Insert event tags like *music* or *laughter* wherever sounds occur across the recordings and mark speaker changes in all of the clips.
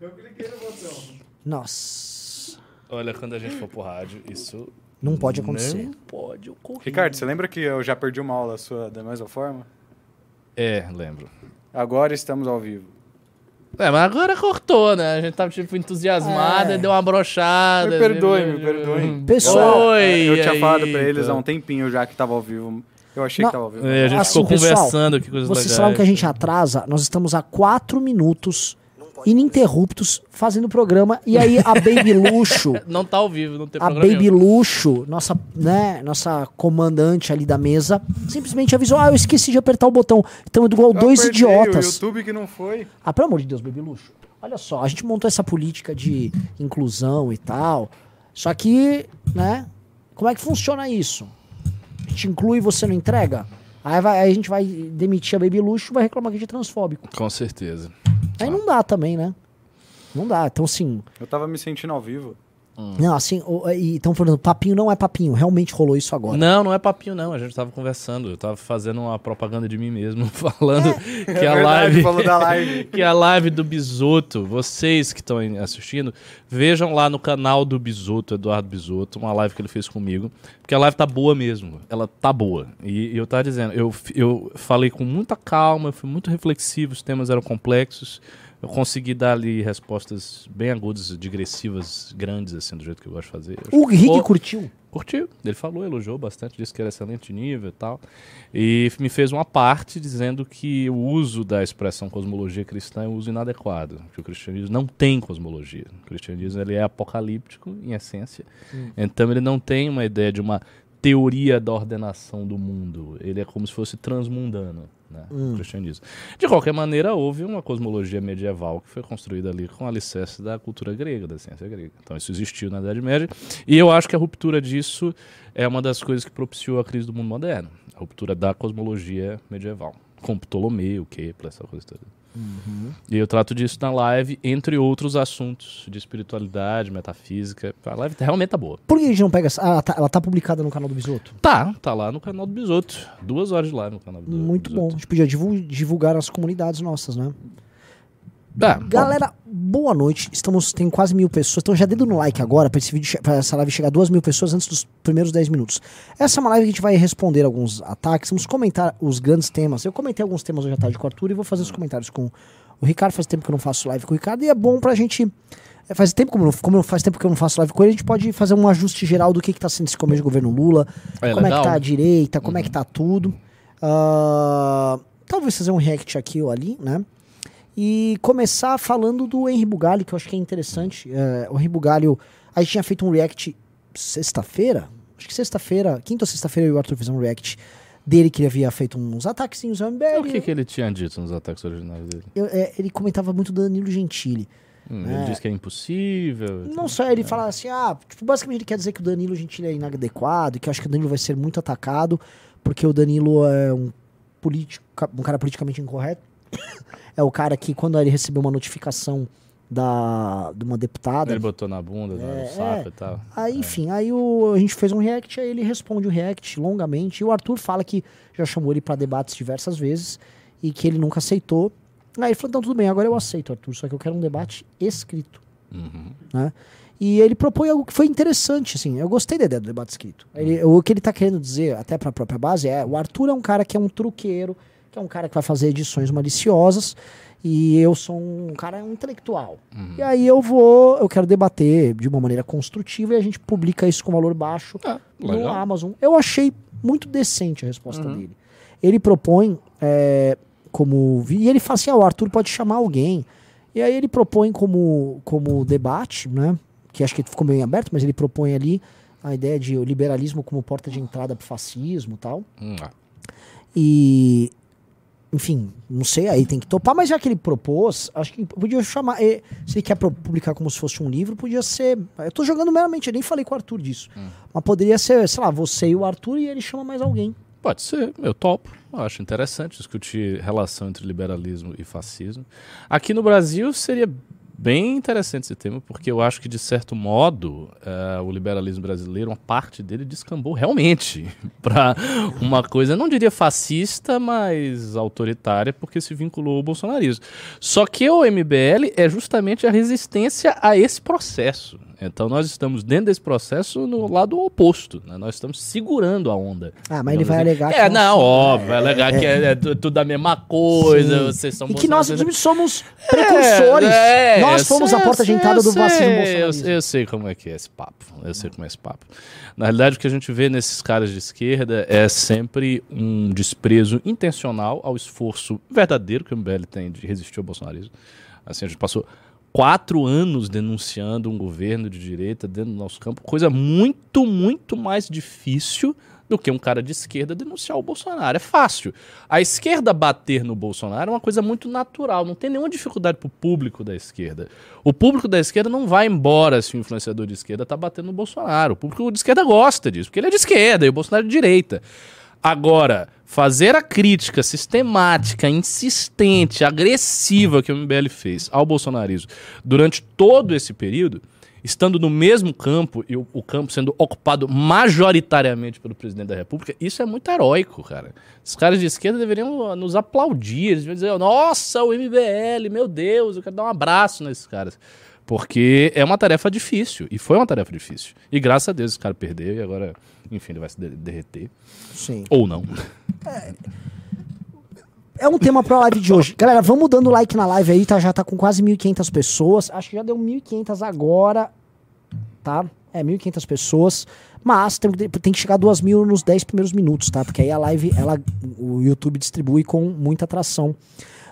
Speaker 1: Eu cliquei no botão.
Speaker 2: Nossa.
Speaker 3: Olha, quando a gente for pro rádio, isso
Speaker 2: Não pode acontecer.
Speaker 3: não pode ocorrer.
Speaker 1: Ricardo, você lembra que eu já perdi uma aula sua da mesma forma?
Speaker 3: É, lembro.
Speaker 1: Agora estamos ao vivo.
Speaker 3: É, mas agora cortou, né? A gente tava, tipo, entusiasmada,
Speaker 2: É.
Speaker 3: deu uma brochada.
Speaker 1: Me perdoe, me perdoe.
Speaker 2: Pessoal,
Speaker 3: Oi,
Speaker 1: eu tinha
Speaker 3: aí,
Speaker 1: falado pra eles
Speaker 3: tá.
Speaker 1: há um tempinho já que tava ao vivo. Eu achei
Speaker 2: Não.
Speaker 1: que tava ao vivo.
Speaker 3: É, a gente
Speaker 2: Assim,
Speaker 3: ficou
Speaker 2: pessoal,
Speaker 3: conversando aqui coisas
Speaker 2: Vocês
Speaker 3: legais.
Speaker 2: falaram que a gente atrasa, nós estamos há quatro minutos ininterruptos fazendo o programa. E aí a Baby Luxo, *laughs*
Speaker 3: Não tá ao vivo, não tem
Speaker 2: a
Speaker 3: programa
Speaker 2: Baby
Speaker 3: nenhum.
Speaker 2: Luxo, nossa, né, nossa comandante ali da mesa, simplesmente avisou: Ah, eu esqueci de apertar o botão. Então, igual
Speaker 1: Eu
Speaker 2: dois
Speaker 1: apertei, O
Speaker 2: idiotas.
Speaker 1: YouTube que não foi.
Speaker 2: Ah, pelo amor de Deus, Baby Luxo. Olha só, a gente montou essa política de inclusão e tal. Só que, né? Como é que funciona isso? A gente inclui e você não entrega? Aí, vai- aí a gente vai demitir a Baby Luxo e vai reclamar que a gente é transfóbico.
Speaker 3: Com certeza.
Speaker 2: Aí não dá também, né? Não dá. Então, assim.
Speaker 1: Eu tava me sentindo ao vivo.
Speaker 2: Não, assim. e- Então, falando, papinho não é papinho. Realmente rolou isso agora.
Speaker 3: Não, não é papinho, não. A gente tava conversando. Eu tava fazendo uma propaganda de mim mesmo, *laughs* falando que
Speaker 1: É
Speaker 3: a
Speaker 1: verdade,
Speaker 3: live.
Speaker 1: falou da live. *laughs*
Speaker 3: que a live do Bisoto, vocês que estão aí assistindo, vejam lá no canal do Bisoto, Eduardo Bisoto, uma live que ele fez comigo, porque a live tá boa mesmo, ela tá boa. E, e eu tava dizendo, eu, eu falei com muita calma, eu fui muito reflexivo, os temas eram complexos, eu consegui dar ali respostas bem agudas, digressivas, grandes, assim, do jeito que eu gosto de fazer. Eu
Speaker 2: O Rick curtiu.
Speaker 3: Curtiu. Ele falou, elogiou bastante, disse que era excelente nível e tal. E me fez uma parte dizendo que o uso da expressão cosmologia cristã é um uso inadequado, que o cristianismo não tem cosmologia. O cristianismo ele é apocalíptico, em essência. Então ele não tem uma ideia de uma teoria da ordenação do mundo. Ele é como se fosse transmundano, né? O cristianismo. De qualquer maneira, houve uma cosmologia medieval que foi construída ali com alicerce da cultura grega, da ciência grega. Então isso existiu na Idade Média. E eu acho que a ruptura disso é uma das coisas que propiciou a crise do mundo moderno. A ruptura da cosmologia medieval. Com Ptolomeu, Kepler, essa coisa toda. E eu trato disso na live, entre outros assuntos de espiritualidade, metafísica. A live realmente tá boa.
Speaker 2: Por que a gente não pega essa. Ah, ela tá, ela tá publicada no canal do Bisoto?
Speaker 3: Tá, tá lá no canal do Bisoto. Duas horas de live no canal do
Speaker 2: Muito bom. A
Speaker 3: Bisoto.
Speaker 2: gente podia divu- divulgar as comunidades nossas, né?
Speaker 3: Tá.
Speaker 2: Galera, boa noite. Estamos, tem quase mil pessoas. Então já dedo no like agora para esse vídeo, pra essa live chegar a duas mil pessoas antes dos primeiros 10 minutos. Essa é uma live que a gente vai responder alguns ataques, vamos comentar os grandes temas. Eu comentei alguns temas hoje à tarde com o Arthur e vou fazer os comentários com o Ricardo. Faz tempo que eu não faço live com o Ricardo e é bom pra gente. é, Faz tempo, como, não- como faz tempo que eu não faço live com ele, a gente pode fazer um ajuste geral do que, que tá sendo esse começo de governo Lula,
Speaker 3: É,
Speaker 2: como é
Speaker 3: legal.
Speaker 2: que tá a direita, como é que tá tudo. Ah, talvez fazer um react aqui ou ali, né? E começar falando do Henry Bugalho, que eu acho que é interessante. É, o Henry Bugalho, a gente tinha feito um react sexta-feira? Acho que sexta-feira, quinta ou sexta-feira eu e o Arthur fizemos um react dele, que ele havia feito uns ataquezinhos ao MBL.
Speaker 3: O que, que ele tinha dito nos ataques originais dele?
Speaker 2: Eu- é, ele comentava muito do Danilo Gentili.
Speaker 3: Hum,
Speaker 2: É.
Speaker 3: Ele disse que é impossível.
Speaker 2: Não só ele fala assim, ah, tipo, basicamente ele quer dizer que o Danilo Gentili é inadequado, que eu acho que o Danilo vai ser muito atacado, porque o Danilo é um político, um cara politicamente incorreto. *coughs* é o cara que, quando ele recebeu uma notificação da, de uma deputada.
Speaker 3: Ele botou na bunda, no
Speaker 2: É,
Speaker 3: saco
Speaker 2: é.
Speaker 3: e tal.
Speaker 2: Aí, enfim, aí o, a gente fez um react, aí ele responde o react longamente. E o Arthur fala que já chamou ele pra debates diversas vezes e que ele nunca aceitou. Aí ele falou: então tudo bem, agora eu aceito, Arthur, só que eu quero um debate escrito.
Speaker 3: Uhum.
Speaker 2: né? E ele propõe algo que foi interessante, assim. Eu gostei da ideia do debate escrito. Ele- o que ele tá querendo dizer, até pra própria base, é: o Arthur é um cara que é um truqueiro, que é um cara que vai fazer edições maliciosas, e eu sou um cara intelectual. E aí eu vou, eu quero debater de uma maneira construtiva e a gente publica isso com valor baixo
Speaker 3: Ah,
Speaker 2: no
Speaker 3: legal.
Speaker 2: Amazon. Eu achei muito decente a resposta dele. Ele propõe é, como. E ele fala assim: ah, o Arthur pode chamar alguém. E aí ele propõe como, como debate, né? Que acho que ficou meio aberto, mas ele propõe ali a ideia de o liberalismo como porta de entrada para o fascismo e tal.
Speaker 3: Hum, ah.
Speaker 2: E. Enfim, não sei, aí tem que topar, mas já que ele propôs, acho que podia chamar. eh, Se ele quer publicar como se fosse um livro, podia ser. Eu tô jogando meramente, eu nem falei com o Arthur disso. Mas poderia ser, sei lá, você e o Arthur e ele chama mais alguém.
Speaker 3: Pode ser, eu topo. Eu acho interessante discutir relação entre liberalismo e fascismo. Aqui no Brasil seria bem interessante esse tema, porque eu acho que, de certo modo, eh, o liberalismo brasileiro, uma parte dele descambou realmente *laughs* para uma coisa, não diria fascista, mas autoritária, porque se vinculou ao bolsonarismo. Só que o MBL é justamente a resistência a esse processo. Então nós estamos dentro desse processo no lado oposto. né? Nós estamos segurando a onda.
Speaker 2: Ah, mas ele vai
Speaker 3: assim.
Speaker 2: alegar que
Speaker 3: É, não, óbvio, vai alegar que é, é tu- tudo a mesma coisa,
Speaker 2: Sim.
Speaker 3: vocês são
Speaker 2: E que nós somos precursores.
Speaker 3: É, é,
Speaker 2: nós fomos a porta entrada do
Speaker 3: sei,
Speaker 2: fascismo
Speaker 3: eu, eu sei como é que é esse papo. Eu sei como é esse papo. Na realidade, o que a gente vê nesses caras de esquerda é sempre um desprezo intencional ao esforço verdadeiro que o MBL tem de resistir ao bolsonarismo. Assim, a gente passou quatro anos denunciando um governo de direita dentro do nosso campo, coisa muito, muito mais difícil do que um cara de esquerda denunciar o Bolsonaro. É fácil. A esquerda bater no Bolsonaro é uma coisa muito natural, não tem nenhuma dificuldade pro público da esquerda. O público da esquerda não vai embora se o influenciador de esquerda tá batendo no Bolsonaro. O público de esquerda gosta disso, porque ele é de esquerda e o Bolsonaro é de direita. Agora, fazer a crítica sistemática, insistente, agressiva que o MBL fez ao bolsonarismo durante todo esse período, estando no mesmo campo e o, o campo sendo ocupado majoritariamente pelo presidente da República, isso é muito heróico, cara. Os caras de esquerda deveriam nos aplaudir, eles deveriam dizer, nossa, o MBL, meu Deus, eu quero dar um abraço nesses caras. Porque é uma tarefa difícil, e foi uma tarefa difícil. E graças a Deus esse cara perdeu e agora, enfim, ele vai se de- derreter.
Speaker 2: Sim.
Speaker 3: Ou não.
Speaker 2: É um tema pra live de hoje. Galera, vamos dando like na live aí, tá? Já tá com quase 1.500 pessoas. Acho que já deu 1.500 agora, tá? É, 1.500 pessoas. Mas tem, que- tem que chegar a 2.000 nos 10 primeiros minutos, tá? Porque aí a live, ela, o YouTube distribui com muita atração.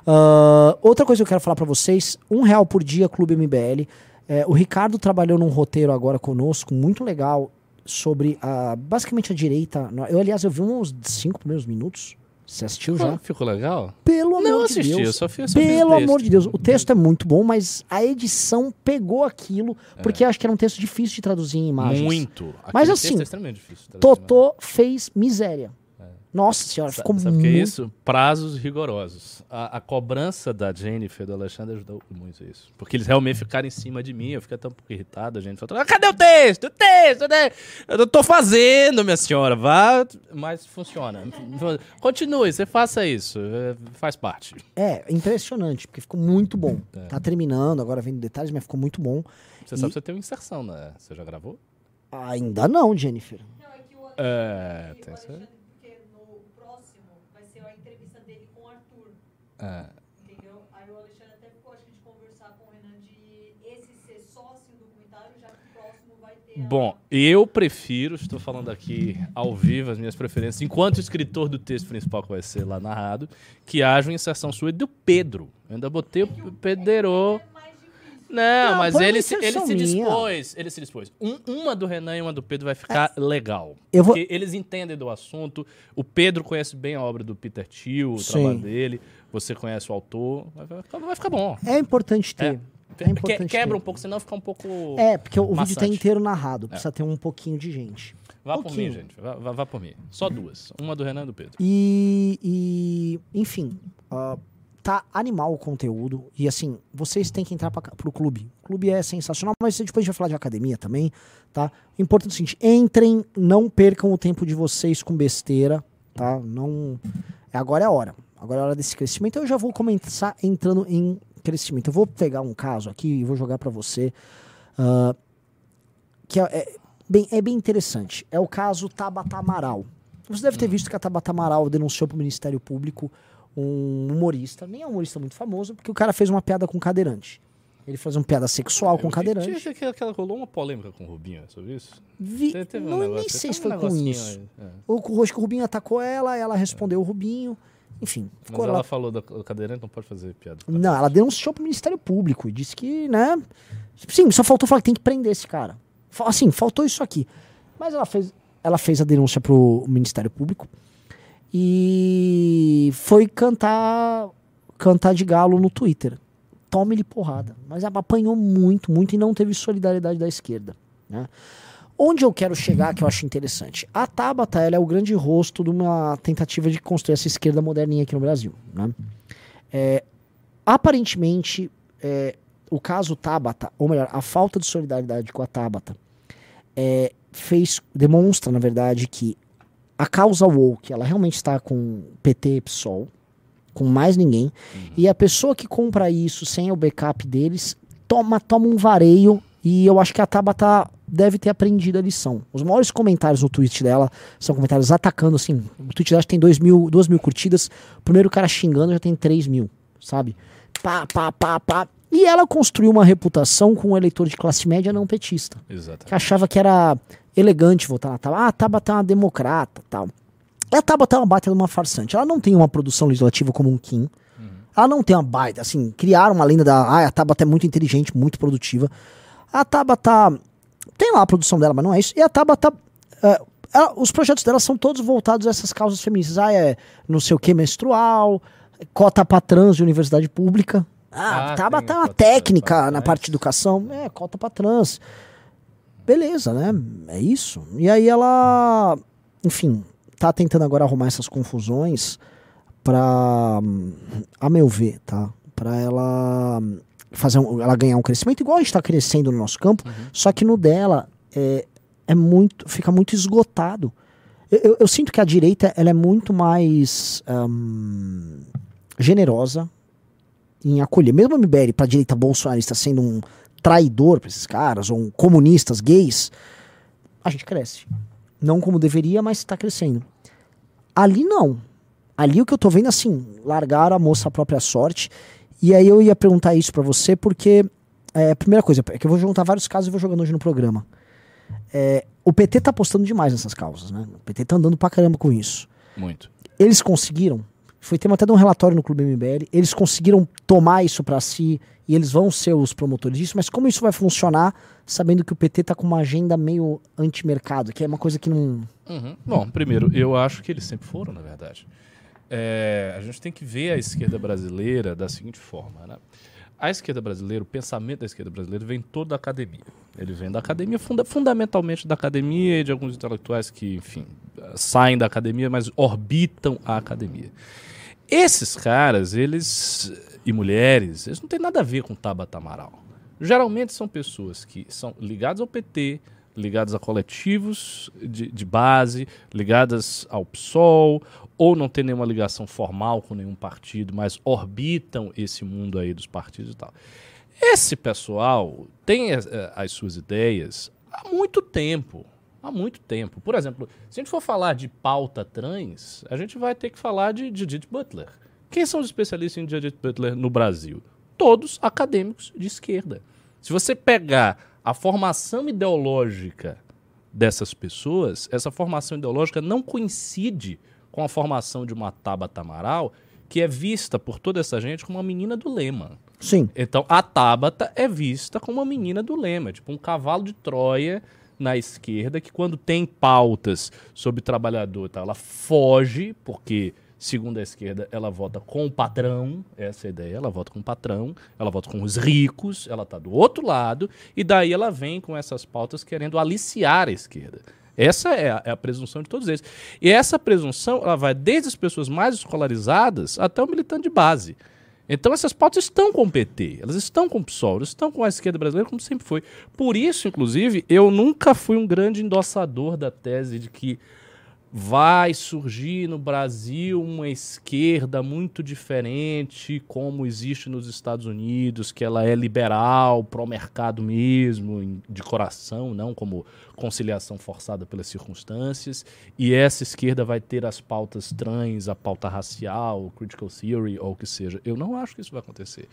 Speaker 2: Ah, outra coisa que eu quero falar pra vocês: um real por dia, Clube MBL. É, o Ricardo trabalhou num roteiro agora conosco, muito legal, sobre a, basicamente a direita. Eu, aliás, eu vi uns 5 primeiros minutos. Você assistiu já?
Speaker 3: Ficou legal?
Speaker 2: Pelo amor
Speaker 3: Não
Speaker 2: de
Speaker 3: assisti,
Speaker 2: Deus.
Speaker 3: eu só fiz só
Speaker 2: Pelo amor de Deus. O texto é muito bom, mas a edição pegou aquilo, porque acho que era um texto difícil de traduzir em imagens.
Speaker 3: Muito.
Speaker 2: Mas
Speaker 3: Aquele
Speaker 2: assim,
Speaker 3: texto é de né?
Speaker 2: Totô fez miséria. Nossa senhora,
Speaker 3: Sa-
Speaker 2: ficou
Speaker 3: Sabe o
Speaker 2: muito...
Speaker 3: que é isso? Prazos rigorosos. A, a cobrança da Jennifer e do Alexandre ajudou muito isso. Porque eles realmente ficaram em cima de mim, eu fiquei até um pouco irritado. A gente falou, ah, cadê o texto? O texto, né? Eu tô fazendo, minha senhora, vá. Mas funciona. Continue, você faça isso. é, Faz parte.
Speaker 2: É, impressionante, porque ficou muito bom.
Speaker 3: É.
Speaker 2: Tá terminando, agora vendo detalhes, mas ficou muito bom.
Speaker 3: Você sabe que você tem uma inserção, né? Você já gravou?
Speaker 2: Ainda não, Jennifer.
Speaker 4: Não, é que o
Speaker 3: É,
Speaker 4: Alexandre,
Speaker 3: tem
Speaker 4: o
Speaker 3: isso.
Speaker 4: Alexandre, porque no próximo vai ser a entrevista dele com o Arthur,
Speaker 3: É.
Speaker 4: entendeu? Aí o Alexandre até ficou, acho que, de conversar com o Renan de esse ser só assim o documentário, já que o próximo vai ter. a-
Speaker 3: Bom, eu prefiro, estou falando aqui ao vivo as minhas preferências, enquanto escritor do texto principal que vai ser lá narrado, que haja uma inserção sua e do Pedro. Eu ainda botei o Pedro.
Speaker 4: É mais difícil.
Speaker 3: Não,
Speaker 2: Não,
Speaker 3: mas ele se, ele se dispôs. Ele se dispôs. Um- uma do Renan e uma do Pedro vai ficar legal.
Speaker 2: Eu vou-
Speaker 3: Porque eles entendem do assunto. O Pedro conhece bem a obra do Peter Thiel, o
Speaker 2: Sim.
Speaker 3: trabalho dele. Você conhece o autor. Vai, ficar, vai ficar bom.
Speaker 2: É importante ter. É,
Speaker 3: Que-
Speaker 2: importante
Speaker 3: quebra
Speaker 2: ter.
Speaker 3: um pouco, senão fica um pouco.
Speaker 2: É, porque o vídeo tá
Speaker 3: Maçante.
Speaker 2: inteiro narrado, precisa ter um pouquinho de gente.
Speaker 3: Vá por
Speaker 2: pouquinho.
Speaker 3: mim, gente. Vá, vá- vá por mim. Só duas. Uma do Renan e do Pedro.
Speaker 2: E, e, enfim, ah, tá animal o conteúdo. E assim, vocês têm que entrar pra, pro clube. O clube é sensacional, mas depois a gente vai falar de academia também, tá? O importante é o seguinte: entrem, não percam o tempo de vocês com besteira, tá? Não. é, Agora é a hora. Agora é a hora desse crescimento. Eu já vou começar entrando em crescimento. Eu vou pegar um caso aqui e vou jogar pra você. ah, que é, é bem, é bem interessante. É o caso Tabata Amaral. Você deve ter visto que a Tabata Amaral denunciou para o Ministério Público um humorista, nem é um humorista muito famoso, porque o cara fez uma piada com cadeirante. Ele fez uma piada sexual com
Speaker 3: Eu-
Speaker 2: cadeirante.
Speaker 3: Tinha aquela, aquela rolou uma polêmica com o Rubinho sobre isso?
Speaker 2: Vi,
Speaker 3: teve um
Speaker 2: não, nem
Speaker 3: negócio-
Speaker 2: sei se foi
Speaker 3: um
Speaker 2: com isso.
Speaker 3: aí, é.
Speaker 2: O, o, acho que o Rubinho atacou ela, ela respondeu o Rubinho. Enfim,
Speaker 3: Mas
Speaker 2: ficou
Speaker 3: ela
Speaker 2: lá.
Speaker 3: falou do do cadeirante, não pode fazer piada.
Speaker 2: Não, ela denunciou pro Ministério Público e disse que, né? Sim, só faltou falar que tem que prender esse cara. Assim, faltou isso aqui. Mas ela fez, ela fez a denúncia pro Ministério Público e foi cantar cantar de galo no Twitter. Tome-lhe porrada. Mas apanhou muito, muito e não teve solidariedade da esquerda. Né? Onde eu quero chegar, que eu acho interessante. A Tabata ela é o grande rosto de uma tentativa de construir essa esquerda moderninha aqui no Brasil. Né? É, aparentemente, é, o caso Tabata, ou melhor, a falta de solidariedade com a Tabata, é, fez, demonstra, na verdade, que a causa woke, ela realmente está com PT e PSOL, com mais ninguém, e a pessoa que compra isso sem o backup deles, toma, toma um vareio, e eu acho que a Tabata deve ter aprendido a lição. Os maiores comentários no tweet dela são comentários atacando, assim, o tweet dela tem 2 mil, duas mil curtidas, o primeiro cara xingando já tem 3 mil, sabe? Pá, pá, pá, pá. E ela construiu uma reputação com um eleitor de classe média não petista
Speaker 3: Exatamente.
Speaker 2: que achava que era elegante votar na Tabata. Ah, a Tabata é uma democrata tal. E a Tabata é uma baita de uma farsante. Ela não tem uma produção legislativa como um Kim. Ela não tem uma baita, assim, criaram uma lenda da. Ah, a Tabata é muito inteligente, muito produtiva. A Tabata tem lá a produção dela, mas não é isso. E a Tabata. é, ela- os projetos dela são todos voltados a essas causas feministas. Ah, é não sei o que menstrual, cota pra trans de universidade pública. Ah,
Speaker 3: Ah,
Speaker 2: a Tabata é uma técnica na
Speaker 3: trans.
Speaker 2: parte de educação. É, cota pra trans. Beleza, né? É isso. E aí ela, enfim, tá tentando agora arrumar essas confusões pra, hum, a meu ver, tá? Pra ela fazer um- ela ganhar um crescimento igual a gente tá crescendo no nosso campo, só que no dela é, é muito, fica muito esgotado. Eu, eu- eu sinto que a direita ela é muito mais hum, generosa em acolher. Mesmo a MBL pra direita bolsonarista sendo um traidor pra esses caras, ou um comunistas gays, a gente cresce. Não como deveria, mas tá crescendo. Ali não. Ali o que eu tô vendo assim, largaram a moça à própria sorte. E aí eu ia perguntar isso pra você, porque é, a primeira coisa, é que eu vou juntar vários casos e vou jogando hoje no programa. É, o PT tá apostando demais nessas causas, né? O PT tá andando pra caramba com isso.
Speaker 3: Muito.
Speaker 2: Eles conseguiram, foi tema até de um relatório no Clube MBL, eles conseguiram tomar isso pra si e eles vão ser os promotores disso, mas como isso vai funcionar, sabendo que o PT tá com uma agenda meio anti-mercado, que é uma coisa que não.
Speaker 3: Uhum. Bom, primeiro, eu acho que eles sempre foram, na verdade. É, a gente tem que ver a esquerda brasileira da seguinte forma, né? A esquerda brasileira, o pensamento da esquerda brasileira vem todo da academia. Ele vem da academia, funda- fundamentalmente da academia e de alguns intelectuais que, enfim, saem da academia, mas orbitam a academia. Esses caras, eles e mulheres, eles não têm nada a ver com Tabata Amaral. Geralmente são pessoas que são ligadas ao PT, ligadas a coletivos de, de base, ligadas ao PSOL, ou não tem nenhuma ligação formal com nenhum partido, mas orbitam esse mundo aí dos partidos e tal. Esse pessoal tem eh, as suas ideias há muito tempo. Há muito tempo. Por exemplo, se a gente for falar de pauta trans, a gente vai ter que falar de Judith Butler. Quem são os especialistas em Judith Butler no Brasil? Todos acadêmicos de esquerda. Se você pegar a formação ideológica dessas pessoas, essa formação ideológica não coincide com a formação de uma Tabata Amaral, que é vista por toda essa gente como uma menina do lema.
Speaker 2: Sim.
Speaker 3: Então, a Tabata é vista como uma menina do lema, tipo um cavalo de Troia na esquerda, que quando tem pautas sobre trabalhador, tal, ela foge, porque, segundo a esquerda, ela vota com o patrão, essa é a ideia, ela vota com o patrão, ela vota com os ricos, ela tá do outro lado, e daí ela vem com essas pautas querendo aliciar a esquerda. Essa é a, é a presunção de todos eles. E essa presunção, ela vai desde as pessoas mais escolarizadas até o militante de base. Então essas pautas estão com o PT, elas estão com o PSOL, elas estão com a esquerda brasileira, como sempre foi. Por isso, inclusive, eu nunca fui um grande endossador da tese de que vai surgir no Brasil uma esquerda muito diferente, como existe nos Estados Unidos, que ela é liberal, pró-mercado mesmo, de coração, não como conciliação forçada pelas circunstâncias, e essa esquerda vai ter as pautas trans, a pauta racial, critical theory, ou o que seja. Eu não acho que isso vai acontecer.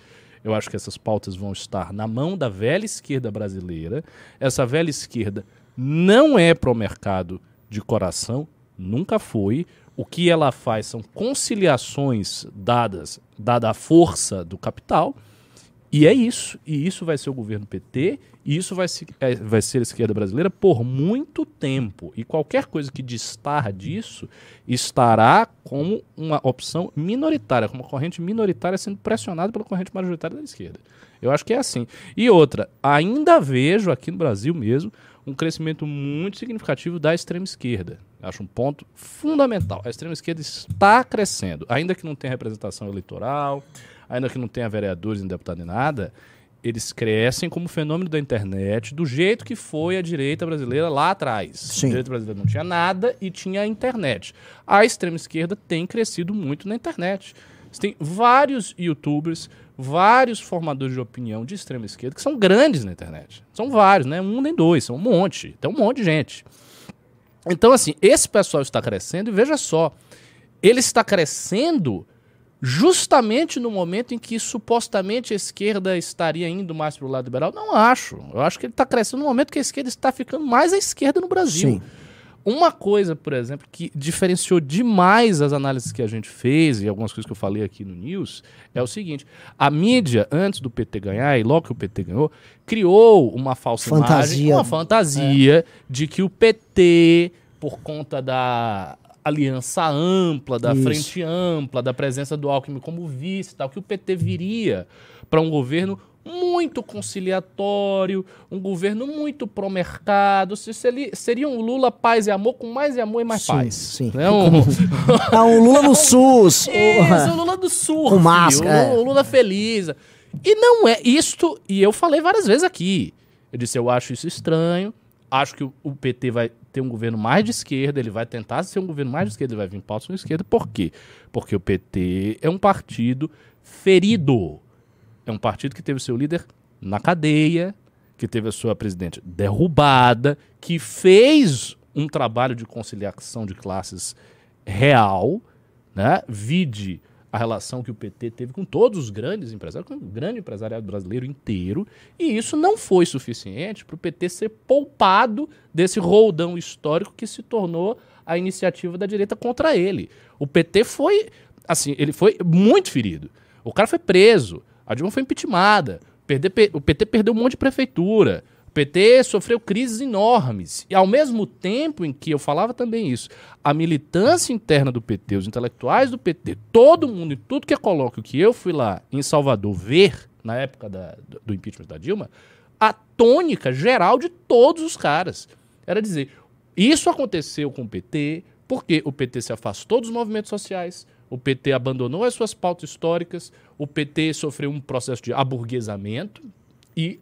Speaker 3: Eu acho que essas pautas vão estar na mão da velha esquerda brasileira. Essa velha esquerda não é pró-mercado de coração, nunca foi. O que ela faz são conciliações dadas, dada a força do capital, e é isso. E isso vai ser o governo PT, e isso vai, se, é, vai ser a esquerda brasileira por muito tempo. E qualquer coisa que distar disso estará como uma opção minoritária, como uma corrente minoritária sendo pressionada pela corrente majoritária da esquerda. Eu acho que é assim. E outra, ainda vejo aqui no Brasil mesmo um crescimento muito significativo da extrema esquerda. Acho um ponto fundamental. A extrema esquerda está crescendo, ainda que não tenha representação eleitoral, ainda que não tenha vereadores nem deputado nem nada. eles crescem como fenômeno da internet, do jeito que foi a direita brasileira lá atrás.
Speaker 2: Sim.
Speaker 3: A direita brasileira não tinha nada e tinha a internet. A extrema esquerda tem crescido muito na internet. Você tem vários youtubers, vários formadores de opinião de extrema esquerda que são grandes na internet. São vários, não é um nem dois, são um monte. Tem um monte de gente. Então, assim, esse pessoal está crescendo e veja só, ele está crescendo justamente no momento em que supostamente a esquerda estaria indo mais para o lado liberal. Não acho. Eu acho que ele está crescendo no momento que a esquerda está ficando mais à esquerda no Brasil.
Speaker 2: Sim.
Speaker 3: Uma coisa, por exemplo, que diferenciou demais as análises que a gente fez e algumas coisas que eu falei aqui no News é o seguinte: a mídia, antes do PT ganhar, e logo que o PT ganhou, criou uma falsa
Speaker 2: Fantasia.
Speaker 3: imagem, uma fantasia de que o PT, por conta da aliança ampla, da
Speaker 2: Isso.
Speaker 3: frente ampla, da presença do Alckmin como vice e tal, que o PT viria para um governo muito conciliatório, um governo muito pró-mercado, seria um Lula paz e amor com mais amor e mais
Speaker 2: Sim,
Speaker 3: paz.
Speaker 2: sim.
Speaker 3: Né? Um,
Speaker 2: Ah, *laughs* o Lula no SUS. o-
Speaker 3: isso, o Lula do Sul.
Speaker 2: Com máscara,
Speaker 3: O,
Speaker 2: é.
Speaker 3: o Lula feliz. E não é isto, e eu falei várias vezes aqui. Eu disse, eu acho isso estranho. Acho que o, PT vai ter um governo mais de esquerda, ele vai tentar ser um governo mais de esquerda, ele vai vir pautas de esquerda. Por quê? Porque o PT é um partido ferido. É um partido que teve seu líder na cadeia, que teve a sua presidente derrubada, que fez um trabalho de conciliação de classes real, né? Vide a relação que o PT teve com todos os grandes empresários, com o grande empresariado brasileiro inteiro, e isso não foi suficiente para o PT ser poupado desse roldão histórico que se tornou a iniciativa da direita contra ele. O PT foi, assim, ele foi muito ferido. O cara foi preso, a Dilma foi impeachmentada, o PT perdeu um monte de prefeitura, o PT sofreu crises enormes. E ao mesmo tempo em que eu falava também isso, a militância interna do PT, os intelectuais do PT, todo mundo e tudo que é colóquio que eu fui lá em Salvador ver na época da- do impeachment da Dilma, a tônica geral de todos os caras. Era dizer: isso aconteceu com o PT porque o PT se afastou dos movimentos sociais, o PT abandonou as suas pautas históricas, o PT sofreu um processo de aburguesamento e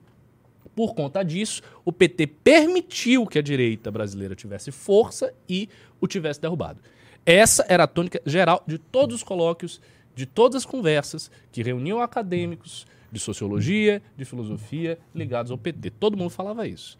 Speaker 3: por conta disso, o PT permitiu que a direita brasileira tivesse força e o tivesse derrubado. Essa era a tônica geral de todos os colóquios, de todas as conversas que reuniam acadêmicos de sociologia, de filosofia ligados ao PT. Todo mundo falava isso.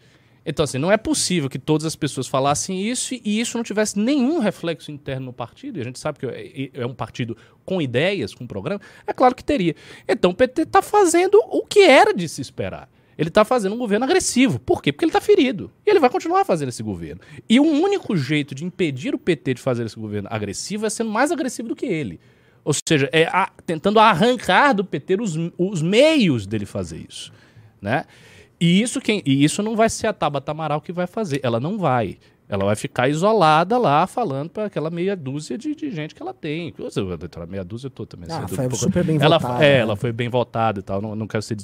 Speaker 3: Então, assim, não é possível que todas as pessoas falassem isso e isso não tivesse nenhum reflexo interno no partido. E a gente sabe que é é um partido com ideias, com programa. É claro que teria. Então, o PT está fazendo o que era de se esperar. Ele está fazendo um governo agressivo. Por quê? Porque ele está ferido. E ele vai continuar fazendo esse governo. E o único jeito de impedir o PT de fazer esse governo agressivo é sendo mais agressivo do que ele. Ou seja, é a- tentando arrancar do PT os, os meios dele fazer isso. Né? E, isso quem, e isso não vai ser a Tabata Amaral que vai fazer. Ela não vai. Ela vai ficar isolada lá, falando para aquela meia dúzia de, de gente que ela tem. Meia dúzia eu tô também.
Speaker 2: Ah, foi
Speaker 3: tô-
Speaker 2: super bem
Speaker 3: ela,
Speaker 2: votada,
Speaker 3: É,
Speaker 2: né?
Speaker 3: ela foi bem votada e tal. Não, não quero ser,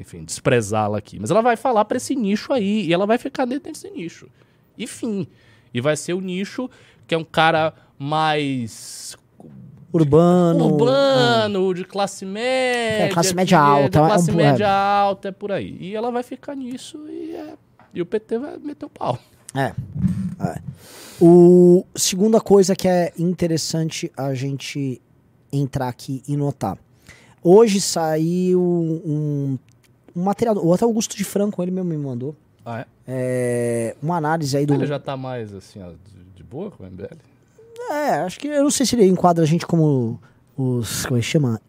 Speaker 3: enfim, desprezá-la aqui. Mas ela vai falar para esse nicho aí. E ela vai ficar dentro desse nicho. E fim. E vai ser o nicho que é um cara mais
Speaker 2: Urbano.
Speaker 3: urbano, de classe média.
Speaker 2: É, classe média alta,
Speaker 3: De classe
Speaker 2: é
Speaker 3: média alta, é por aí. E ela vai ficar nisso e, é- e o PT vai meter o pau.
Speaker 2: É. é. O segunda coisa que é interessante a gente entrar aqui e notar. Hoje saiu um, um material, o até Augusto de Franco, ele mesmo me mandou,
Speaker 3: Ah, é?
Speaker 2: é, uma análise aí do...
Speaker 3: Ele já tá mais assim, ó, de, de boa com o MBL?
Speaker 2: É, acho que eu não sei se ele enquadra a gente como os, como é que chama?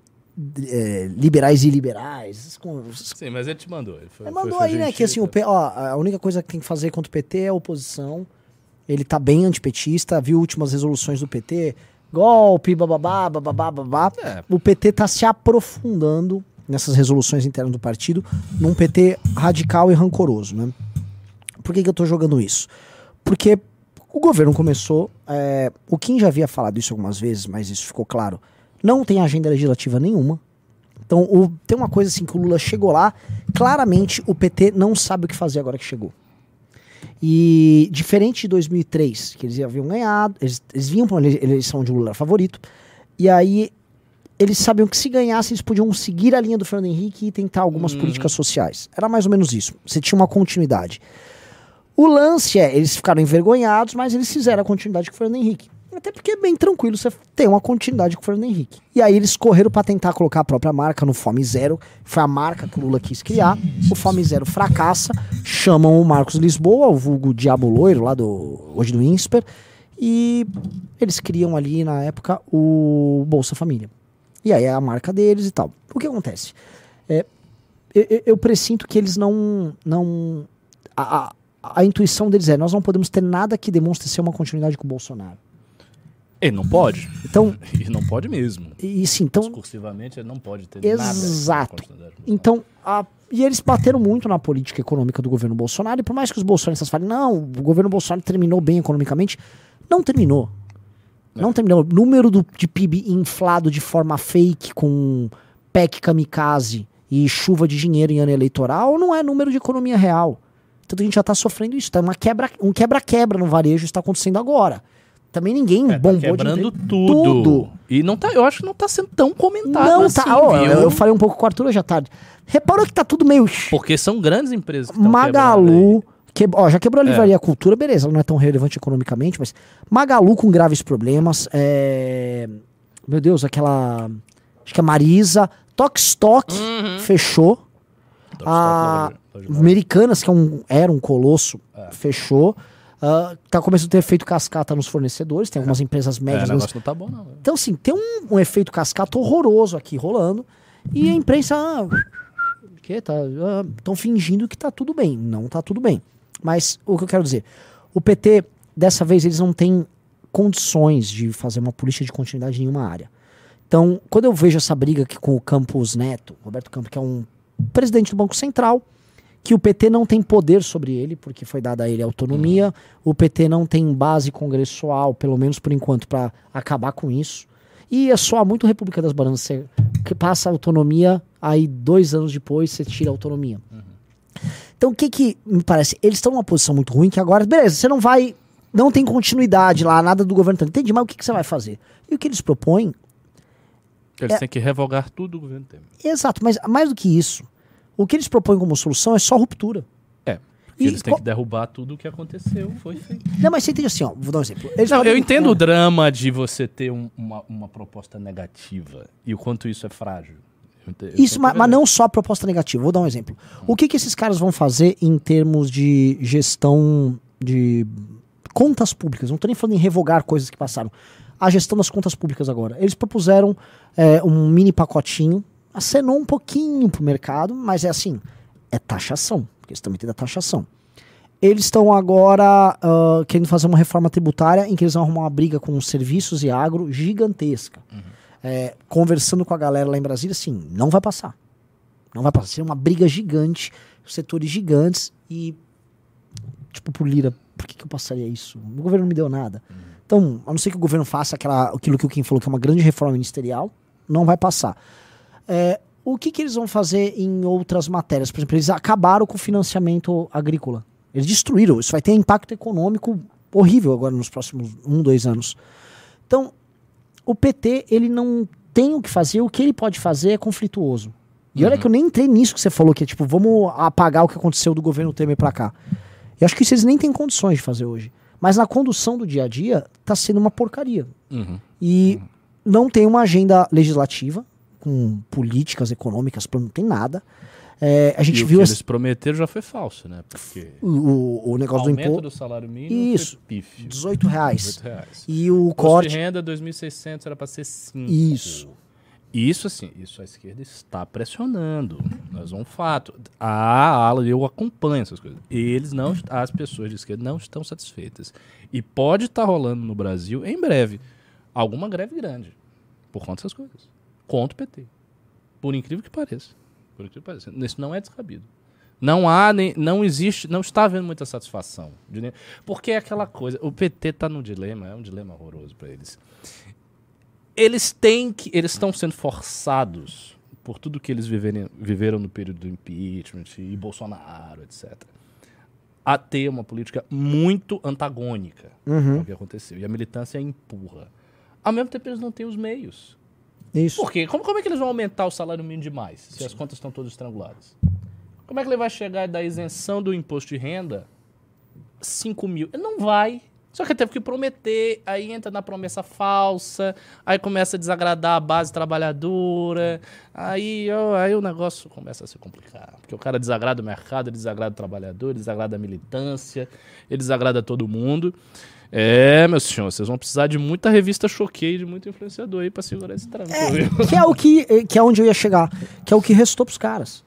Speaker 2: É, liberais e liberais.
Speaker 3: Sim, mas ele te mandou. Ele, foi,
Speaker 2: Ele mandou aí, né, que assim, o? P- ó, a única coisa que tem que fazer contra o PT é a oposição. Ele tá bem antipetista, viu últimas resoluções do PT, golpe, bababá, bababá, babá.
Speaker 3: É.
Speaker 2: O PT tá se aprofundando nessas resoluções internas do partido, num PT radical e rancoroso, né? Por que, que eu tô jogando isso? Porque o governo começou, é, o Kim já havia falado isso algumas vezes, mas isso ficou claro, não tem agenda legislativa nenhuma, então, o- tem uma coisa assim que o Lula chegou lá, claramente o PT não sabe o que fazer agora que chegou. E diferente de 2003, que eles haviam ganhado, eles, eles vinham para uma ele- eleição de Lula favorito, e aí eles sabiam que se ganhassem, eles podiam seguir a linha do Fernando Henrique e tentar algumas políticas sociais. Era mais ou menos isso. Você tinha uma continuidade. O lance é, eles ficaram envergonhados, mas eles fizeram a continuidade com o Fernando Henrique. Até porque é bem tranquilo você ter uma continuidade com o Fernando Henrique. E aí eles correram para tentar colocar a própria marca no Fome Zero. Foi a marca que o Lula quis criar. O Fome Zero fracassa. Chamam o Marcos Lisboa, o vulgo Diabo Loiro, lá do hoje do INSPER. E eles criam ali na época o Bolsa Família. E aí é a marca deles e tal. O que acontece? É, eu, eu- presinto que eles não. não a, a, a intuição deles é: nós não podemos ter nada que demonstre ser uma continuidade com o Bolsonaro.
Speaker 3: Ele não pode.
Speaker 2: Então, *laughs*
Speaker 3: E não pode mesmo.
Speaker 2: e sim, então.
Speaker 3: Discursivamente, ele não pode ter
Speaker 2: Exato.
Speaker 3: nada.
Speaker 2: Então, a- e eles bateram muito na política econômica do governo Bolsonaro, e por mais que os bolsonaristas falem, não, o governo Bolsonaro terminou bem economicamente, não terminou. Não terminou. O número do, de PIB inflado de forma fake, com PEC kamikaze e chuva de dinheiro em ano eleitoral, não é número de economia real. Então a gente já está sofrendo isso. Tá uma quebra, um quebra-quebra no varejo está acontecendo agora. Também ninguém
Speaker 3: É, tá
Speaker 2: bombou
Speaker 3: quebrando
Speaker 2: de
Speaker 3: tudo.
Speaker 2: Tudo.
Speaker 3: E não tá, eu acho que não tá sendo tão comentado
Speaker 2: Não,
Speaker 3: assim,
Speaker 2: tá. ó, eu, eu falei um pouco com o Arthur hoje à tarde. Reparou que tá tudo meio.
Speaker 3: Porque são grandes empresas que
Speaker 2: Magalu. Que, ó, já quebrou a
Speaker 3: É.
Speaker 2: livraria Cultura, beleza, ela não é tão relevante economicamente, mas Magalu com graves problemas. é, Meu Deus, aquela. Acho que a Marisa. Tokstok
Speaker 3: Uhum.
Speaker 2: fechou. A Americanas, que é um, era um colosso,
Speaker 3: É.
Speaker 2: fechou. Ah, tá começando a ter efeito cascata nos fornecedores, tem algumas empresas
Speaker 3: É,
Speaker 2: médias.
Speaker 3: negócio não tá bom, não.
Speaker 2: então, assim, tem um, um efeito cascata horroroso aqui rolando. E a imprensa. Ah, que tá, estão fingindo que tá tudo bem. Não tá tudo bem. Mas o que eu quero dizer? O PT, dessa vez, eles não têm condições de fazer uma política de continuidade em nenhuma área. Então, quando eu vejo essa briga aqui com o Campos Neto, Roberto Campos, que é um presidente do Banco Central, que o PT não tem poder sobre ele, porque foi dada a ele autonomia. O PT não tem base congressual, pelo menos por enquanto, para acabar com isso. E é só muito República das Bananas. Você que passa a autonomia, aí dois anos depois você tira a autonomia. Então o que que me parece? Eles estão numa posição muito ruim que agora, beleza, você não vai. Não tem continuidade lá, nada do governo. Entendi, mas o que, que você vai fazer? E o que eles propõem
Speaker 3: Eles
Speaker 2: É-
Speaker 3: têm que revogar tudo o governo Temer.
Speaker 2: Exato, mas mais do que isso, o que eles propõem como solução é só ruptura.
Speaker 3: É.
Speaker 2: E
Speaker 3: eles têm que derrubar tudo o que aconteceu, foi feito.
Speaker 2: Não, mas você entende assim, ó, vou dar um exemplo. Eles
Speaker 3: Não,
Speaker 2: podem-
Speaker 3: eu entendo
Speaker 2: é.
Speaker 3: o drama de você ter um- uma, uma proposta negativa e o quanto isso é frágil. Eu ente- eu
Speaker 2: Isso, mas, mas não só a proposta negativa. Vou dar um exemplo. O que, que esses caras vão fazer em termos de gestão de contas públicas? Não estou nem falando em revogar coisas que passaram. A gestão das contas públicas agora. Eles propuseram é, um mini pacotinho, acenou um pouquinho pro mercado, mas é assim, é taxação, porque eles também têm da taxação. Eles estão agora ah, querendo fazer uma reforma tributária em que eles vão arrumar uma briga com os serviços e agro gigantesca. É, conversando com a galera lá em Brasília, assim, não vai passar. Não vai passar. Seria uma briga gigante, setores gigantes e, tipo, por Lira, por que, que eu passaria isso? O governo não me deu nada. Então, a não ser que o governo faça aquela, aquilo que o Kim falou, que é uma grande reforma ministerial, não vai passar. É, o que, que eles vão fazer em outras matérias? Por exemplo, eles acabaram com o financiamento agrícola. Eles destruíram. Isso vai ter impacto econômico horrível agora nos próximos um, dois anos. Então, o PT, ele não tem o que fazer. O que ele pode fazer é conflituoso. E olha que eu nem entrei nisso que você falou, que é tipo, vamos apagar o que aconteceu do governo Temer pra cá. Eu acho que isso eles nem têm condições de fazer hoje. Mas na condução do dia a dia, tá sendo uma porcaria.
Speaker 3: Uhum.
Speaker 2: E não tem uma agenda legislativa, com políticas econômicas, não tem nada. É, a
Speaker 3: E
Speaker 2: gente
Speaker 3: o
Speaker 2: viu
Speaker 3: que
Speaker 2: esse-
Speaker 3: eles prometeram já foi falso, né? Porque
Speaker 2: o, o- o
Speaker 3: o
Speaker 2: negócio do imposto,
Speaker 3: do salário mínimo
Speaker 2: Isso.
Speaker 3: foi pífio.
Speaker 2: 18 reais.
Speaker 3: 18 reais.
Speaker 2: E o
Speaker 3: Imposto
Speaker 2: corte.
Speaker 3: de renda, 2.600 era para ser 5.
Speaker 2: Isso.
Speaker 3: Isso, assim, isso a esquerda está pressionando. Mas é um fato. A ala, eu acompanho essas coisas. Eles não, as pessoas de esquerda não estão satisfeitas. E pode estar rolando no Brasil, em breve, alguma greve grande. Por conta dessas coisas. Contra o PT. Por incrível que pareça. Por incrível que pareça. Isso não é descabido. Não há, nem, não existe, não está havendo muita satisfação. de nem- Porque é aquela coisa, o PT está no dilema, é um dilema horroroso para eles. Eles têm que, eles estão sendo forçados por tudo que eles viverem, viveram no período do impeachment e Bolsonaro, etc. A ter uma política muito antagônica
Speaker 2: Uhum.
Speaker 3: ao que aconteceu. E a militância empurra. Ao mesmo tempo, eles não têm os meios.
Speaker 2: Isso.
Speaker 3: Por quê? Como, como é que eles vão aumentar o salário mínimo demais, se as contas estão todas estranguladas? Como é que ele vai chegar da isenção do imposto de renda 5 mil? Ele não vai. Só que ele teve que prometer, aí entra na promessa falsa, aí começa a desagradar a base trabalhadora, aí, aí o negócio começa a se complicar. Porque o cara desagrada o mercado, ele desagrada o trabalhador, ele desagrada a militância, ele desagrada todo mundo. É, meus senhores, vocês vão precisar de muita revista choquei, de muito influenciador aí pra segurar esse tranco, viu?
Speaker 2: que é o que, que é onde eu ia chegar, que é o que restou pros caras.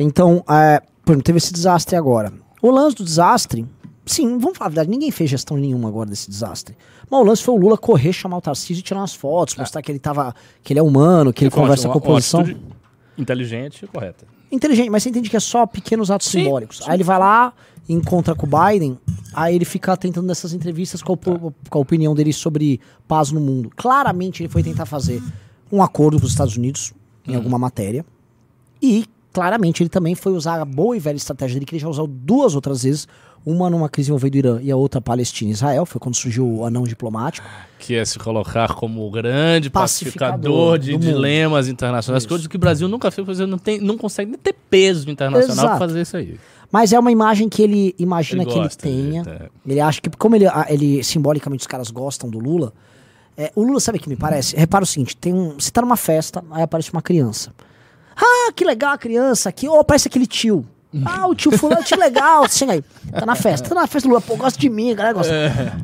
Speaker 2: Então, é, por exemplo, teve esse desastre agora. O lance do desastre, sim, vamos falar a verdade, ninguém fez gestão nenhuma agora desse desastre. Mas o lance foi o Lula correr, chamar o Tarcísio e tirar umas fotos, mostrar que ele tava, que ele é humano, que ele conversa
Speaker 3: uma-
Speaker 2: com a oposição.
Speaker 3: Inteligente e correta.
Speaker 2: Inteligente, mas você entende que é só pequenos atos
Speaker 3: Sim,
Speaker 2: simbólicos. Aí ele vai lá, encontra com o Biden, aí ele fica tentando nessas entrevistas com a, op- com a opinião dele sobre paz no mundo. Claramente ele foi tentar fazer um acordo com os Estados Unidos em alguma matéria. E claramente ele também foi usar a boa e velha estratégia dele, que ele já usou duas outras vezes. Uma numa crise envolvendo o Irã e a outra Palestina e Israel. Foi quando surgiu o anão diplomático.
Speaker 3: Que é se colocar como o grande
Speaker 2: Pacificador
Speaker 3: pacificador, de dilemas internacionais,
Speaker 2: Isso.
Speaker 3: coisas que o Brasil nunca fez, não, tem, não consegue nem ter peso internacional pra fazer isso aí.
Speaker 2: Mas é uma imagem que ele imagina
Speaker 3: Ele
Speaker 2: que ele
Speaker 3: gosta de-
Speaker 2: tenha.
Speaker 3: é.
Speaker 2: Ele acha que, como ele, a- ele simbolicamente os caras gostam do Lula, é, o Lula sabe o que me parece? Repara o seguinte: tem um, você tá numa festa, aí aparece uma criança. Ah, que legal a criança aqui. Oh, parece aquele tio. Ah, o tio fulano, tio legal. Chega aí. Tá na festa. Tá na festa, Lula. Pô, gosta de mim, a galera gosta.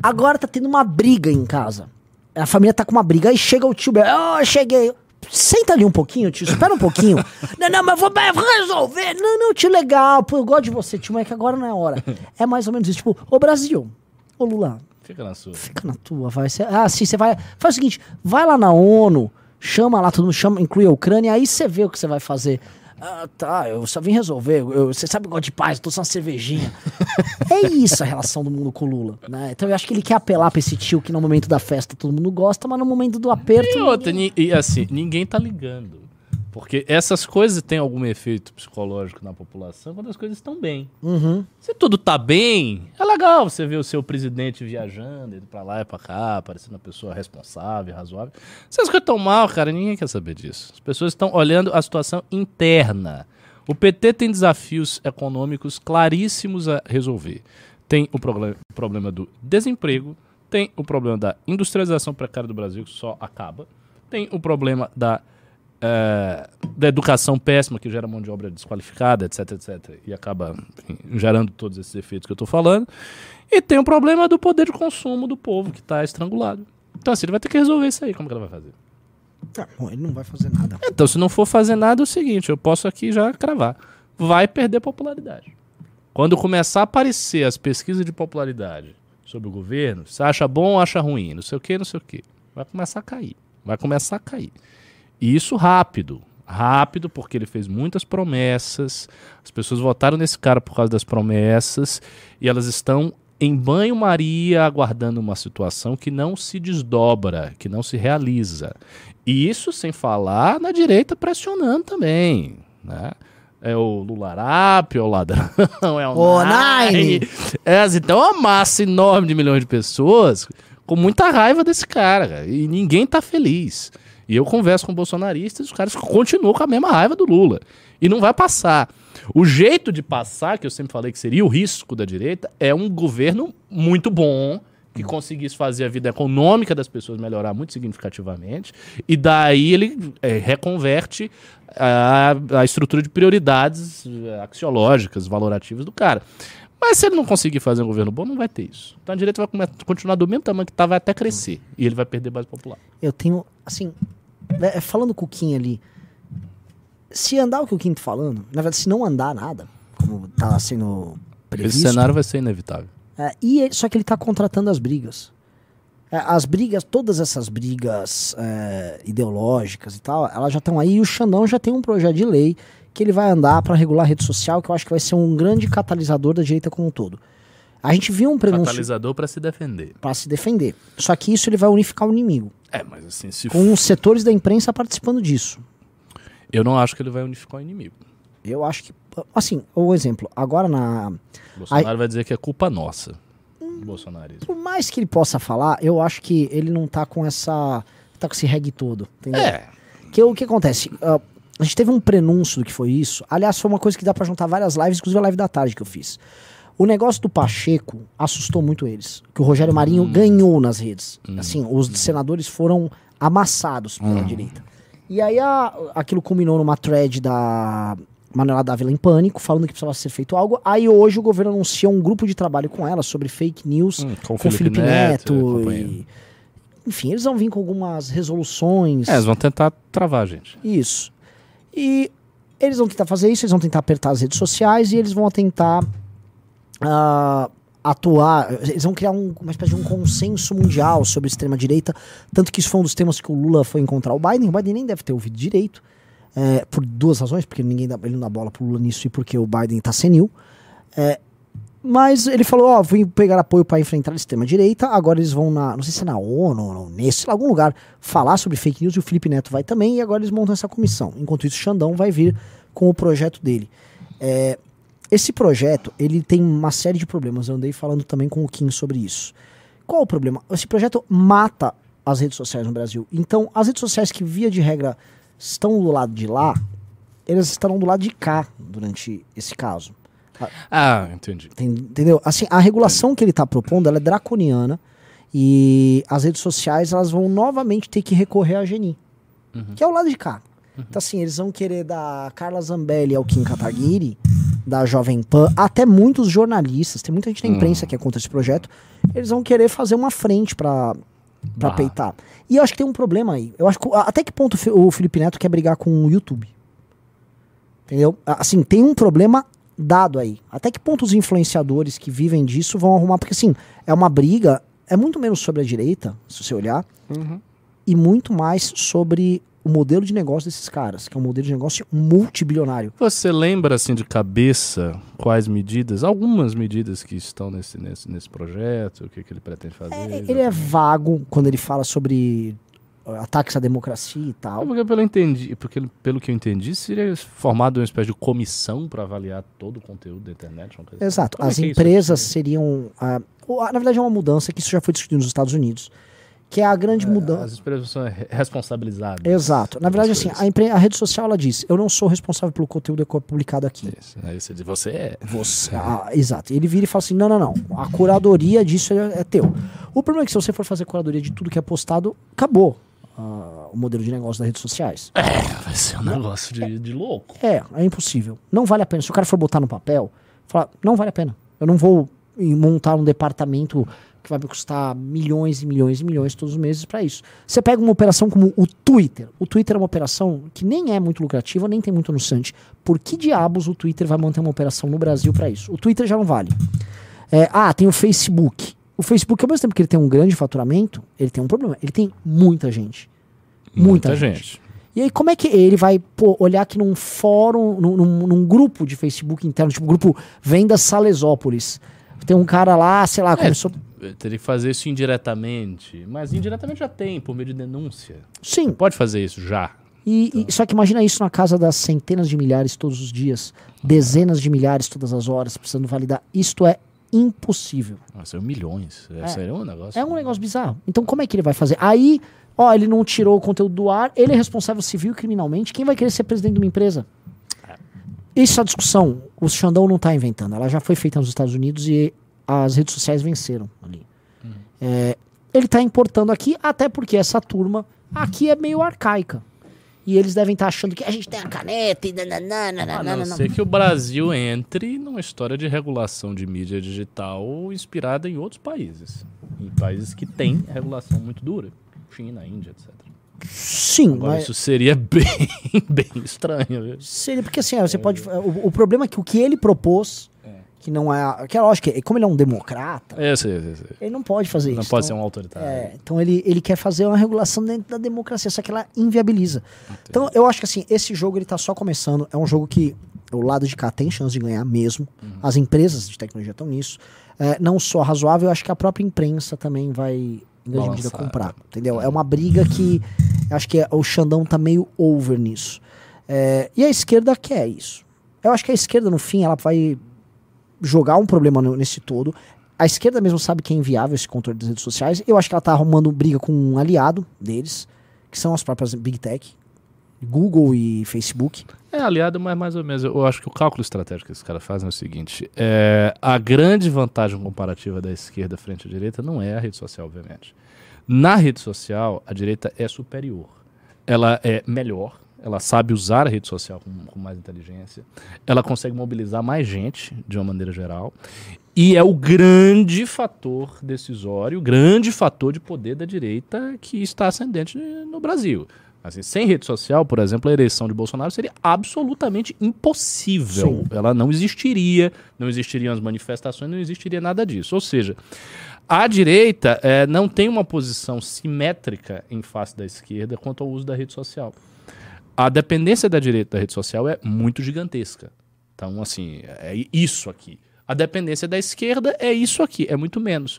Speaker 2: Agora tá tendo uma briga em casa. A família tá com uma briga. Aí chega o tio. Oh, cheguei. Senta ali um pouquinho, tio. Espera um pouquinho. *laughs* não, não, mas vou, eu vou resolver. Não, não, tio, legal. Pô, eu gosto de você, tio, mas é que agora não é hora. É mais ou menos isso. Tipo, ô Brasil. Ô Lula,
Speaker 3: Fica na sua.
Speaker 2: fica na tua, vai. Cê, ah, sim, você vai. Faz o seguinte, vai lá na ONU, chama lá todo mundo, chama, inclui a Ucrânia, aí você vê o que você vai fazer. Ah, tá, eu só vim resolver. eu- Você sabe eu gosto de paz, eu tô só uma cervejinha. *laughs* é isso a relação do mundo com o Lula, né? Então eu acho que ele quer apelar pra esse tio que no momento da festa todo mundo gosta, mas no momento do aperto.
Speaker 3: E outra, e assim, ninguém tá ligando. Porque essas coisas têm algum efeito psicológico na população quando as coisas estão bem.
Speaker 2: Uhum.
Speaker 3: Se tudo tá bem, é legal você ver o seu presidente viajando, indo pra lá e pra cá, parecendo uma pessoa responsável, razoável. Se as coisas estão mal, cara, ninguém quer saber disso. As pessoas estão olhando a situação interna. O PT tem desafios econômicos claríssimos a resolver. Tem o proble- problema do desemprego, tem o problema da industrialização precária do Brasil, que só acaba, tem o problema da eh, da educação péssima que gera mão de obra desqualificada, etc, etc, e acaba enfim, gerando todos esses efeitos que eu estou falando. E tem o problema do poder de consumo do povo que está estrangulado. Então, assim, ele vai ter que resolver isso aí. Como que ele vai fazer?
Speaker 2: Ah, bom, ele não vai fazer nada.
Speaker 3: Então, se não for fazer nada, é o seguinte: eu posso aqui já cravar. Vai perder popularidade. Quando começar a aparecer as pesquisas de popularidade sobre o governo, você acha bom ou acha ruim, não sei o que, não sei o que, vai começar a cair. Vai começar a cair. E isso rápido. Rápido, porque ele fez muitas promessas. As pessoas votaram nesse cara por causa das promessas. E elas estão em banho-maria aguardando uma situação que não se desdobra, que não se realiza. E isso sem falar na direita pressionando também. Né? É o Lularap, é o ladrão, *laughs* é o
Speaker 2: Ô,
Speaker 3: Nine. É, assim, tem uma massa enorme de milhões de pessoas com muita raiva desse cara, cara, e ninguém tá feliz. E eu converso com bolsonaristas, os caras continuam com a mesma raiva do Lula. E não vai passar. O jeito de passar, que eu sempre falei que seria o risco da direita, é um governo muito bom, que conseguisse fazer a vida econômica das pessoas melhorar muito significativamente, e daí ele é, reconverte a, a estrutura de prioridades eh, axiológicas, valorativas do cara. Mas se ele não conseguir fazer um governo bom, não vai ter isso. Então a direita vai continuar do mesmo tamanho que tá, vai até crescer. E ele vai perder base popular.
Speaker 2: Eu tenho, assim, né, falando com o Kim ali, se andar o que o Kim tá falando, na verdade, se não andar nada, como tá sendo previsto,
Speaker 3: Esse cenário vai ser inevitável.
Speaker 2: é, e ele- só que ele tá contratando as brigas. É, as brigas, todas essas brigas é, ideológicas e tal, elas já estão aí e o Xandão já tem um projeto de lei que ele vai andar para regular a rede social, que eu acho que vai ser um grande catalisador da direita como um todo. A gente viu um prenúncio
Speaker 3: Catalisador para se defender.
Speaker 2: para se defender. Só que isso ele vai unificar o inimigo,
Speaker 3: É, mas assim, se
Speaker 2: com os setores da imprensa participando disso.
Speaker 3: eu não acho que ele vai unificar o inimigo.
Speaker 2: Eu acho que. Assim, o exemplo, agora na.
Speaker 3: O Bolsonaro vai dizer que é culpa nossa. O bolsonarismo.
Speaker 2: Por mais que ele possa falar, eu acho que ele não tá com essa. tá com esse reggae todo. Entendeu?
Speaker 3: É.
Speaker 2: Que o que acontece? Ah, a gente teve um prenúncio do que foi isso. Aliás, foi uma coisa que dá pra juntar várias lives, inclusive a live da tarde que eu fiz. O negócio do Pacheco assustou muito eles. Que o Rogério Marinho ganhou nas redes. Assim, os senadores foram amassados pela direita. E aí a- aquilo culminou numa thread da Manuela Dávila em pânico, falando que precisava ser feito algo. Aí hoje o governo anunciou um grupo de trabalho com ela sobre fake news,
Speaker 3: Hum,
Speaker 2: com o Felipe,
Speaker 3: e
Speaker 2: Neto.
Speaker 3: companhia.
Speaker 2: e- Enfim, eles vão vir com algumas resoluções.
Speaker 3: É, eles vão tentar travar a gente.
Speaker 2: Isso. E eles vão tentar fazer isso, eles vão tentar apertar as redes sociais e eles vão tentar ah, atuar. Eles vão criar um- uma espécie de um consenso mundial sobre extrema-direita. Tanto que isso foi um dos temas que o Lula foi encontrar o Biden. O Biden nem deve ter ouvido direito. é, por duas razões, porque ninguém dá, ele não dá bola pro Lula nisso e porque o Biden tá senil. É, mas ele falou, ó, vim pegar apoio para enfrentar a extrema-direita, agora eles vão na, não sei se é na ONU ou nesse, algum lugar, falar sobre fake news e o Felipe Neto vai também, e agora eles montam essa comissão. Enquanto isso, Xandão vai vir com o projeto dele. É, esse projeto, ele tem uma série de problemas, eu andei falando também com o Kim sobre isso. Qual o problema? Esse projeto mata as redes sociais no Brasil. Então, as redes sociais que, via de regra, estão do lado de lá, elas estarão do lado de cá durante esse caso.
Speaker 3: Ah, entendi.
Speaker 2: Tem- Entendeu? Assim, a regulação que ele está propondo é draconiana e as redes sociais elas vão novamente ter que recorrer à Geni, que é o lado de cá. Então, assim, eles vão querer da Carla Zambelli ao Kim Kataguiri, da Jovem Pan, até muitos jornalistas, tem muita gente na imprensa que é contra esse projeto, eles vão querer fazer uma frente para para
Speaker 3: Ah.
Speaker 2: peitar. E eu acho que tem um problema aí. Eu acho que, até que ponto o Felipe Neto quer brigar com o YouTube? Entendeu? Assim, tem um problema dado aí. Até que ponto os influenciadores que vivem disso vão arrumar? Porque, assim, é uma briga, é muito menos sobre a direita, se você olhar, e muito mais sobre o modelo de negócio desses caras, que é um modelo de negócio multibilionário.
Speaker 3: Você lembra, assim, de cabeça, quais medidas, algumas medidas que estão nesse, nesse, nesse projeto, o que, que ele pretende fazer?
Speaker 2: É, ele é vago quando ele fala sobre uh, ataques à democracia e tal.
Speaker 3: Porque, pelo, entendi, porque pelo que eu entendi, seria formado uma espécie de comissão para avaliar todo o conteúdo da internet. assim.
Speaker 2: Exato.
Speaker 3: Como é
Speaker 2: As
Speaker 3: é
Speaker 2: empresas seriam. ah, o- ah, na verdade, é uma mudança que isso já foi discutido nos Estados Unidos. Que é a grande mudança.
Speaker 3: As empresas são re- responsabilizadas.
Speaker 2: Exato. Na verdade, assim, a, empre- a rede social ela diz: eu não sou responsável pelo conteúdo que é publicado aqui.
Speaker 3: Isso. Aí você diz, você é.
Speaker 2: Você. Ah, exato. Ele vira e fala assim: não, não, não. A curadoria disso é, é teu. O problema é que se você for fazer curadoria de tudo que é postado, acabou ah, o modelo de negócio das redes sociais.
Speaker 3: Vai ser um negócio de, de louco.
Speaker 2: É, é impossível. Não vale a pena. Se o cara for botar no papel, falar, não vale a pena. Eu não vou montar um departamento que vai me custar milhões e milhões e milhões todos os meses para isso. Você pega uma operação como o Twitter. O Twitter é uma operação que nem é muito lucrativa, nem tem muito anunciante. Por que diabos o Twitter vai manter uma operação no Brasil para isso? O Twitter já não vale. É, ah, tem o Facebook. O Facebook, ao mesmo tempo que ele tem um grande faturamento, ele tem um problema. Ele tem muita gente. Muita gente. E aí, como é que ele vai pô, olhar aqui num fórum, num, num- num grupo de Facebook interno, tipo grupo Vendas Salesópolis? Tem um cara lá, sei lá, começou.
Speaker 3: Teria que fazer isso indiretamente. Mas indiretamente já tem, por meio de denúncia.
Speaker 2: Sim.
Speaker 3: Pode fazer isso já.
Speaker 2: E, e- só que imagina isso na casa das centenas de milhares todos os dias, dezenas de milhares todas as horas, precisando validar. Isto é impossível.
Speaker 3: Nossa, são milhões. É. Seria um negócio.
Speaker 2: É um negócio bizarro. Então, como é que ele vai fazer? Aí, ó, ele não tirou o conteúdo do ar, ele é responsável civil e criminalmente. Quem vai querer ser presidente de uma empresa? Essa discussão, o Xandão não está inventando. Ela já foi feita nos Estados Unidos e as redes sociais venceram ali. É, ele está importando aqui, até porque essa turma aqui é meio arcaica. E eles devem estar achando que a gente tem a caneta e nananana,
Speaker 3: A
Speaker 2: nananana.
Speaker 3: não ser que o Brasil entre numa história de regulação de mídia digital inspirada em outros países. Em países que têm regulação muito dura. China, Índia, etc.
Speaker 2: Sim,
Speaker 3: Agora,
Speaker 2: mas
Speaker 3: isso seria *laughs* bem, bem estranho. viu?
Speaker 2: Seria porque assim, você pode. O, o problema é que o que ele propôs, que não é. Que é lógico, como ele é um democrata,
Speaker 3: É, sei, sei, sei.
Speaker 2: ele não pode fazer
Speaker 3: Não
Speaker 2: isso.
Speaker 3: pode ser
Speaker 2: então,
Speaker 3: um autoritário.
Speaker 2: é, então ele, ele quer fazer uma regulação dentro da democracia, só que ela inviabiliza. Então eu acho que assim, esse jogo ele tá só começando. É um jogo que o lado de cá tem chance de ganhar mesmo.
Speaker 3: Uhum.
Speaker 2: As empresas de tecnologia estão nisso. É, não só razoável, eu acho que a própria imprensa também vai, em grande medida, comprar. Entendeu? É uma briga que acho que é- o Xandão tá meio over nisso. É, e a esquerda quer isso. Eu acho que a esquerda, no fim, ela vai jogar um problema nesse todo. A esquerda mesmo sabe que é inviável esse controle das redes sociais. Eu acho que ela tá arrumando briga com um aliado deles, que são as próprias Big Tech. Google e Facebook.
Speaker 3: É aliado, mas mais ou menos. Eu acho que o cálculo estratégico que esses caras fazem é o seguinte: é, a grande vantagem comparativa da esquerda frente à direita não é a rede social, obviamente. Na rede social, a direita é superior. Ela é melhor, ela sabe usar a rede social com, com mais inteligência, ela consegue mobilizar mais gente, de uma maneira geral, e é o grande fator decisório, o grande fator de poder da direita que está ascendente no Brasil. Assim, sem rede social, por exemplo, a eleição de Bolsonaro seria absolutamente impossível.
Speaker 2: Sim.
Speaker 3: Ela não existiria, não existiriam as manifestações, não existiria nada disso. Ou seja, a direita eh, não tem uma posição simétrica em face da esquerda quanto ao uso da rede social. A dependência da direita da rede social é muito gigantesca. Então, assim, é isso aqui. A dependência da esquerda é isso aqui, é muito menos.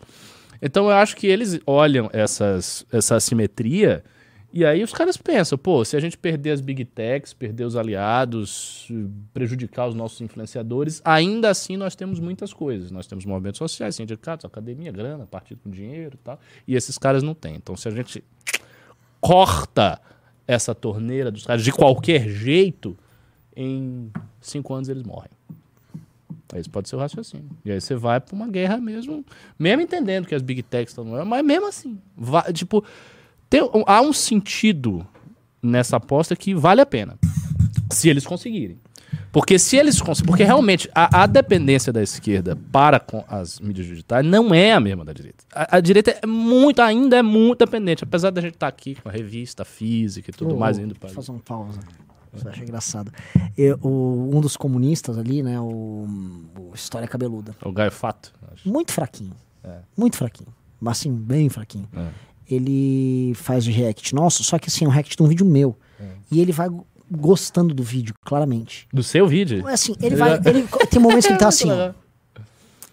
Speaker 3: Então, eu acho que eles olham essas, essa assimetria e aí os caras pensam, pô, se a gente perder as big techs, perder os aliados, prejudicar os nossos influenciadores, ainda assim nós temos muitas coisas. Nós temos movimentos sociais, sindicatos, academia, grana, partido com dinheiro e tal. E esses caras não têm. Então, se a gente corta essa torneira dos caras de qualquer jeito, em cinco anos eles morrem. Esse pode ser o raciocínio. E aí você vai pra uma guerra mesmo, mesmo entendendo que as big techs estão no mas mesmo assim, vai, tipo, tem, há um sentido nessa aposta que vale a pena. Se eles conseguirem. Porque se eles conseguirem. Porque realmente a, a dependência da esquerda para com as mídias digitais não é a mesma da direita. A, a direita é muito, ainda é muito dependente. Apesar da gente estar aqui com a revista física e tudo
Speaker 2: Ô,
Speaker 3: mais indo para.
Speaker 2: Fazer uma pausa. Você acha engraçado. Eu- o- um dos comunistas ali, né? O, o História Cabeluda.
Speaker 3: O Gaio Fato.
Speaker 2: Muito fraquinho.
Speaker 3: É.
Speaker 2: Muito fraquinho. Mas assim, bem fraquinho.
Speaker 3: É.
Speaker 2: Ele faz o react nosso, só que assim, é um react de um vídeo meu.
Speaker 3: É.
Speaker 2: E ele vai gostando do vídeo, claramente.
Speaker 3: Do seu vídeo?
Speaker 2: É assim, ele vai. *laughs* Ele, tem momentos que ele tá
Speaker 3: Muito
Speaker 2: assim, ó.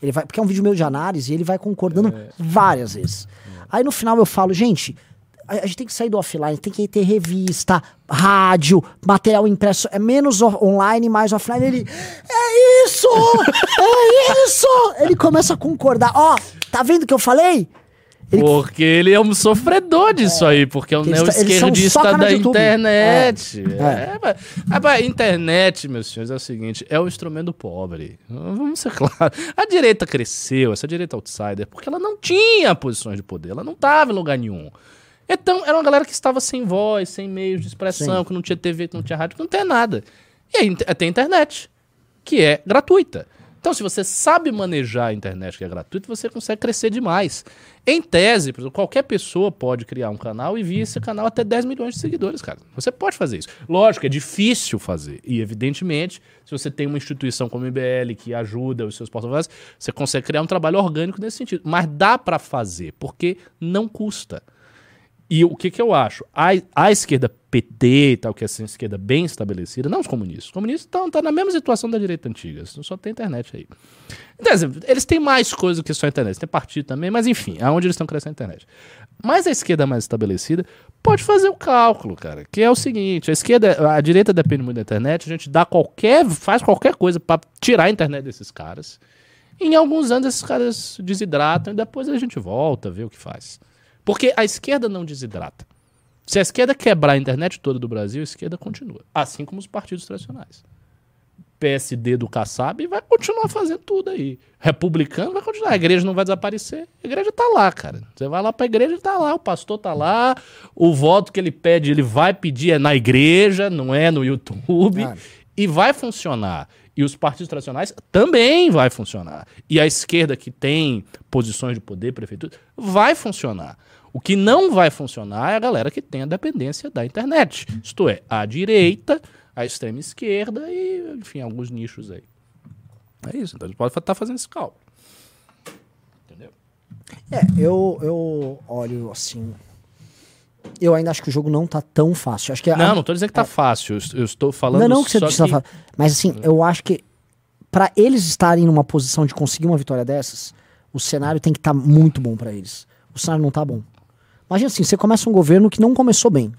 Speaker 2: Ele vai, porque é um vídeo meu de análise e ele vai concordando
Speaker 3: É.
Speaker 2: várias vezes. Aí no final eu falo, gente, a, a gente tem que sair do offline, tem que ter revista, rádio, material impresso. É menos online, mais offline. Ele. É isso! É isso! Ele começa a concordar. Ó, tá vendo o que eu falei? Ele-
Speaker 3: Porque ele é um sofredor disso aí, porque é um
Speaker 2: tá- soca no
Speaker 3: da internet.
Speaker 2: É.
Speaker 3: É, mas- Rapaz, internet, meus senhores, é o seguinte, é um instrumento pobre. Vamos ser *laughs* claros. A direita cresceu, essa direita outsider, porque ela não tinha posições de poder, ela não estava em lugar nenhum. Então, era uma galera que estava sem voz, sem meios de expressão,
Speaker 2: Sim.
Speaker 3: que não tinha TV, que não tinha rádio, que não tem nada. E aí tem a internet, que é gratuita. Então, se você sabe manejar a internet que é gratuita, você consegue crescer demais. Em tese, qualquer pessoa pode criar um canal e vir esse canal até 10 milhões de seguidores, cara. Você pode fazer isso. Lógico, é difícil fazer. E, evidentemente, se você tem uma instituição como o IBL que ajuda os seus porta-vozes, você consegue criar um trabalho orgânico nesse sentido. Mas dá pra fazer, porque não custa. E o que, que eu acho? A, a esquerda PT e tal, que é essa esquerda bem estabelecida, não os comunistas. Os comunistas estão tá na mesma situação da direita antiga, só tem internet aí. Então, assim, eles têm mais coisa que só internet, tem partido também, mas enfim, aonde eles estão crescendo a internet. Mas a esquerda mais estabelecida pode fazer o cálculo, cara, que é o seguinte: a esquerda, a direita depende muito da internet, a gente dá qualquer, faz qualquer coisa para tirar a internet desses caras. Em alguns anos esses caras desidratam e depois a gente volta, vê o que faz. Porque a esquerda não desidrata. Se a esquerda quebrar a internet toda do Brasil, a esquerda continua. Assim como os partidos tradicionais. PSD do Kassab vai continuar fazendo tudo aí. Republicano vai continuar. A igreja não vai desaparecer. A igreja tá lá, cara. Você vai lá pra igreja, tá lá. O pastor tá lá. O voto que ele pede, ele vai pedir é na igreja, não é no YouTube.
Speaker 2: Claro.
Speaker 3: E vai funcionar. E os partidos tradicionais também vai funcionar. E a esquerda que tem posições de poder, prefeitura, vai funcionar. O que não vai funcionar é a galera que tem a dependência da internet. Isto é, a direita, a extrema esquerda e, enfim, alguns nichos aí. É isso. Então a gente pode estar fazendo esse cálculo. Entendeu?
Speaker 2: É, eu, eu olho assim. Eu ainda acho que o jogo não tá tão fácil. Acho que a-
Speaker 3: Não, não estou dizendo que tá fácil. Eu, estou falando
Speaker 2: Não, não que você precisa falar. Mas assim, eu acho que pra eles estarem numa posição de conseguir uma vitória dessas, o cenário tem que estar muito bom pra eles. O cenário não tá bom. Imagina assim, você começa um governo que não começou bem.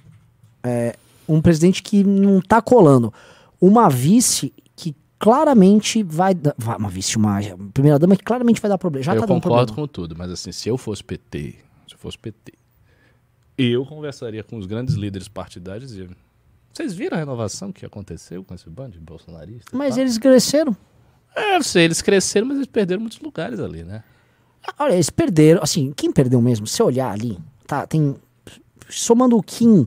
Speaker 2: É, um presidente que não tá colando. Uma vice que claramente vai dar. Uma vice, uma primeira dama que claramente vai dar problema. Já
Speaker 3: eu
Speaker 2: tá dando
Speaker 3: concordo
Speaker 2: problema.
Speaker 3: com tudo, mas assim, se eu fosse PT, se eu fosse PT, eu conversaria com os grandes líderes partidários e Vocês viram a renovação que aconteceu com esse bando de bolsonaristas?
Speaker 2: Mas eles cresceram.
Speaker 3: É, eu sei, eles cresceram, mas eles perderam muitos lugares ali, né?
Speaker 2: Olha, eles perderam. Assim, quem perdeu mesmo? Se olhar ali, tá, tem. Somando o Kim,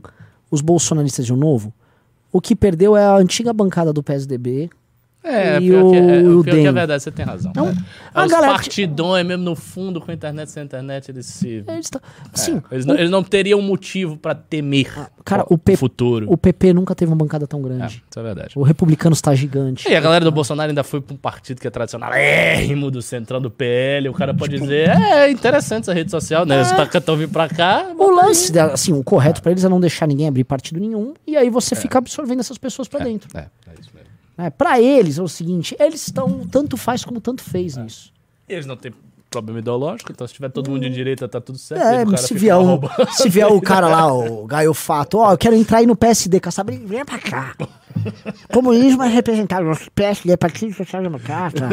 Speaker 2: os bolsonaristas de novo, o que perdeu é a antiga bancada do PSDB.
Speaker 3: É,
Speaker 2: E
Speaker 3: pior, que, é,
Speaker 2: o
Speaker 3: pior que é verdade, você tem razão.
Speaker 2: Então,
Speaker 3: É.
Speaker 2: a
Speaker 3: Os
Speaker 2: galera-
Speaker 3: partidões, mesmo no fundo, com a internet sem internet, eles se.
Speaker 2: Eles tá-
Speaker 3: É, eles, não, eles não teriam motivo pra temer
Speaker 2: cara, o P-
Speaker 3: futuro.
Speaker 2: o PP nunca teve uma bancada tão
Speaker 3: É,
Speaker 2: grande.
Speaker 3: isso é verdade.
Speaker 2: O republicano está gigante.
Speaker 3: E a galera do Bolsonaro ainda foi pra um partido que é tradicionalérrimo do centrão do PL. O cara pode dizer, é interessante essa rede social, né? Os tacantão vir pra cá.
Speaker 2: O lance, assim, o correto pra eles é não deixar ninguém abrir partido nenhum e aí você fica absorvendo essas pessoas pra dentro.
Speaker 3: É, é isso mesmo.
Speaker 2: É, para eles é o seguinte, eles estão tanto faz como tanto fez nisso.
Speaker 3: Eles não têm problema ideológico, então se tiver todo mundo de direita, tá tudo certo.
Speaker 2: É, se vier, um, *laughs* se vier o cara lá, o Gaio Fato, ó, eu quero entrar aí no PSD, Kassab, vem pra cá. Comunismo é representado no PSD, Partido Social Democrata.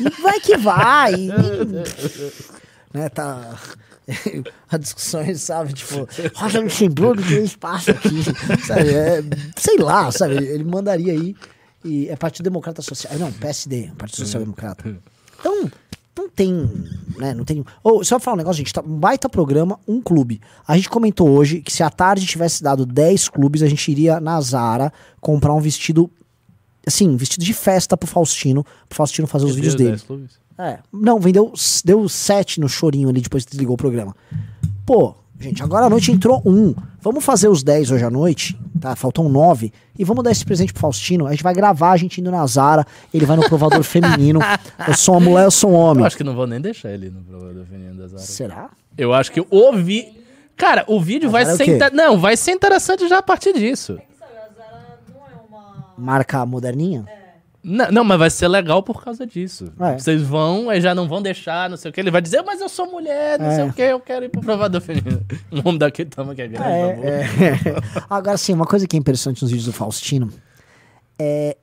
Speaker 2: E vai que vai. E, *laughs* né, tá... *laughs* A discussão, sabe, tipo, Rosa Luxemburgo tem espaço aqui, sabe, é, sei lá, sabe, ele mandaria aí, e é Partido Democrata Social, não, PSD, Partido Social Democrata. Então, não tem, né, não tem... Ou, só falar um negócio, gente, tá um baita programa, um clube. A gente comentou hoje que se a tarde tivesse dado 10 clubes, a gente iria na Zara comprar um vestido, assim, vestido de festa pro Faustino, pro Faustino fazer os vídeos dele.
Speaker 3: dez clubes.
Speaker 2: É, não, vendeu, deu sete no chorinho ali depois que desligou o programa. Pô, gente, agora à noite entrou um. Vamos fazer os 10 hoje à noite, tá? Faltam nove. E vamos dar esse presente pro Faustino. A gente vai gravar a gente indo na Zara. Ele vai no provador feminino. *laughs* Eu sou uma mulher, eu sou um
Speaker 3: Eu
Speaker 2: homem.
Speaker 3: acho que não vou nem deixar ele no provador feminino das áreas.
Speaker 2: Será?
Speaker 3: Eu acho que o vi... Cara, o vídeo vai
Speaker 2: Zara é
Speaker 3: ser... inter- Não, vai ser interessante já a partir disso.
Speaker 4: É que sabe, a Zara não é uma.
Speaker 2: Marca moderninha?
Speaker 3: Não, não, mas vai ser legal por causa disso.
Speaker 2: É.
Speaker 3: Vocês vão, aí já não vão deixar, não sei o que. Ele vai dizer, mas eu sou mulher, não
Speaker 2: É.
Speaker 3: sei o que, eu quero ir pro provador feminino. *laughs* Um homem daquele tamanho que é grande,
Speaker 2: É,
Speaker 3: por favor.
Speaker 2: é. *laughs* Agora, sim, uma coisa que é interessante nos vídeos do Faustino é.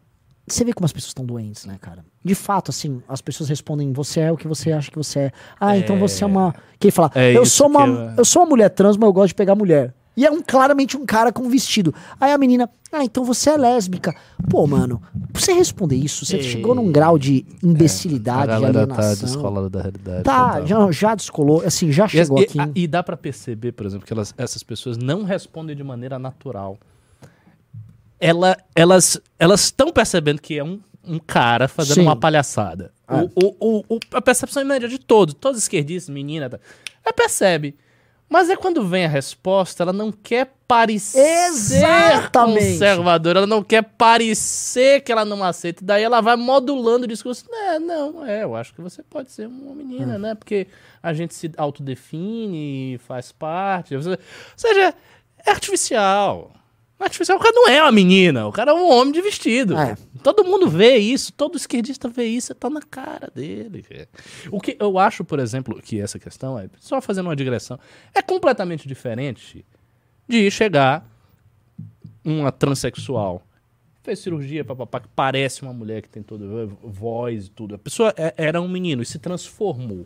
Speaker 2: Você vê como as pessoas estão doentes, né, cara? De fato, assim, as pessoas respondem, você é o que você acha que você é. Ah, então você é uma. Que ele fala,
Speaker 3: É
Speaker 2: eu sou uma.
Speaker 3: Eu
Speaker 2: sou uma mulher trans, mas eu gosto de pegar mulher. E é um, claramente um cara com vestido. Aí a menina, ah, então você é lésbica. Pô, mano, pra você responder isso, você
Speaker 3: Ei.
Speaker 2: chegou num grau de
Speaker 3: A
Speaker 2: imbecilidade, de
Speaker 3: galera tá
Speaker 2: alienação.
Speaker 3: descolada da realidade.
Speaker 2: Tá, já, já descolou, assim, já
Speaker 3: E,
Speaker 2: chegou
Speaker 3: e-
Speaker 2: aqui.
Speaker 3: a- e dá pra perceber, por exemplo, que elas- essas pessoas não respondem de maneira natural. Ela- elas elas estão percebendo que é um, um cara fazendo
Speaker 2: Sim.
Speaker 3: uma palhaçada.
Speaker 2: É.
Speaker 3: O, o- o- a percepção média de todos, todos os esquerdistas, menina, tá, ela percebe. Mas é quando vem a resposta, ela não quer parecer
Speaker 2: Exatamente.
Speaker 3: conservadora, ela não quer parecer que ela não aceita. Daí ela vai modulando o discurso. É, não, é, eu acho que você pode ser uma menina,
Speaker 2: Hum.
Speaker 3: né? Porque a gente se autodefine, faz parte. Ou seja, é artificial. Artificial, o cara não é uma menina, o cara é um homem de vestido.
Speaker 2: É.
Speaker 3: Todo mundo vê isso, todo esquerdista vê isso, tá na cara dele. O que eu acho, por exemplo, que essa questão é, só fazendo uma digressão, é completamente diferente de chegar uma transexual, fez cirurgia, papapá, que parece uma mulher que tem toda voz e tudo. A pessoa é- era um menino e se transformou.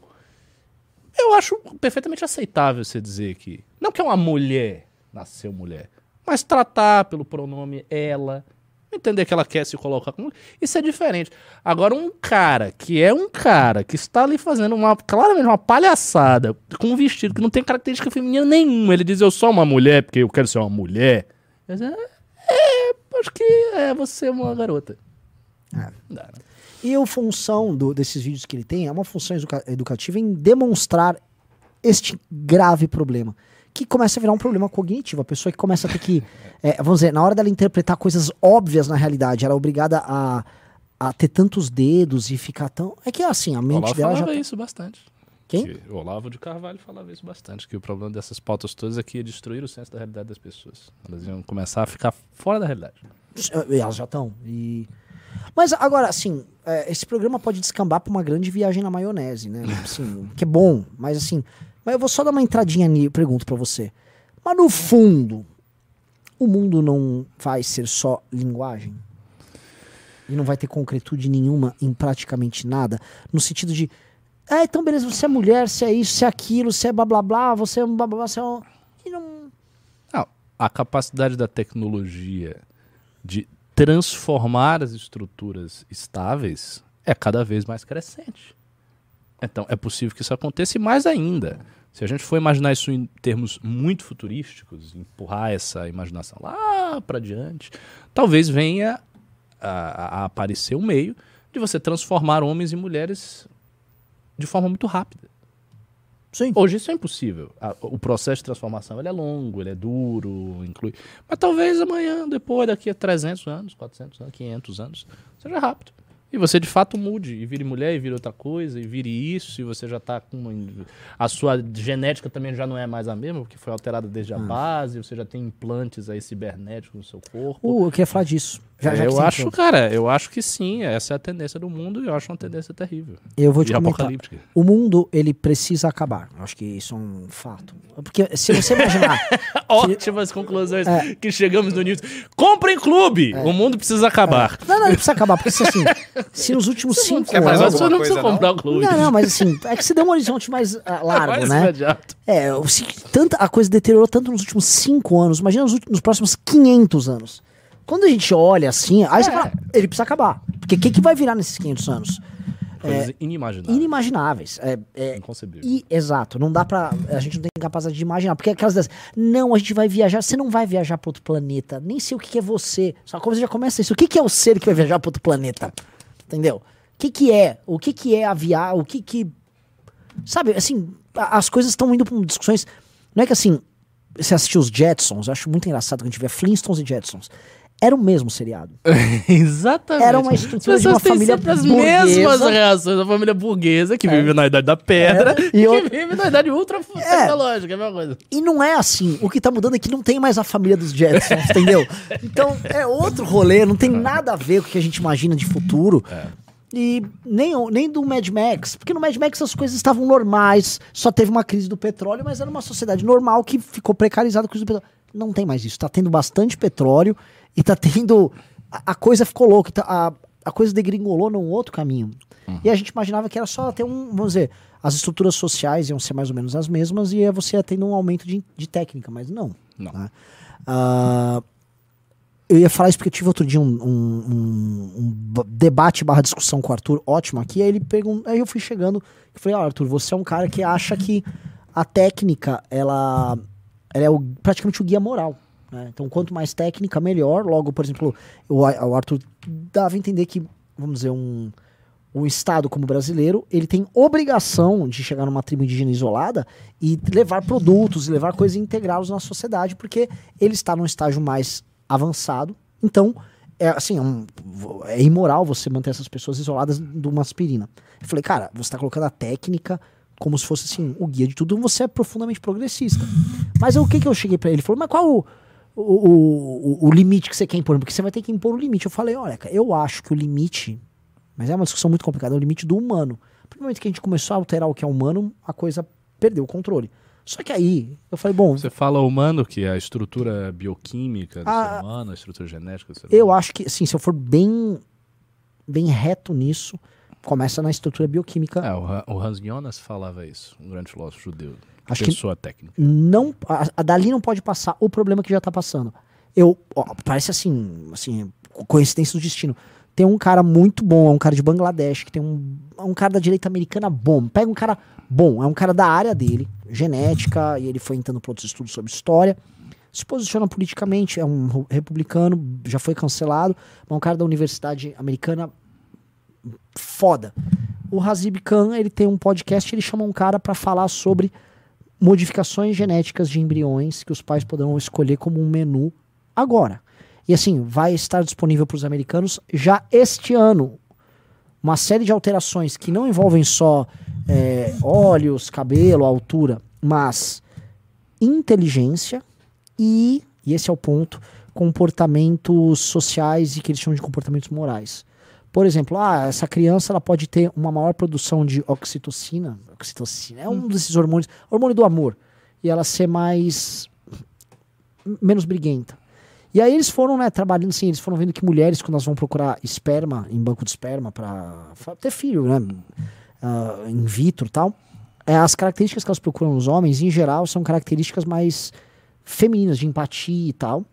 Speaker 3: Eu acho perfeitamente aceitável você dizer que. Não que é uma mulher, nasceu mulher, mas tratar pelo pronome ela, entender que ela quer se colocar como. Isso é diferente. Agora, um cara que é um cara que está ali fazendo uma, claramente uma palhaçada, com um vestido que não tem característica feminina nenhuma. Ele diz, eu sou uma mulher porque eu quero ser uma mulher. Eu digo, É, acho que é você uma garota.
Speaker 2: É.
Speaker 3: Dá, né?
Speaker 2: E a função do- desses vídeos que ele tem é uma função educa- educativa em demonstrar este grave problema. Que começa a virar um problema cognitivo. A pessoa que começa a ter que. *laughs* é, vamos dizer, na hora dela interpretar coisas óbvias na realidade, ela é obrigada a, a ter tantos dedos e ficar tão. É que assim, a mente
Speaker 3: Olavo
Speaker 2: dela já.
Speaker 3: falava
Speaker 2: tá-
Speaker 3: isso bastante.
Speaker 2: Quem?
Speaker 3: Que o Olavo de Carvalho falava isso bastante, que o problema dessas pautas todas é que ia destruir o senso da realidade das pessoas. Elas iam começar a ficar fora da realidade.
Speaker 2: E Elas já estão. E... Mas agora, assim, é, esse programa pode descambar pra uma grande viagem na maionese, né? Assim, que é bom, mas assim. Mas eu vou só dar uma entradinha ali, pergunto pra você. Mas no fundo, o mundo não vai ser só linguagem? E não vai ter concretude nenhuma em praticamente nada? No sentido de. Ah, então beleza, você é mulher, você é isso, você é aquilo, você é blá blá blá, você é blá blá blá, você é. E não.
Speaker 3: Não, a capacidade da tecnologia de transformar as estruturas estáveis é cada vez mais crescente. Então, é possível que isso aconteça e mais ainda. Se a gente for imaginar isso em termos muito futurísticos, empurrar essa imaginação lá para diante, talvez venha a, a aparecer um meio de você transformar homens e mulheres de forma muito rápida.
Speaker 2: Sim.
Speaker 3: Hoje isso é impossível. O processo de transformação ele é longo, ele é duro, inclui. Mas talvez amanhã, depois, daqui a 300 anos, 400 anos, 500 anos, seja rápido. E você de fato mude, e vire mulher, e vire outra coisa, e vire isso, e você já está com. uma- A sua genética também já não é mais a mesma, porque foi alterada desde a base, você já tem implantes aí cibernéticos no seu corpo.
Speaker 2: Uh, eu queria falar disso. Já, já
Speaker 3: É,
Speaker 2: que
Speaker 3: eu acho, cara, eu acho que sim, essa é a tendência do mundo e eu acho uma tendência terrível.
Speaker 2: Eu vou te
Speaker 3: e
Speaker 2: comentar. O mundo, ele precisa acabar. Eu acho que isso é um fato. Porque se você imaginar... *laughs*
Speaker 3: Ótimas conclusões que chegamos no News. Comprem clube! O mundo precisa acabar.
Speaker 2: não, não, ele precisa acabar. Porque assim, *laughs* se nos últimos cinco
Speaker 1: quer mais
Speaker 3: Mas
Speaker 2: anos...
Speaker 3: você não
Speaker 1: alguma
Speaker 3: precisa comprar o clube.
Speaker 2: Não, não, mas assim, é que você deu um horizonte mais ah, *laughs* largo,
Speaker 3: Mais
Speaker 2: né?
Speaker 3: imediato.
Speaker 2: É, se- tanta, a coisa deteriorou tanto nos últimos cinco anos. Imagina nos, últimos- nos próximos 500 anos. Quando a gente olha assim, aí você fala, ele precisa acabar. Porque o que, que vai virar nesses 500 anos?
Speaker 3: Coisas inimagináveis.
Speaker 2: Inimagináveis. É, é,
Speaker 3: Inconcebível.
Speaker 2: e, exato, não dá pra. A gente não tem capacidade de imaginar. Porque aquelas dessas. Não, a gente vai viajar. Você não vai viajar pra outro planeta. Nem sei o que, que é você. Só que você já começa isso. O que, que é o ser que vai viajar pra outro planeta? Entendeu? O que, que é? O que, que é aviar? O que que. Sabe, assim, as coisas estão indo pra discussões. Não é que assim. Você assistiu os Jetsons, eu acho muito engraçado quando vê Flintstones e Jetsons. Era o mesmo seriado. *laughs*
Speaker 3: Exatamente.
Speaker 2: Era uma estrutura de uma família
Speaker 3: sempre as
Speaker 2: burguesa.
Speaker 3: mesmas reações da família burguesa, que vive na idade da pedra,
Speaker 2: É.
Speaker 3: e
Speaker 2: E
Speaker 3: que
Speaker 2: outra-
Speaker 3: vive na idade ultra tecnológica, é a mesma coisa.
Speaker 2: E não é assim. O que tá mudando é que não tem mais a família dos Jetsons, *laughs* entendeu? Então é outro rolê, não tem nada a ver com o que a gente imagina de futuro. E nem, nem do Mad Max. Porque no Mad Max as coisas estavam normais, só teve uma crise do petróleo, mas era uma sociedade normal que ficou precarizada com a crise do petróleo. Não tem mais isso. Tá tendo bastante petróleo e tá tendo. A, a coisa ficou louca. tá- a, a coisa degringolou num outro caminho. E a gente imaginava que era só ter um. Vamos dizer, as estruturas sociais iam ser mais ou menos as mesmas e você ia tendo um aumento de, de técnica, mas não.
Speaker 3: Não.
Speaker 2: né? Ah, eu ia falar isso porque eu tive outro dia um, um- um- um debate barra discussão com o Arthur ótimo aqui. Aí ele perguntou. Aí eu fui chegando e falei, ó, Arthur, você é um cara que acha que a técnica, ela, ela é o- praticamente o guia moral. Né? Então, quanto mais técnica, melhor. Logo, por exemplo, o, o Arthur dava a entender que, vamos dizer, um, um Estado como brasileiro, ele tem obrigação de chegar numa tribo indígena isolada e levar produtos, levar coisas e integrá-los na sociedade, porque ele está num estágio mais avançado. Então, é assim, é, um- é imoral você manter essas pessoas isoladas de uma aspirina. Eu falei, cara, você está colocando a técnica como se fosse assim, o guia de tudo, você é profundamente progressista. Mas o que que eu cheguei para ele? Ele falou, mas qual o, o, o, limite que você quer impor? Porque você vai ter que impor o limite. Eu falei, olha, cara, eu acho que o limite mas é uma discussão muito complicada, é o limite do humano. No momento que a gente começou a alterar o que é humano, a coisa perdeu o controle. Só que aí, eu falei, bom,
Speaker 3: Você fala humano, que é a estrutura bioquímica do
Speaker 2: Ah,
Speaker 3: ser humano, a estrutura genética do ser
Speaker 2: eu
Speaker 3: humano.
Speaker 2: acho que, assim, se eu for bem, bem reto nisso, começa na estrutura bioquímica.
Speaker 3: É, o Hans Jonas falava isso, um grande filósofo judeu.
Speaker 2: Acho que-
Speaker 3: pessoa técnica.
Speaker 2: não a, a dali não pode passar o problema que já tá passando. Eu, ó, parece assim, assim, co- coincidência do destino. Tem um cara muito bom, é um cara de Bangladesh, que tem um, é um cara da direita americana bom. Pega um cara bom, é um cara da área dele, genética, e ele foi entrando para outros estudos sobre história. Se posiciona politicamente, é um republicano, já foi cancelado, mas é um cara da universidade americana foda. O Hazib Khan, ele tem um podcast, ele chama um cara para falar sobre modificações genéticas de embriões que os pais poderão escolher como um menu agora. E assim, vai estar disponível para os americanos já este ano. Uma série de alterações que não envolvem só é, olhos, cabelo, altura, mas inteligência e, e esse é o ponto, comportamentos sociais e que eles chamam de comportamentos morais. Por exemplo, ah, essa criança ela pode ter uma maior produção de oxitocina. Oxitocina é um desses hormônios, hormônio do amor. E ela ser mais. menos briguenta. E aí eles foram, né, trabalhando assim, eles foram vendo que mulheres, quando elas vão procurar esperma, em banco de esperma, para ter filho, né, ah, in vitro e tal, é, as características que elas procuram nos homens, em geral, são características mais femininas, de empatia e tal.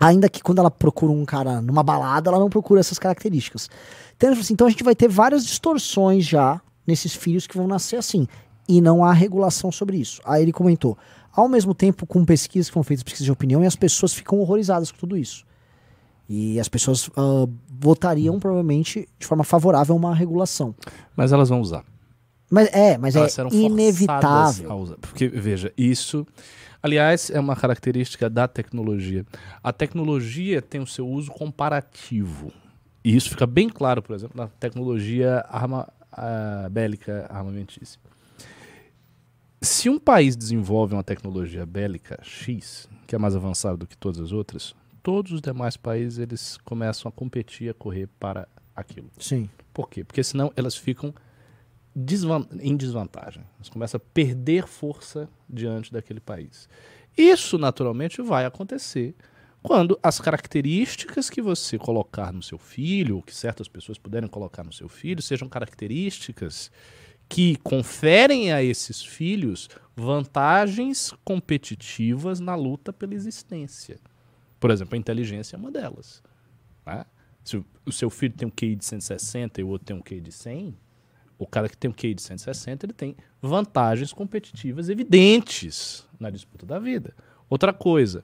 Speaker 2: Ainda que quando ela procura um cara numa balada, ela não procura essas características. Então, assim, então a gente vai ter várias distorções já nesses filhos que vão nascer assim. E não há regulação sobre isso. Aí ele comentou, ao mesmo tempo com pesquisas que foram feitas, pesquisas de opinião, e as pessoas ficam horrorizadas com tudo isso. E as pessoas ah, votariam provavelmente de forma favorável a uma regulação.
Speaker 3: Mas elas vão usar.
Speaker 2: Mas é, mas
Speaker 3: Elas
Speaker 2: é
Speaker 3: serão forçadas
Speaker 2: inevitável.
Speaker 3: usar. Porque, veja, isso. Aliás, é uma característica da tecnologia. A tecnologia tem o seu uso comparativo. E isso fica bem claro, por exemplo, na tecnologia arma, bélica armamentícia. Se um país desenvolve uma tecnologia bélica X, que é mais avançada do que todas as outras, todos os demais países eles começam a competir, a correr para aquilo.
Speaker 2: Sim.
Speaker 3: Por quê? Porque senão elas ficam desvan- em desvantagem. Elas começam a perder força diante daquele país. Isso, naturalmente, vai acontecer quando as características que você colocar no seu filho, ou que certas pessoas puderem colocar no seu filho, sejam características que conferem a esses filhos vantagens competitivas na luta pela existência. Por exemplo, a inteligência é uma delas. né? Se o seu filho tem um QI de 160 e o outro tem um QI de 100, o cara que tem um QI de 160, ele tem vantagens competitivas evidentes na disputa da vida. Outra coisa,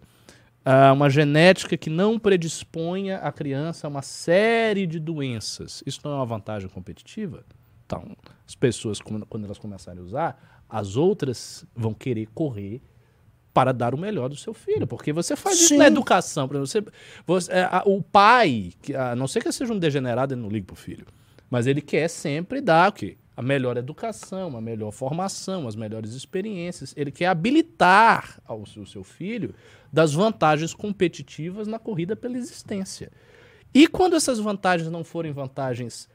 Speaker 3: ah, uma genética que não predisponha a criança a uma série de doenças. Isso não é uma vantagem competitiva? Então, as pessoas, quando elas começarem a usar, as outras vão querer correr para dar o melhor do seu filho, porque você faz isso
Speaker 2: Sim.
Speaker 3: na educação. Você, você- é, a- o pai, a não ser que seja um degenerado, ele não liga pro filho, mas ele quer sempre dar o quê? A melhor educação, a melhor formação, as melhores experiências. Ele quer habilitar ao seu, seu filho das vantagens competitivas na corrida pela existência. E quando essas vantagens não forem vantagens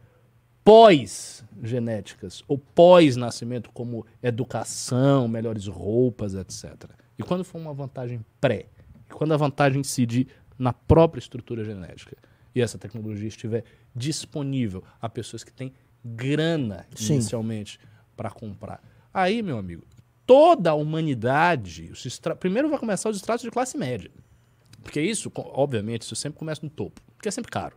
Speaker 3: pós-genéticas ou pós-nascimento, como educação, melhores roupas, etc. E quando for uma vantagem pré, e quando a vantagem incide na própria estrutura genética e essa tecnologia estiver disponível a pessoas que têm grana
Speaker 2: Sim.
Speaker 3: inicialmente para comprar, aí, meu amigo, toda a humanidade, primeiro vai começar os estratos de classe média. Porque isso, obviamente, isso sempre começa no topo, porque é sempre caro.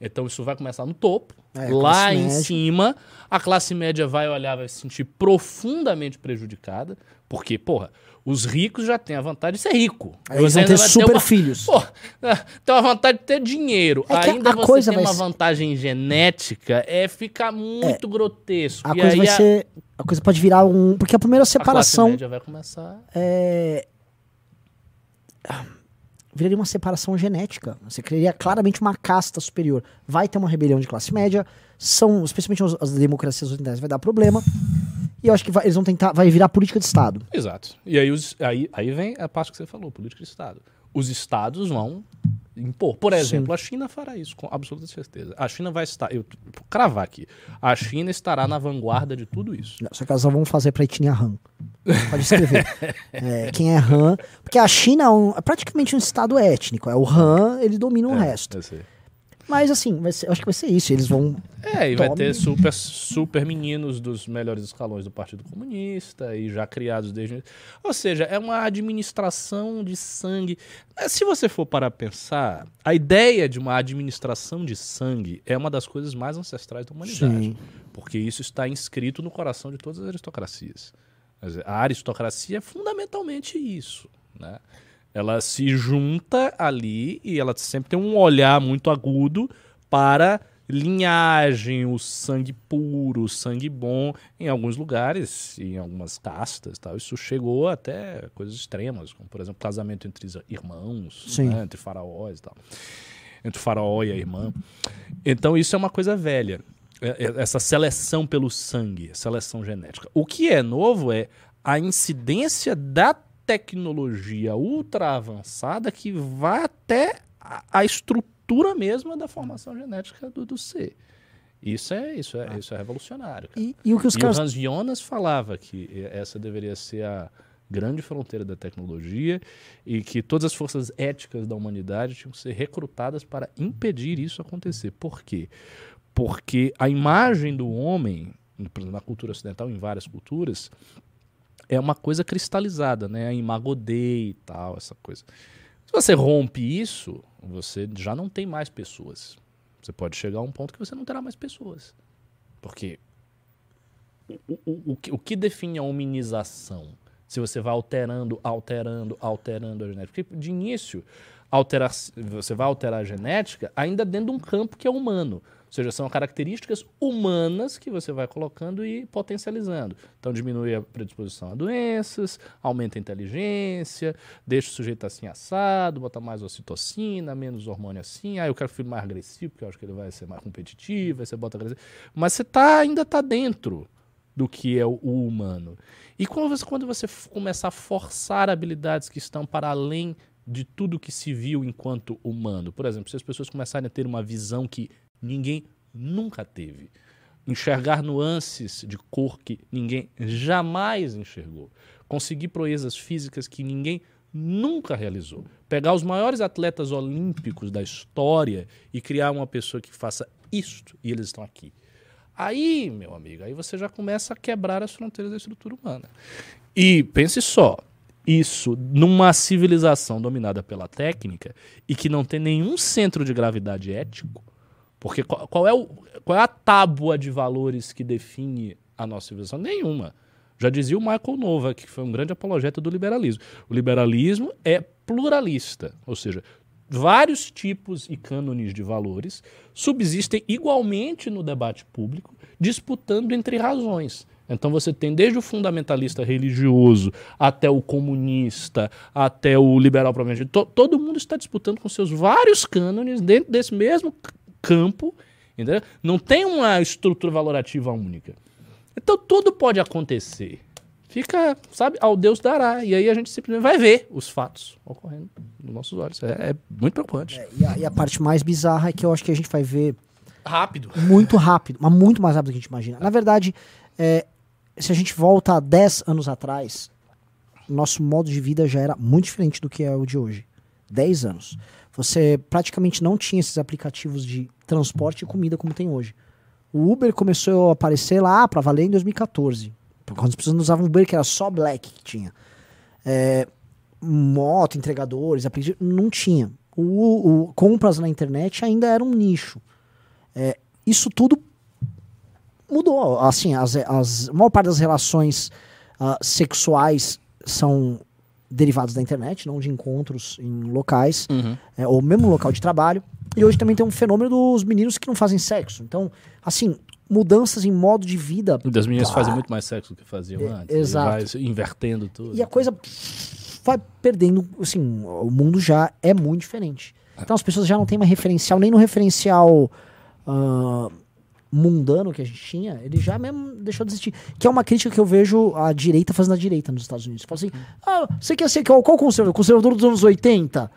Speaker 3: Então isso vai começar no topo,
Speaker 2: É,
Speaker 3: lá em
Speaker 2: média.
Speaker 3: cima, a classe média vai olhar, vai se sentir profundamente prejudicada, porque, porra, os ricos já têm a vantagem de ser rico.
Speaker 2: Aí eles
Speaker 3: Você
Speaker 2: vão ter super
Speaker 3: uma-
Speaker 2: filhos.
Speaker 3: Pô, *laughs* tem uma vantagem de ter dinheiro.
Speaker 2: É
Speaker 3: Ainda
Speaker 2: a
Speaker 3: você
Speaker 2: coisa
Speaker 3: tem uma
Speaker 2: ser-
Speaker 3: vantagem genética, é ficar muito grotesco.
Speaker 2: A
Speaker 3: e
Speaker 2: coisa vai
Speaker 3: a,
Speaker 2: ser. A coisa pode virar um. Porque a primeira
Speaker 3: a classe
Speaker 2: separação
Speaker 3: média vai começar...
Speaker 2: é. Viraria uma separação genética. Você criaria claramente uma casta superior. Vai ter uma rebelião de classe média. São, especialmente as, as democracias ocidentais, vai dar problema. E eu acho que vai- eles vão tentar. Vai virar política de Estado.
Speaker 3: Exato. E aí, os- aí, aí vem a parte que você falou, política de Estado. Os estados vão impor. Por exemplo, a China fará isso, com absoluta certeza. A China vai estar, eu vou cravar aqui, a China estará na vanguarda de tudo isso.
Speaker 2: Não, Só que elas não vão fazer pra etnia Han. Pode escrever. *laughs* É, quem é Han. Porque a China é, um- é praticamente um estado étnico. É o Han, ele domina o resto.
Speaker 3: Eu sei.
Speaker 2: Mas assim, vai ser- eu acho que vai ser isso. Eles vão.
Speaker 3: É, e vai
Speaker 2: Tome.
Speaker 3: ter super, super meninos dos melhores escalões do Partido Comunista e já criados desde. Ou seja, é uma administração de sangue. Se você for para pensar, a ideia de uma administração de sangue é uma das coisas mais ancestrais da humanidade.
Speaker 2: Sim.
Speaker 3: Porque isso está inscrito no coração de todas as aristocracias. A aristocracia é fundamentalmente isso. Né? Ela se junta ali e ela sempre tem um olhar muito agudo para linhagem, o sangue puro, o sangue bom. Em alguns lugares, em algumas castas, tal, isso chegou até coisas extremas, como por exemplo casamento entre irmãos, né, entre faraós e tal. Entre o faraó e a irmã. Então isso é uma coisa velha. É- é- Essa seleção pelo sangue, seleção genética. O que é novo é a incidência da tecnologia ultra avançada que vai até a, a estrutura mesma da formação genética do, do ser. Isso é, isso é, isso é revolucionário.
Speaker 2: E, e o que os
Speaker 3: e
Speaker 2: caras.
Speaker 3: o Hans Jonas falava que essa deveria ser a grande fronteira da tecnologia e que todas as forças éticas da humanidade tinham que ser recrutadas para impedir isso acontecer. Por quê? Porque a imagem do homem, na cultura ocidental, em várias culturas, é uma coisa cristalizada, né? A imago Dei e tal, essa coisa. Se você rompe isso, você já não tem mais pessoas. Você pode chegar a um ponto que você não terá mais pessoas. Porque o, o, o, que, o que define a hominização? Se você vai alterando, alterando, alterando a genética. Porque de início, alterar, você vai alterar a genética ainda dentro de um campo que é humano. Ou seja, são características humanas que você vai colocando e potencializando. Então, diminui a predisposição a doenças, aumenta a inteligência, deixa o sujeito assim assado, bota mais ocitocina, menos hormônio assim. Ah, eu quero filho mais agressivo, porque eu acho que ele vai ser mais competitivo, aí você bota agressivo. Mas você tá, ainda está dentro do que é o, humano. E quando você, quando você começar a forçar habilidades que estão para além de tudo que se viu enquanto humano. Por exemplo, se as pessoas começarem a ter uma visão que ninguém nunca teve. Enxergar nuances de cor que ninguém jamais enxergou. Conseguir proezas físicas que ninguém nunca realizou. Pegar os maiores atletas olímpicos da história e criar uma pessoa que faça isto e eles estão aqui. Aí, meu amigo, aí você já começa a quebrar as fronteiras da estrutura humana. E pense só, isso numa civilização dominada pela técnica e que não tem nenhum centro de gravidade ético, porque qual, qual, é o, qual é a tábua de valores que define a nossa civilização? Nenhuma. Já dizia o Michael Nova, que foi um grande apologeta do liberalismo. O liberalismo é pluralista, ou seja, vários tipos e cânones de valores subsistem igualmente no debate público, disputando entre razões. Então você tem desde o fundamentalista religioso até o comunista, até o liberal provavelmente. To, todo mundo está disputando com seus vários cânones dentro desse mesmo campo, entendeu? Não tem uma estrutura valorativa única. Então tudo pode acontecer. Fica, sabe, ao Deus dará. E aí a gente simplesmente vai ver os fatos ocorrendo nos nossos olhos. É, é muito preocupante.
Speaker 2: É, e, a, e, a, parte mais bizarra é que eu acho que a gente vai ver.
Speaker 3: Rápido.
Speaker 2: Muito rápido, mas muito mais rápido do que a gente imagina. Na verdade, é, se a gente volta a 10 anos atrás, nosso modo de vida já era muito diferente do que é o de hoje. 10 anos. Você praticamente não tinha esses aplicativos de transporte e comida como tem hoje. O Uber começou a aparecer lá para valer em 2014. Quando as pessoas não usavam Uber, que era só Black que tinha. É, moto, entregadores, aplicativos, não tinha. O, o, compras na internet ainda era um nicho. É, isso tudo mudou. Assim, as, as, a maior parte das relações uh, sexuais são derivados da internet, não de encontros em locais, uhum. é, ou mesmo local de trabalho. E hoje também tem um fenômeno dos meninos que não fazem sexo. Então, assim, mudanças em modo de vida.
Speaker 3: Das meninas pá, fazem muito mais sexo do que faziam é, antes.
Speaker 2: Exato.
Speaker 3: vai invertendo tudo.
Speaker 2: E a coisa vai perdendo, assim, o mundo já é muito diferente. Então as pessoas já não têm mais referencial, nem no referencial uh, mundano que a gente tinha, ele já mesmo deixou de existir. Que é uma crítica que eu vejo a direita fazendo a direita nos Estados Unidos. Fala assim, ah, você quer ser qual, qual conservador? Conservador dos anos 80?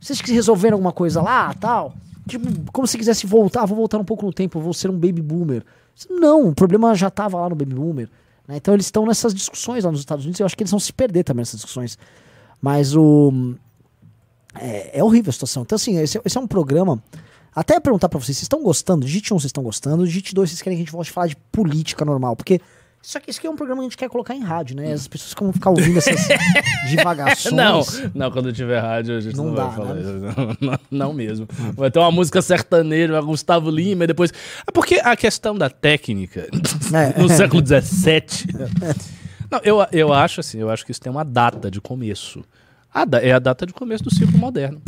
Speaker 2: Vocês que resolveram alguma coisa lá, tal? Tipo, como se quisesse voltar, vou voltar um pouco no tempo, vou ser um baby boomer. Não, o problema já estava lá no baby boomer. Né? Então eles estão nessas discussões lá nos Estados Unidos e eu acho que eles vão se perder também nessas discussões. Mas o... É, é horrível a situação. Então assim, esse, esse é um programa até perguntar para vocês, vocês estão gostando? Digite 1, vocês estão gostando. Digite 2, vocês querem que a gente volte a falar de política normal. Porque isso aqui, isso aqui é um programa que a gente quer colocar em rádio, né? As pessoas vão ficar ouvindo essas *laughs* divagações.
Speaker 3: Não, não, quando tiver rádio a gente não, não dá, vai falar né? isso. Não, não, mesmo. Vai ter uma música sertaneja, vai Gustavo Lima e depois... É porque a questão da técnica é. *laughs* no século XVII... *laughs* Não, eu, eu acho assim, eu acho que isso tem uma data de começo. A da, é a data de começo do ciclo moderno.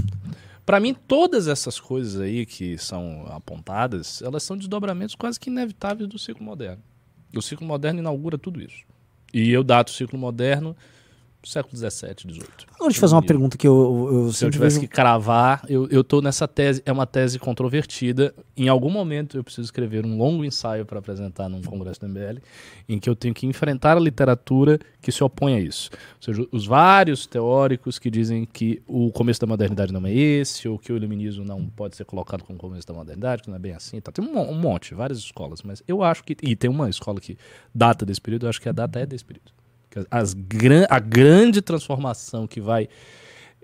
Speaker 3: Para mim, todas essas coisas aí que são apontadas, elas são desdobramentos quase que inevitáveis do ciclo moderno. O ciclo moderno inaugura tudo isso. E eu dato o ciclo moderno século XVII, XVIII.
Speaker 2: Agora, te fazer uma pergunta que eu, eu
Speaker 3: Se eu tivesse vejo... que cravar, eu, eu tô nessa tese, é uma tese controvertida. Em algum momento eu preciso escrever um longo ensaio para apresentar num congresso do MBL, em que eu tenho que enfrentar a literatura que se opõe a isso. Ou seja, os vários teóricos que dizem que o começo da modernidade não é esse, ou que o iluminismo não pode ser colocado como começo da modernidade, que não é bem assim. Tá. Tem um, um monte, várias escolas, mas eu acho que. E tem uma escola que data desse período, eu acho que a data é desse período. As, a grande transformação que vai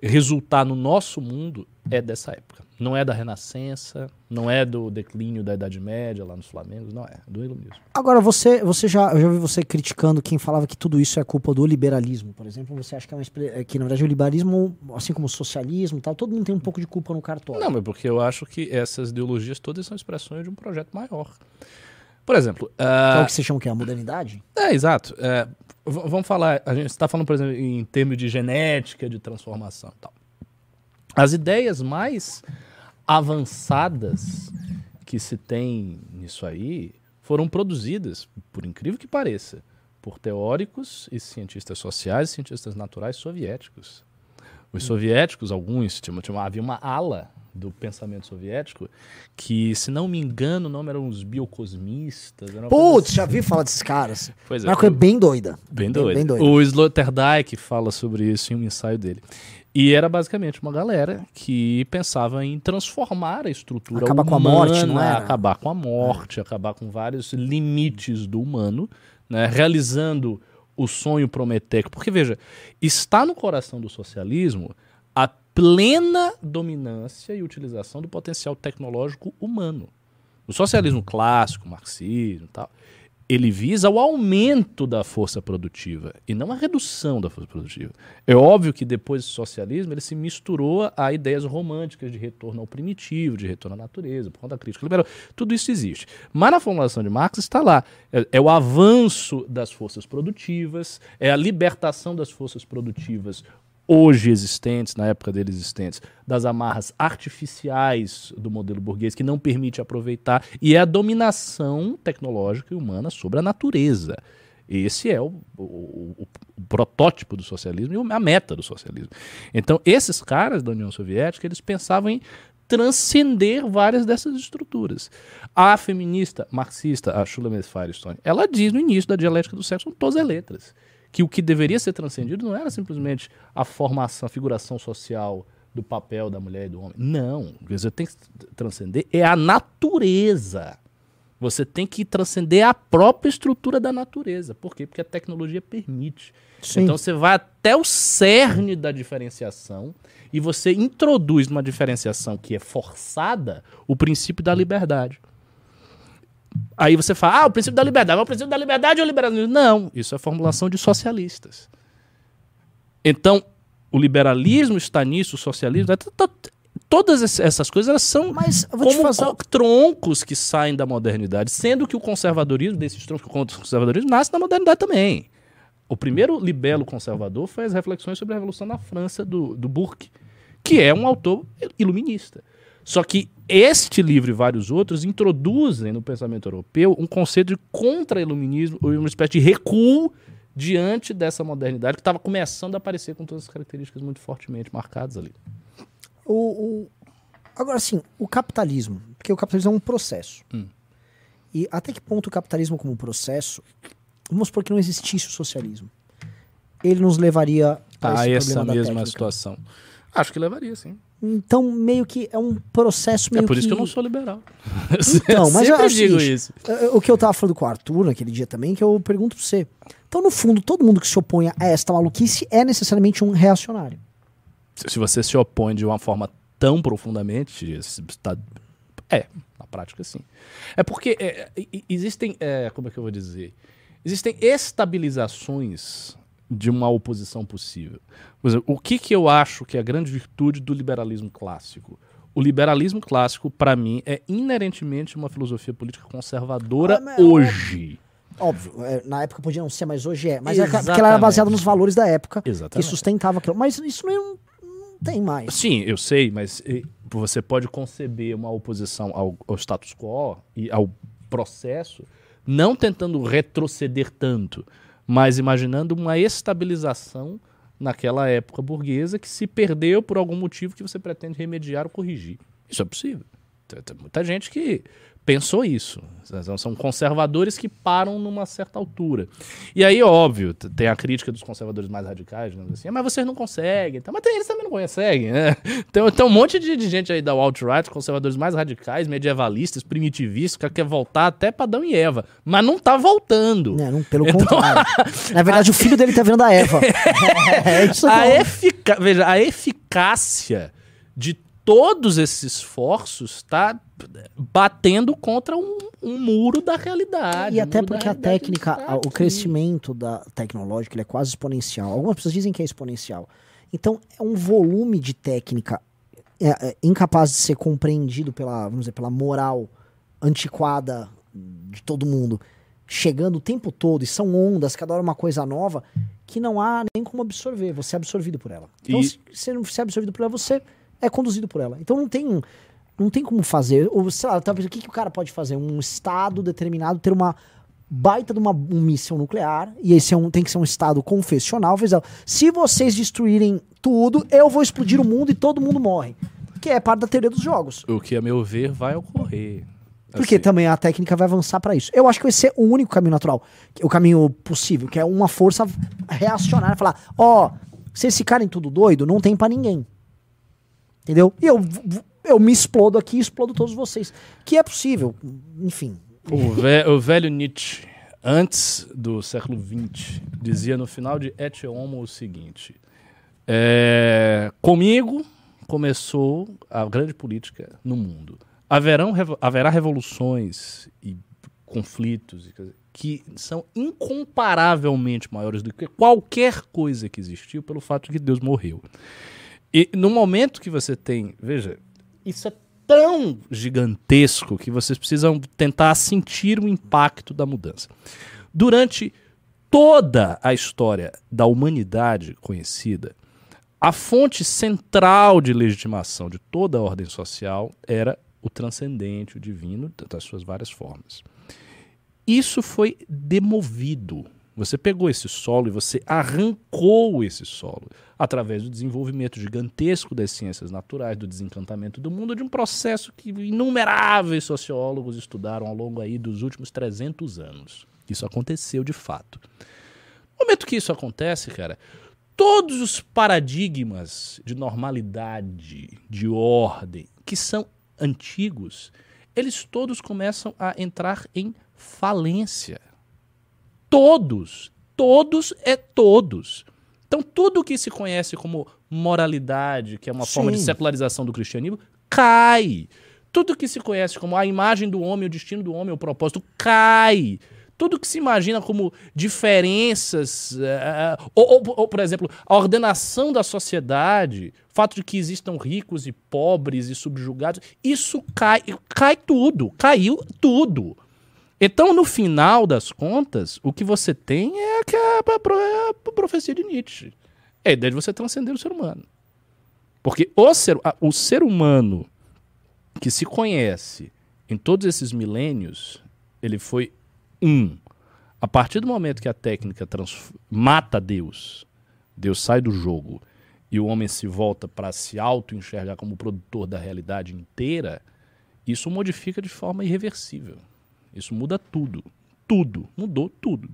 Speaker 3: resultar no nosso mundo é dessa época. Não é da Renascença, não é do declínio da Idade Média lá nos Flamengos, não é, do iluminismo.
Speaker 2: Agora, você, você já, eu já vi você criticando quem falava que tudo isso é culpa do liberalismo, por exemplo. Você acha que, é uma, é que na verdade, o liberalismo, assim como o socialismo tal, todo mundo tem um pouco de culpa no cartório.
Speaker 3: Não, mas porque eu acho que essas ideologias todas são expressões de um projeto maior. Por exemplo,
Speaker 2: é
Speaker 3: ah,
Speaker 2: o que você chama que é a modernidade?
Speaker 3: É, exato. É, vamos falar, a gente está falando, por exemplo, em termos de genética, de transformação e tal. As ideias mais avançadas que se tem nisso aí foram produzidas, por incrível que pareça, por teóricos e cientistas sociais e cientistas naturais soviéticos. Os soviéticos, alguns, tinha, tinha, havia uma ala do pensamento soviético que, se não me engano, o nome eram os biocosmistas. era
Speaker 2: Putz,
Speaker 3: assim.
Speaker 2: já vi falar desses caras.
Speaker 3: Pois é.
Speaker 2: Uma coisa bem doida.
Speaker 3: Bem doido.
Speaker 2: Bem doido.
Speaker 3: O Sloterdijk fala sobre isso em um ensaio dele. E era basicamente uma galera que pensava em transformar a estrutura
Speaker 2: Acabar com a
Speaker 3: humana,
Speaker 2: morte, não era?
Speaker 3: acabar com a morte, acabar com vários limites do humano, né, realizando o sonho prometeico. Porque, veja, está no coração do socialismo a plena dominância e utilização do potencial tecnológico humano. O socialismo clássico, marxismo tal, ele visa o aumento da força produtiva e não a redução da força produtiva. É óbvio que depois do socialismo ele se misturou a ideias românticas de retorno ao primitivo, de retorno à natureza, por conta da crítica liberal. Tudo isso existe. Mas na formulação de Marx está lá. É, é o avanço das forças produtivas, é a libertação das forças produtivas hoje existentes, na época deles existentes, das amarras artificiais do modelo burguês que não permite aproveitar, e é a dominação tecnológica e humana sobre a natureza. Esse é o, o- o- o protótipo do socialismo e a meta do socialismo. Então, esses caras da União Soviética, eles pensavam em transcender várias dessas estruturas. A feminista marxista, a Shulamith Firestone, ela diz no início da dialética do sexo, com todas as letras, que o que deveria ser transcendido não era simplesmente a formação, a figuração social do papel da mulher e do homem. Não. Você tem que transcender é a natureza. Você tem que transcender a própria estrutura da natureza. Por quê? Porque a tecnologia permite.
Speaker 2: Sim.
Speaker 3: Então você vai até o cerne da diferenciação e você introduz numa diferenciação que é forçada o princípio da liberdade. Aí você fala, ah, o princípio da liberdade. Mas o princípio da liberdade é o liberalismo. Não, isso é formulação de socialistas. Então, o liberalismo está nisso, o socialismo. é t- t- Todas ess- essas coisas elas são como
Speaker 2: fazer.
Speaker 3: co- troncos que saem da modernidade, sendo que o conservadorismo, desses troncos contra o conservadorismo, nasce na modernidade também. O primeiro libelo conservador foi as reflexões sobre a Revolução na França do, do Burke, que é um autor iluminista. Só que este livro e vários outros introduzem no pensamento europeu um conceito de contra-iluminismo, uma espécie de recuo diante dessa modernidade que estava começando a aparecer com todas as características muito fortemente marcadas ali.
Speaker 2: O, o- Agora, assim, o capitalismo. Porque o capitalismo é um processo.
Speaker 3: Hum.
Speaker 2: E até que ponto o capitalismo, como processo, vamos supor que não existisse o socialismo, ele nos levaria a
Speaker 3: essa mesma
Speaker 2: técnica.
Speaker 3: situação. Acho que levaria, sim.
Speaker 2: Então, meio que é um processo meio
Speaker 3: É por isso que eu não sou liberal. *laughs* *laughs*
Speaker 2: Então, mas eu acho o
Speaker 3: digo
Speaker 2: seguinte,
Speaker 3: isso.
Speaker 2: eh, O que eu tava falando com o Arthur naquele dia também, que eu pergunto pra você. Então, no fundo, todo mundo que se opõe a esta maluquice é necessariamente um reacionário.
Speaker 3: Se você se opõe de uma forma tão profundamente, se tá- é, na prática sim. É porque é, e- existem, é, como é que eu vou dizer? Existem estabilizações de uma oposição possível. Por exemplo, o que, que eu acho que é a grande virtude do liberalismo clássico? O liberalismo clássico, para mim, é inerentemente uma filosofia política conservadora
Speaker 2: Ah, mas-
Speaker 3: hoje.
Speaker 2: Óbvio, eh, na época podia não ser, mas hoje é. Mas é porque ela era
Speaker 3: Exatamente.
Speaker 2: baseada nos valores da época que
Speaker 3: Exatamente.
Speaker 2: sustentava aquilo. Mas isso não, tem mais.
Speaker 3: Sim, eu sei, mas você pode conceber uma oposição ao, ao status quo e ao processo, não tentando retroceder tanto, mas imaginando uma estabilização naquela época burguesa que se perdeu por algum motivo que você pretende remediar ou corrigir. Isso é possível. Tem, tem muita gente que pensou isso. São- conservadores que param numa certa altura. E aí, óbvio, tem a crítica dos conservadores mais radicais, digamos assim, "Ah, mas vocês não conseguem. Então, mas tem- eles também não conseguem, né? *laughs* Tem, tem um monte de, de gente aí da alt-right, conservadores mais radicais, medievalistas, primitivistas, que quer voltar até pra Adão e Eva. Mas não tá voltando.
Speaker 2: Não, pelo
Speaker 3: Então-
Speaker 2: contrário. *laughs* Na verdade, o filho dele tá vendo a Eva. *laughs* é isso
Speaker 3: a, efica- Veja, a eficácia de todos esses esforços está batendo contra um, um muro da realidade.
Speaker 2: E até porque a técnica, o crescimento da tecnológica ele é quase exponencial. Algumas pessoas dizem que é exponencial. Então, é um volume de técnica é, é, incapaz de ser compreendido pela, vamos dizer, pela moral antiquada de todo mundo, chegando o tempo todo, e são ondas, cada hora uma coisa nova, que não há nem como absorver, você é absorvido por ela. Então,
Speaker 3: E-
Speaker 2: se você não ser absorvido por ela, você é conduzido por ela. Então não tem, não tem como fazer. Ou, sei lá, talvez, o que, que o cara pode fazer? Um estado determinado ter uma baita de uma, um míssil nuclear, e esse é um, tem que ser um estado confessional. Se vocês destruírem tudo, eu vou explodir o mundo e todo mundo morre. Que é parte da teoria dos jogos.
Speaker 3: O que, a meu ver, vai ocorrer.
Speaker 2: Porque
Speaker 3: Assim,
Speaker 2: também a técnica vai avançar pra isso. Eu acho que vai ser o único caminho natural, o caminho possível, que é uma força reacionária, falar, ó, se esse cara em tudo doido, não tem pra ninguém. Entendeu? E eu, eu me explodo aqui e explodo todos vocês. Que é possível, enfim.
Speaker 3: O, ve- o velho Nietzsche, antes do século XX, dizia no final de Et Homo o seguinte: é, Comigo começou a grande política no mundo. Haverão, revo- haverá revoluções e conflitos que são incomparavelmente maiores do que qualquer coisa que existiu pelo fato de que Deus morreu. E no momento que você tem, veja, isso é tão gigantesco que vocês precisam tentar sentir o impacto da mudança. Durante toda a história da humanidade conhecida, a fonte central de legitimação de toda a ordem social era o transcendente, o divino, das suas várias formas. Isso foi demovido. Você pegou esse solo e você arrancou esse solo através do desenvolvimento gigantesco das ciências naturais, do desencantamento do mundo, de um processo que inumeráveis sociólogos estudaram ao longo aí dos últimos 300 anos. Isso aconteceu de fato. No momento que isso acontece, cara, todos os paradigmas de normalidade, de ordem, que são antigos, eles todos começam a entrar em falência. Todos, todos é todos. Então, tudo que se conhece como moralidade, que é uma forma de
Speaker 2: Sim.
Speaker 3: secularização do cristianismo, cai. Tudo que se conhece como a imagem do homem, o destino do homem, o propósito, cai. Tudo que se imagina como diferenças, eh, ou, ou- ou, por exemplo, a ordenação da sociedade, o fato de que existam ricos e pobres e subjugados, isso cai, cai tudo, caiu tudo. Então, no final das contas, o que você tem é a, profecia de Nietzsche. É a ideia de você transcender o ser humano. Porque o ser, o ser humano que se conhece em todos esses milênios, ele foi um. A partir do momento que a técnica mata Deus, Deus sai do jogo e o homem se volta para se auto-enxergar como produtor da realidade inteira, isso modifica de forma irreversível. Isso muda tudo. Tudo. Mudou tudo.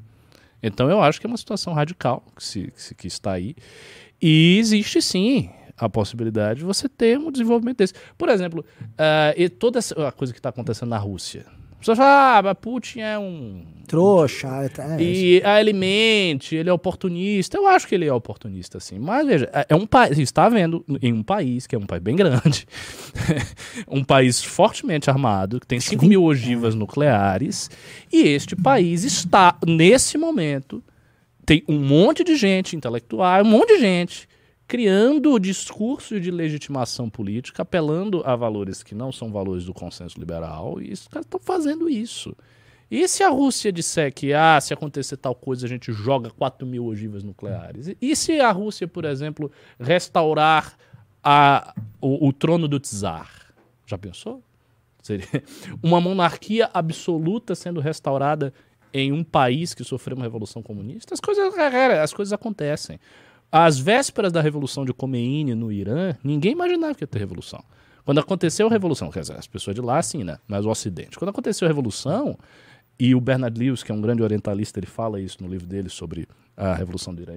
Speaker 3: Então eu acho que é uma situação radical que, se, que, se- que está aí. E existe sim a possibilidade de você ter um desenvolvimento desse. Por exemplo, ah, e toda essa a coisa que está acontecendo na Rússia. As pessoas falam, ah, mas Putin é um
Speaker 2: Trouxa. É, é,
Speaker 3: e a ele mente, ele é oportunista. Eu acho que ele é oportunista, sim. Mas veja, é- é um país. Está vendo em um país, que é um país bem grande, *laughs* um país fortemente armado, que tem 5 mil ogivas nucleares, e este país está, nesse momento, tem um monte de gente intelectual, um monte de gente criando discursos de legitimação política, apelando a valores que não são valores do consenso liberal, e os caras estão fazendo isso. E se a Rússia disser que, ah, se acontecer tal coisa, a gente joga 4 mil ogivas nucleares? E- se a Rússia, por exemplo, restaurar a- o, o trono do czar? Já pensou? Seria *laughs* uma monarquia absoluta sendo restaurada em um país que sofreu uma revolução comunista? As coisas, as coisas acontecem. Às vésperas da revolução de Khomeini no Irã, ninguém imaginava que ia ter revolução. Quando aconteceu a Revolução, quer dizer, as pessoas de lá, sim, né? Mas o Ocidente. Quando aconteceu a Revolução, e o Bernard Lewis, que é um grande orientalista, ele fala isso no livro dele sobre a Revolução do Irã.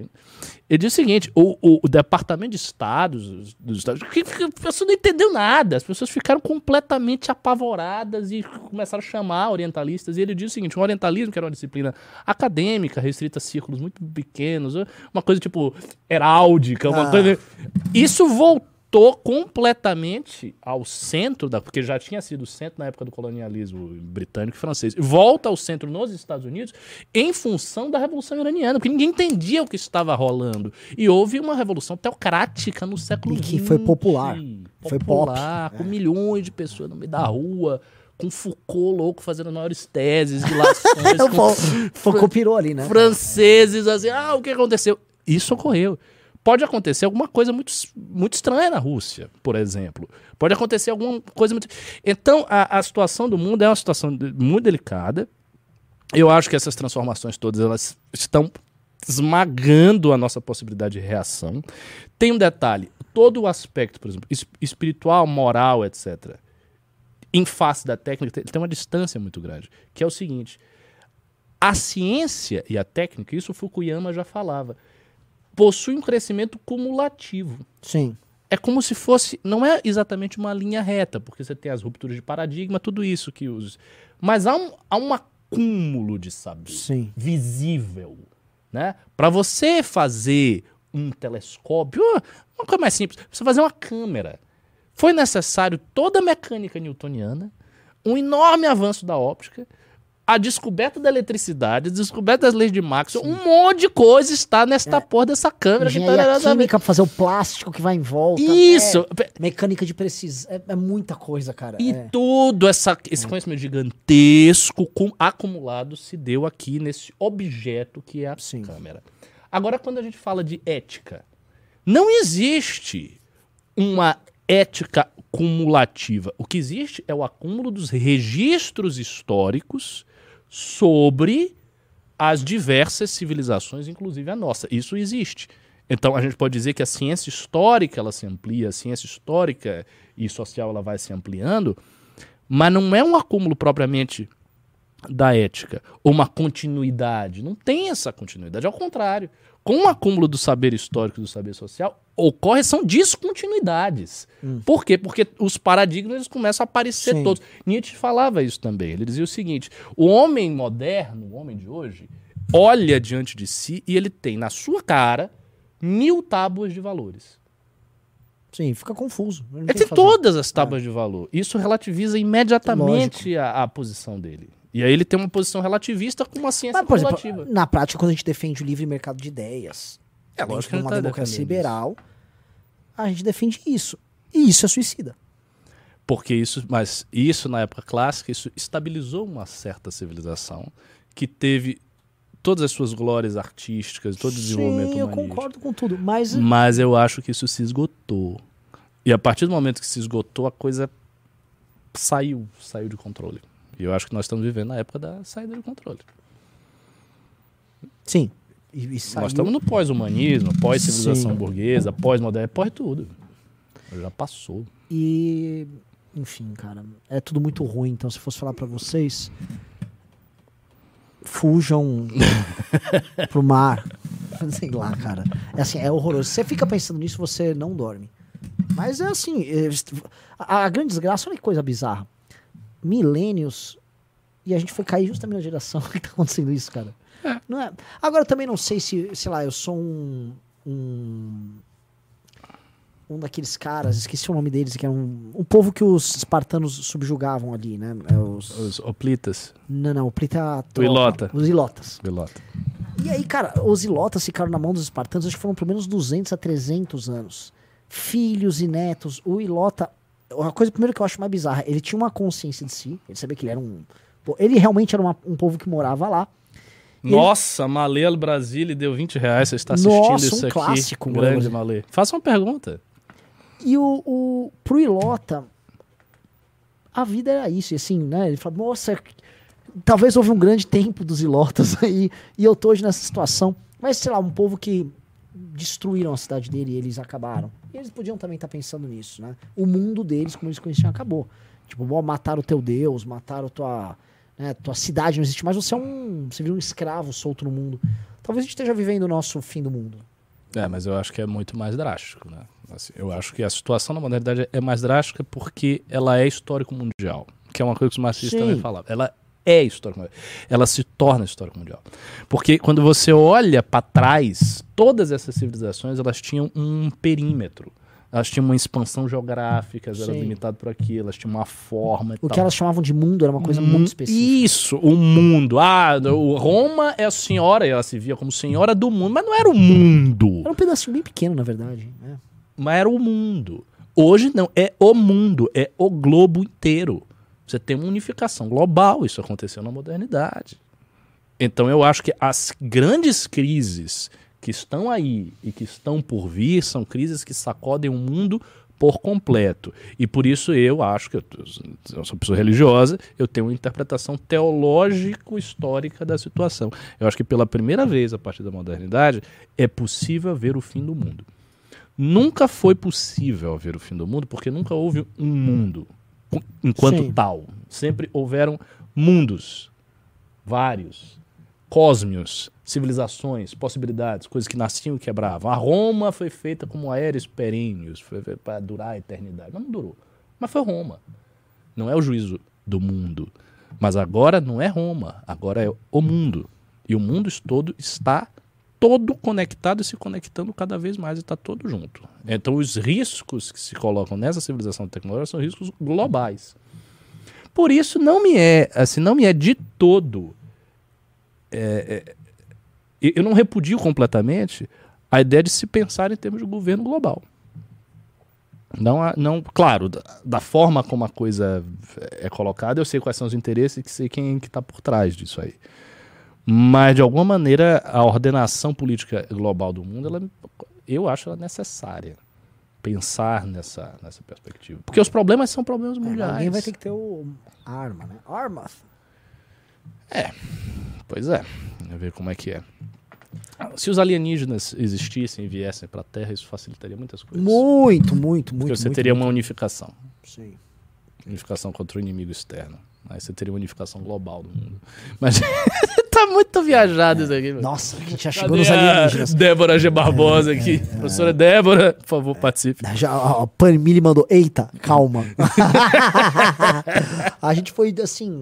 Speaker 3: Ele diz o seguinte: o, o- o Departamento de Estados dos Estados que, que, a pessoa não entendeu nada, as pessoas ficaram completamente apavoradas e começaram a chamar orientalistas. E ele diz o seguinte: o orientalismo, que era uma disciplina acadêmica, restrita a círculos muito pequenos, uma coisa tipo heráldica, uma
Speaker 2: Ah.
Speaker 3: coisa. Isso voltou completamente ao centro da. Porque já tinha sido centro na época do colonialismo britânico e francês. Volta ao centro nos Estados Unidos em função da Revolução Iraniana, porque ninguém entendia o que estava rolando. E houve uma revolução teocrática no século
Speaker 2: E que
Speaker 3: XX.
Speaker 2: foi popular. Foi pop,
Speaker 3: Popular, com milhões de pessoas no meio da rua. Com Foucault louco fazendo maiores teses, ilações, *laughs*
Speaker 2: Fou- Foucault pirou ali, né?
Speaker 3: franceses assim, ah, o que aconteceu? Isso ocorreu. Pode acontecer alguma coisa muito, muito estranha na Rússia, por exemplo. Pode acontecer alguma coisa muito. Então, a, a situação do mundo é uma situação de- muito delicada. Eu acho que essas transformações todas elas estão esmagando a nossa possibilidade de reação. Tem um detalhe: todo o aspecto, por exemplo, es- espiritual, moral, etc., em face da técnica, tem- tem uma distância muito grande. Que é o seguinte: a ciência e a técnica, isso o Fukuyama já falava, possui um crescimento cumulativo.
Speaker 2: Sim.
Speaker 3: É como se fosse, não é exatamente uma linha reta, porque você tem as rupturas de paradigma, tudo isso que os. Mas há um, há um acúmulo de saber
Speaker 2: Sim.
Speaker 3: visível, né? Para você fazer um telescópio, ah, uma coisa mais simples, você fazer uma câmera. Foi necessário toda a mecânica newtoniana, um enorme avanço da óptica, a descoberta da eletricidade, a descoberta das leis de Maxwell, um monte de coisa está nesta porra dessa câmera. que
Speaker 2: Engenharia
Speaker 3: tá-
Speaker 2: química pra fazer o plástico que vai em volta.
Speaker 3: Isso!
Speaker 2: É, mecânica de precisão. É, é muita coisa, cara.
Speaker 3: E
Speaker 2: é.
Speaker 3: todo essa, esse conhecimento gigantesco cum- acumulado se deu aqui nesse objeto que é a
Speaker 2: Sim.
Speaker 3: câmera. Agora, quando a gente fala de ética, não existe uma ética cumulativa. O que existe é o acúmulo dos registros históricos sobre as diversas civilizações, inclusive a nossa. Isso existe. Então a gente pode dizer que a ciência histórica ela se amplia, a ciência histórica e social ela vai se ampliando, mas não é um acúmulo propriamente da ética, ou uma continuidade. Não tem essa continuidade, ao contrário. Com o acúmulo do saber histórico e do saber social, ocorre são descontinuidades. Por quê? Porque os paradigmas eles começam a aparecer
Speaker 2: Sim.
Speaker 3: todos. Nietzsche falava isso também. Ele dizia o seguinte: o homem moderno, o homem de hoje, olha diante de si e ele tem na sua cara mil tábuas de valores.
Speaker 2: Sim, fica confuso. Ele
Speaker 3: Ele
Speaker 2: tem
Speaker 3: todas as tábuas de valor. Isso relativiza imediatamente a, a posição dele. E aí ele tem uma posição relativista com uma ciência
Speaker 2: Mas, exemplo, na prática, quando a gente defende o livre mercado de ideias,
Speaker 3: É lógico que a
Speaker 2: de
Speaker 3: gente
Speaker 2: uma
Speaker 3: tá
Speaker 2: democracia liberal, a gente defende isso. E isso é suicida.
Speaker 3: Porque isso, mas isso na época clássica, isso estabilizou uma certa civilização que teve todas as suas glórias artísticas, todo o desenvolvimento
Speaker 2: Sim, eu concordo com tudo. Mas
Speaker 3: Mas eu acho que isso se esgotou. E a partir do momento que se esgotou, a coisa saiu, saiu de controle. E eu acho que nós estamos vivendo na época da saída de controle.
Speaker 2: sim. E, e saiu-
Speaker 3: Nós estamos no pós-humanismo, pós-civilização burguesa, pós-moderna, pós-tudo. Já passou.
Speaker 2: E, enfim, cara, é tudo muito ruim. Então, se fosse falar pra vocês, fujam *laughs* pro mar. Sei lá, cara. É assim, é horroroso. Você fica pensando nisso, você não dorme. Mas é assim, é, a grande desgraça, olha que coisa bizarra. Milênios, e a gente foi cair justamente na geração *laughs* que tá acontecendo isso, cara. Não é? Agora eu também não sei se, sei lá, eu sou um. um um daqueles caras, esqueci o nome deles, que era um, um povo que os espartanos subjugavam ali, né? É os,
Speaker 3: Os oplitas,
Speaker 2: não, não, o Plita é a
Speaker 3: O Ilota.
Speaker 2: Os ilotas.
Speaker 3: Pilota.
Speaker 2: E aí, cara, os ilotas ficaram na mão dos espartanos, acho que foram pelo menos 200 a 300 anos. Filhos e netos. O ilota, a coisa primeiro que eu acho mais bizarra, ele tinha uma consciência de si, ele sabia que ele era um... Ele realmente era uma- um povo que morava lá.
Speaker 3: Nossa, Malê Brasília deu 20 reais. Você está assistindo
Speaker 2: Nossa,
Speaker 3: isso
Speaker 2: um
Speaker 3: aqui.
Speaker 2: clássico,
Speaker 3: Grande. Malê. Faça uma pergunta.
Speaker 2: E o, o pro Ilota, a vida era isso, e assim, né? Ele fala, nossa, talvez houve um grande tempo dos Ilotas aí, e eu tô hoje nessa situação. Mas, sei lá, um povo que destruíram a cidade dele e eles acabaram. E eles podiam também estar pensando nisso, né? O mundo deles, como eles conheciam, acabou. Tipo, bom, mataram o teu Deus, mataram tua, né, tua cidade, não existe mais. Você é um. Você vira um escravo solto no mundo. Talvez a gente esteja vivendo o nosso fim do mundo.
Speaker 3: É, mas eu acho que é muito mais drástico, né? Assim, eu acho que a situação na modernidade é mais drástica porque ela é histórico mundial, que é uma coisa que os marxistas
Speaker 2: Sim.
Speaker 3: também falavam. Ela é histórico mundial. Ela se torna histórico mundial. Porque quando você olha para trás, todas essas civilizações, elas tinham um perímetro. Elas tinham uma expansão geográfica, elas eram limitadas por aquilo, elas tinham uma forma
Speaker 2: O
Speaker 3: tal.
Speaker 2: que elas chamavam de mundo era uma coisa
Speaker 3: Hum,
Speaker 2: muito específica.
Speaker 3: Isso, o mundo. Ah, o Roma é a senhora, ela se via como senhora do mundo, mas não era o mundo.
Speaker 2: Era um pedacinho bem pequeno, na verdade. né?
Speaker 3: Mas era o mundo. Hoje não, é o mundo, é o globo inteiro. Você tem uma unificação global, isso aconteceu na modernidade. Então eu acho que as grandes crises que estão aí e que estão por vir são crises que sacodem o mundo por completo. E por isso eu acho que eu, eu sou pessoa religiosa, eu tenho uma interpretação teológico-histórica da situação. Eu acho que pela primeira vez a partir da modernidade é possível ver o fim do mundo. Nunca foi possível ver o fim do mundo porque nunca houve um mundo enquanto
Speaker 2: Sim.
Speaker 3: tal. Sempre houveram mundos, vários, cosmios, civilizações, possibilidades, coisas que nasciam e quebravam. A Roma foi feita como aéreos perênios, foi para durar a eternidade. Mas não durou. Mas foi Roma. Não é o juízo do mundo. Mas agora não é Roma, agora é o mundo. E o mundo todo está todo conectado e se conectando cada vez mais e está todo junto. Então os riscos que se colocam nessa civilização tecnológica são riscos globais. Por isso não me é, assim, não me é de todo é, é, eu não repudio completamente a ideia de se pensar em termos de governo global. Não, não claro, da, da forma como a coisa é colocada, eu sei quais são os interesses e sei quem que está por trás disso aí. Mas, de alguma maneira, a ordenação política global do mundo, ela, eu acho ela necessária. Pensar nessa, nessa perspectiva. Porque os problemas são problemas mundiais.
Speaker 2: Alguém vai ter que ter o arma, né? Arma.
Speaker 3: Pois é, vamos ver como é que é. Se os alienígenas existissem e viessem para a Terra, isso facilitaria muitas coisas.
Speaker 2: Muito, muito, muito.
Speaker 3: Porque você
Speaker 2: muito,
Speaker 3: teria
Speaker 2: muito.
Speaker 3: uma unificação.
Speaker 2: Sim.
Speaker 3: Unificação contra o inimigo externo. Aí você teria uma unificação global do mundo. *laughs* Mas *laughs* tá muito viajado isso aqui, mano.
Speaker 2: Nossa, a gente já chegou
Speaker 3: Cadê
Speaker 2: nos alienígenas.
Speaker 3: Débora G. Barbosa aqui. Professora Débora, por favor, participe. *laughs*
Speaker 2: Já, a a Panmili mandou, eita, calma. a gente foi assim.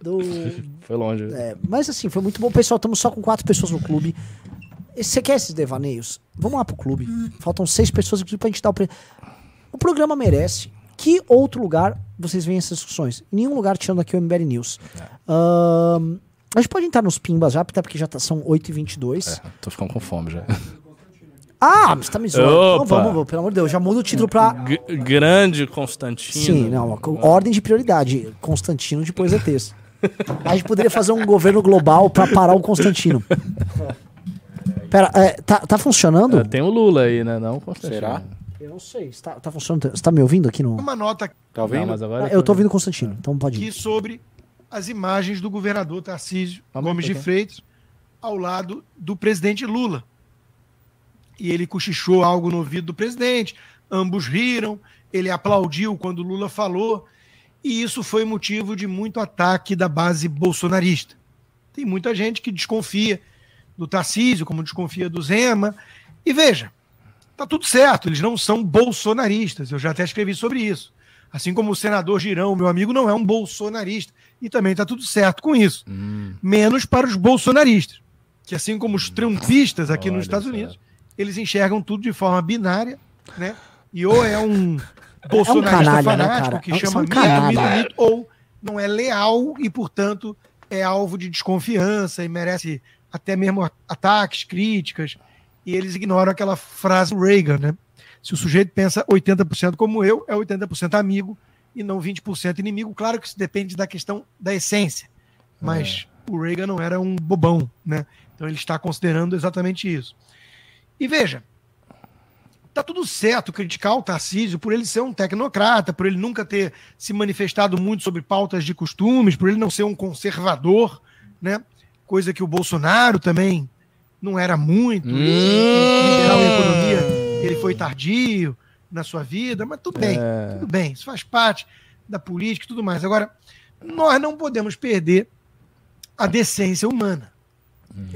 Speaker 2: Do,
Speaker 3: Foi longe.
Speaker 2: é, mas assim, foi muito bom. Pessoal, estamos só com quatro pessoas no clube. Você quer esses devaneios? Vamos lá pro clube. Faltam seis pessoas aqui pra gente dar o. Pre... O programa merece. Que outro lugar vocês veem essas discussões? Em nenhum lugar tirando aqui o MBL News. Ahn, a gente pode entrar nos pimbas já, até porque já tá- são 8h22.
Speaker 3: É, tô ficando com fome já.
Speaker 2: Ah, você tá me zoando.
Speaker 3: Opa!
Speaker 2: Não, vamos, vamos, pelo amor de Deus, já muda o título pra.
Speaker 3: G- grande Constantino.
Speaker 2: Sim, não, ordem de prioridade. Constantino depois é texto. A gente poderia fazer um governo global pra parar o Constantino. *laughs* Pera, é, tá, tá funcionando?
Speaker 3: É, Tem o Lula aí, né? Não, Constantino.
Speaker 1: Será?
Speaker 2: Eu não sei. Tá, tá funcionando? Você tá me ouvindo aqui no.
Speaker 5: Uma nota
Speaker 1: Tá
Speaker 3: Não,
Speaker 1: ouvindo?
Speaker 3: mas agora
Speaker 2: Ah, eu tô ouvindo o Constantino, então pode
Speaker 5: aqui
Speaker 2: ir.
Speaker 5: sobre as imagens do governador Tarcísio Gomes de. Freitas ao lado do presidente Lula. E ele cochichou algo no ouvido do presidente, ambos riram, ele aplaudiu quando Lula falou, e isso foi motivo de muito ataque da base bolsonarista. Tem muita gente que desconfia do Tarcísio, como desconfia do Zema. E veja, tá tudo certo, eles não são bolsonaristas. Eu já até escrevi sobre isso. Assim como o senador Girão, meu amigo, não é um bolsonarista. E também tá tudo certo com isso.
Speaker 3: Hum,
Speaker 5: Menos para os bolsonaristas, que assim como os trumpistas aqui
Speaker 3: Olha
Speaker 5: nos Estados. Unidos, eles enxergam tudo de forma binária, né? E ou é um bolsonarista
Speaker 2: canalha, né,
Speaker 5: fanático
Speaker 2: cara?
Speaker 5: que
Speaker 2: É um-
Speaker 5: chama mito,
Speaker 2: canalha.
Speaker 5: mito, mito, ou não é leal e, portanto, é alvo de desconfiança e merece até mesmo ataques, críticas, e eles ignoram aquela frase do Reagan, né? Se o sujeito pensa 80% como eu, é 80% amigo e não 20% inimigo. Claro que isso depende da questão da essência, mas o Reagan não era um bobão, né? Então ele está considerando exatamente isso. E veja, tá tudo certo criticar o Tarcísio por ele ser um tecnocrata, por ele nunca ter se manifestado muito sobre pautas de costumes, por ele não ser um conservador, né? Coisa que o Bolsonaro também não era muito
Speaker 3: Hum.
Speaker 5: liberal em economia, ele foi tardio na sua vida, mas tudo bem,
Speaker 3: É.
Speaker 5: tudo bem, isso faz parte da política e tudo mais. Agora, nós não podemos perder a decência humana.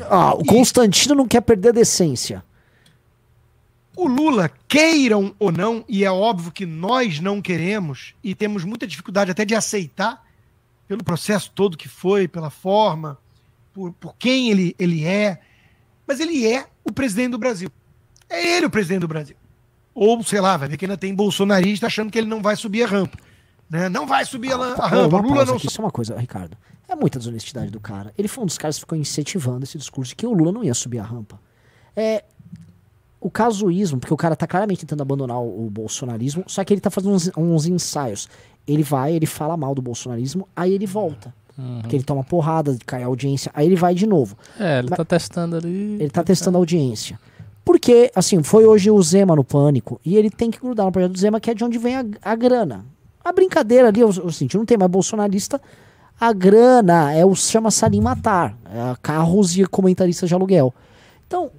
Speaker 2: Ah, o Constantino não quer perder a decência.
Speaker 5: O Lula, queiram ou não, e é óbvio que nós não queremos, e temos muita dificuldade até de aceitar, pelo processo todo que foi, pela forma, por, por quem ele, ele é, mas ele é o presidente do Brasil. É ele o presidente do Brasil. Ou, sei lá, vai ver que ainda tem bolsonarista achando que ele não vai subir a rampa. Né? Não vai subir a, lan- a
Speaker 2: Ô,
Speaker 5: rampa. Lula
Speaker 2: pausa
Speaker 5: não
Speaker 2: aqui, só uma coisa, Ricardo. É muita desonestidade do cara. Ele foi um dos caras que ficou incentivando esse discurso de que o Lula não ia subir a rampa. É. O casuísmo, porque o cara tá claramente tentando abandonar o, o bolsonarismo, só que ele tá fazendo uns, uns ensaios. Ele vai, ele fala mal do bolsonarismo, aí ele volta. Porque ele toma porrada, cai a audiência, aí ele vai de novo.
Speaker 3: É, ele
Speaker 2: Mas-
Speaker 3: tá testando ali.
Speaker 2: Ele tá testando a audiência. Porque, assim, foi hoje o Zema no Pânico, e ele tem que grudar no projeto do Zema, que é de onde vem a, a grana. A brincadeira ali, eu, eu senti, não tem mais bolsonarista, a grana é o chama Salim Matar, é carros e comentaristas de aluguel. Então,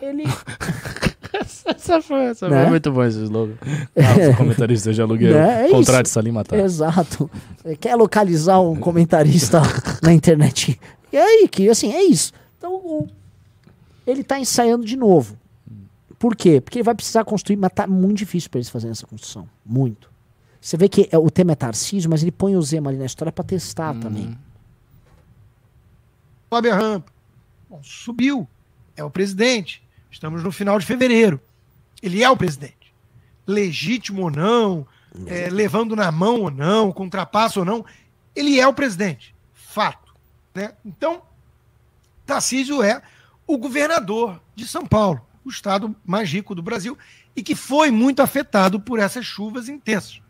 Speaker 2: ele... *laughs* *laughs*
Speaker 3: Essa foi, essa
Speaker 2: Né?
Speaker 3: foi muito bom esse slogan. *laughs* Ah, os comentaristas de aluguel.
Speaker 2: Né? É
Speaker 3: Contrato
Speaker 2: isso.
Speaker 3: Salim Matar.
Speaker 2: Exato. Quer localizar um comentarista *laughs* na internet. E aí, que assim, é isso. Então, o- ele tá ensaiando de novo. Por quê? Porque ele vai precisar construir, mas tá muito difícil para eles fazerem essa construção. Muito. Você vê que é, o tema é Tarcísio, mas ele põe o Zema ali na história para testar também.
Speaker 5: sobe a rampa. Bom, subiu. É o presidente. Estamos no final de fevereiro. Ele é o presidente. Legítimo ou não, é, levando na mão ou não, com trapaço ou não, ele é o presidente. Fato. Né? Então, Tarcísio é o governador de São Paulo, o estado mais rico do Brasil, e que foi muito afetado por essas chuvas intensas.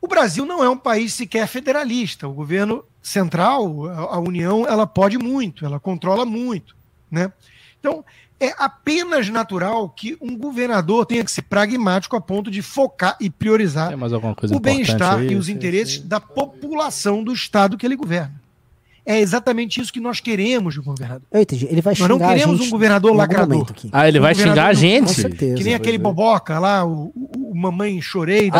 Speaker 5: O Brasil não é um país sequer federalista. O governo central, a, a União, ela pode muito, ela controla muito. Né? Então, é apenas natural que um governador tenha que ser pragmático a ponto de focar e priorizar o bem-estar e os interesses da população do estado que ele governa. É exatamente isso que nós queremos de um governador.
Speaker 2: Eu entendi. Ele vai
Speaker 5: Nós
Speaker 2: xingar
Speaker 5: não queremos
Speaker 2: a gente
Speaker 5: um governador lacrador.
Speaker 3: Ah, ele
Speaker 5: Um
Speaker 3: vai xingar a gente?
Speaker 2: Com certeza.
Speaker 5: Que nem aquele boboca lá, o, o- o Mamãe Chorei. da-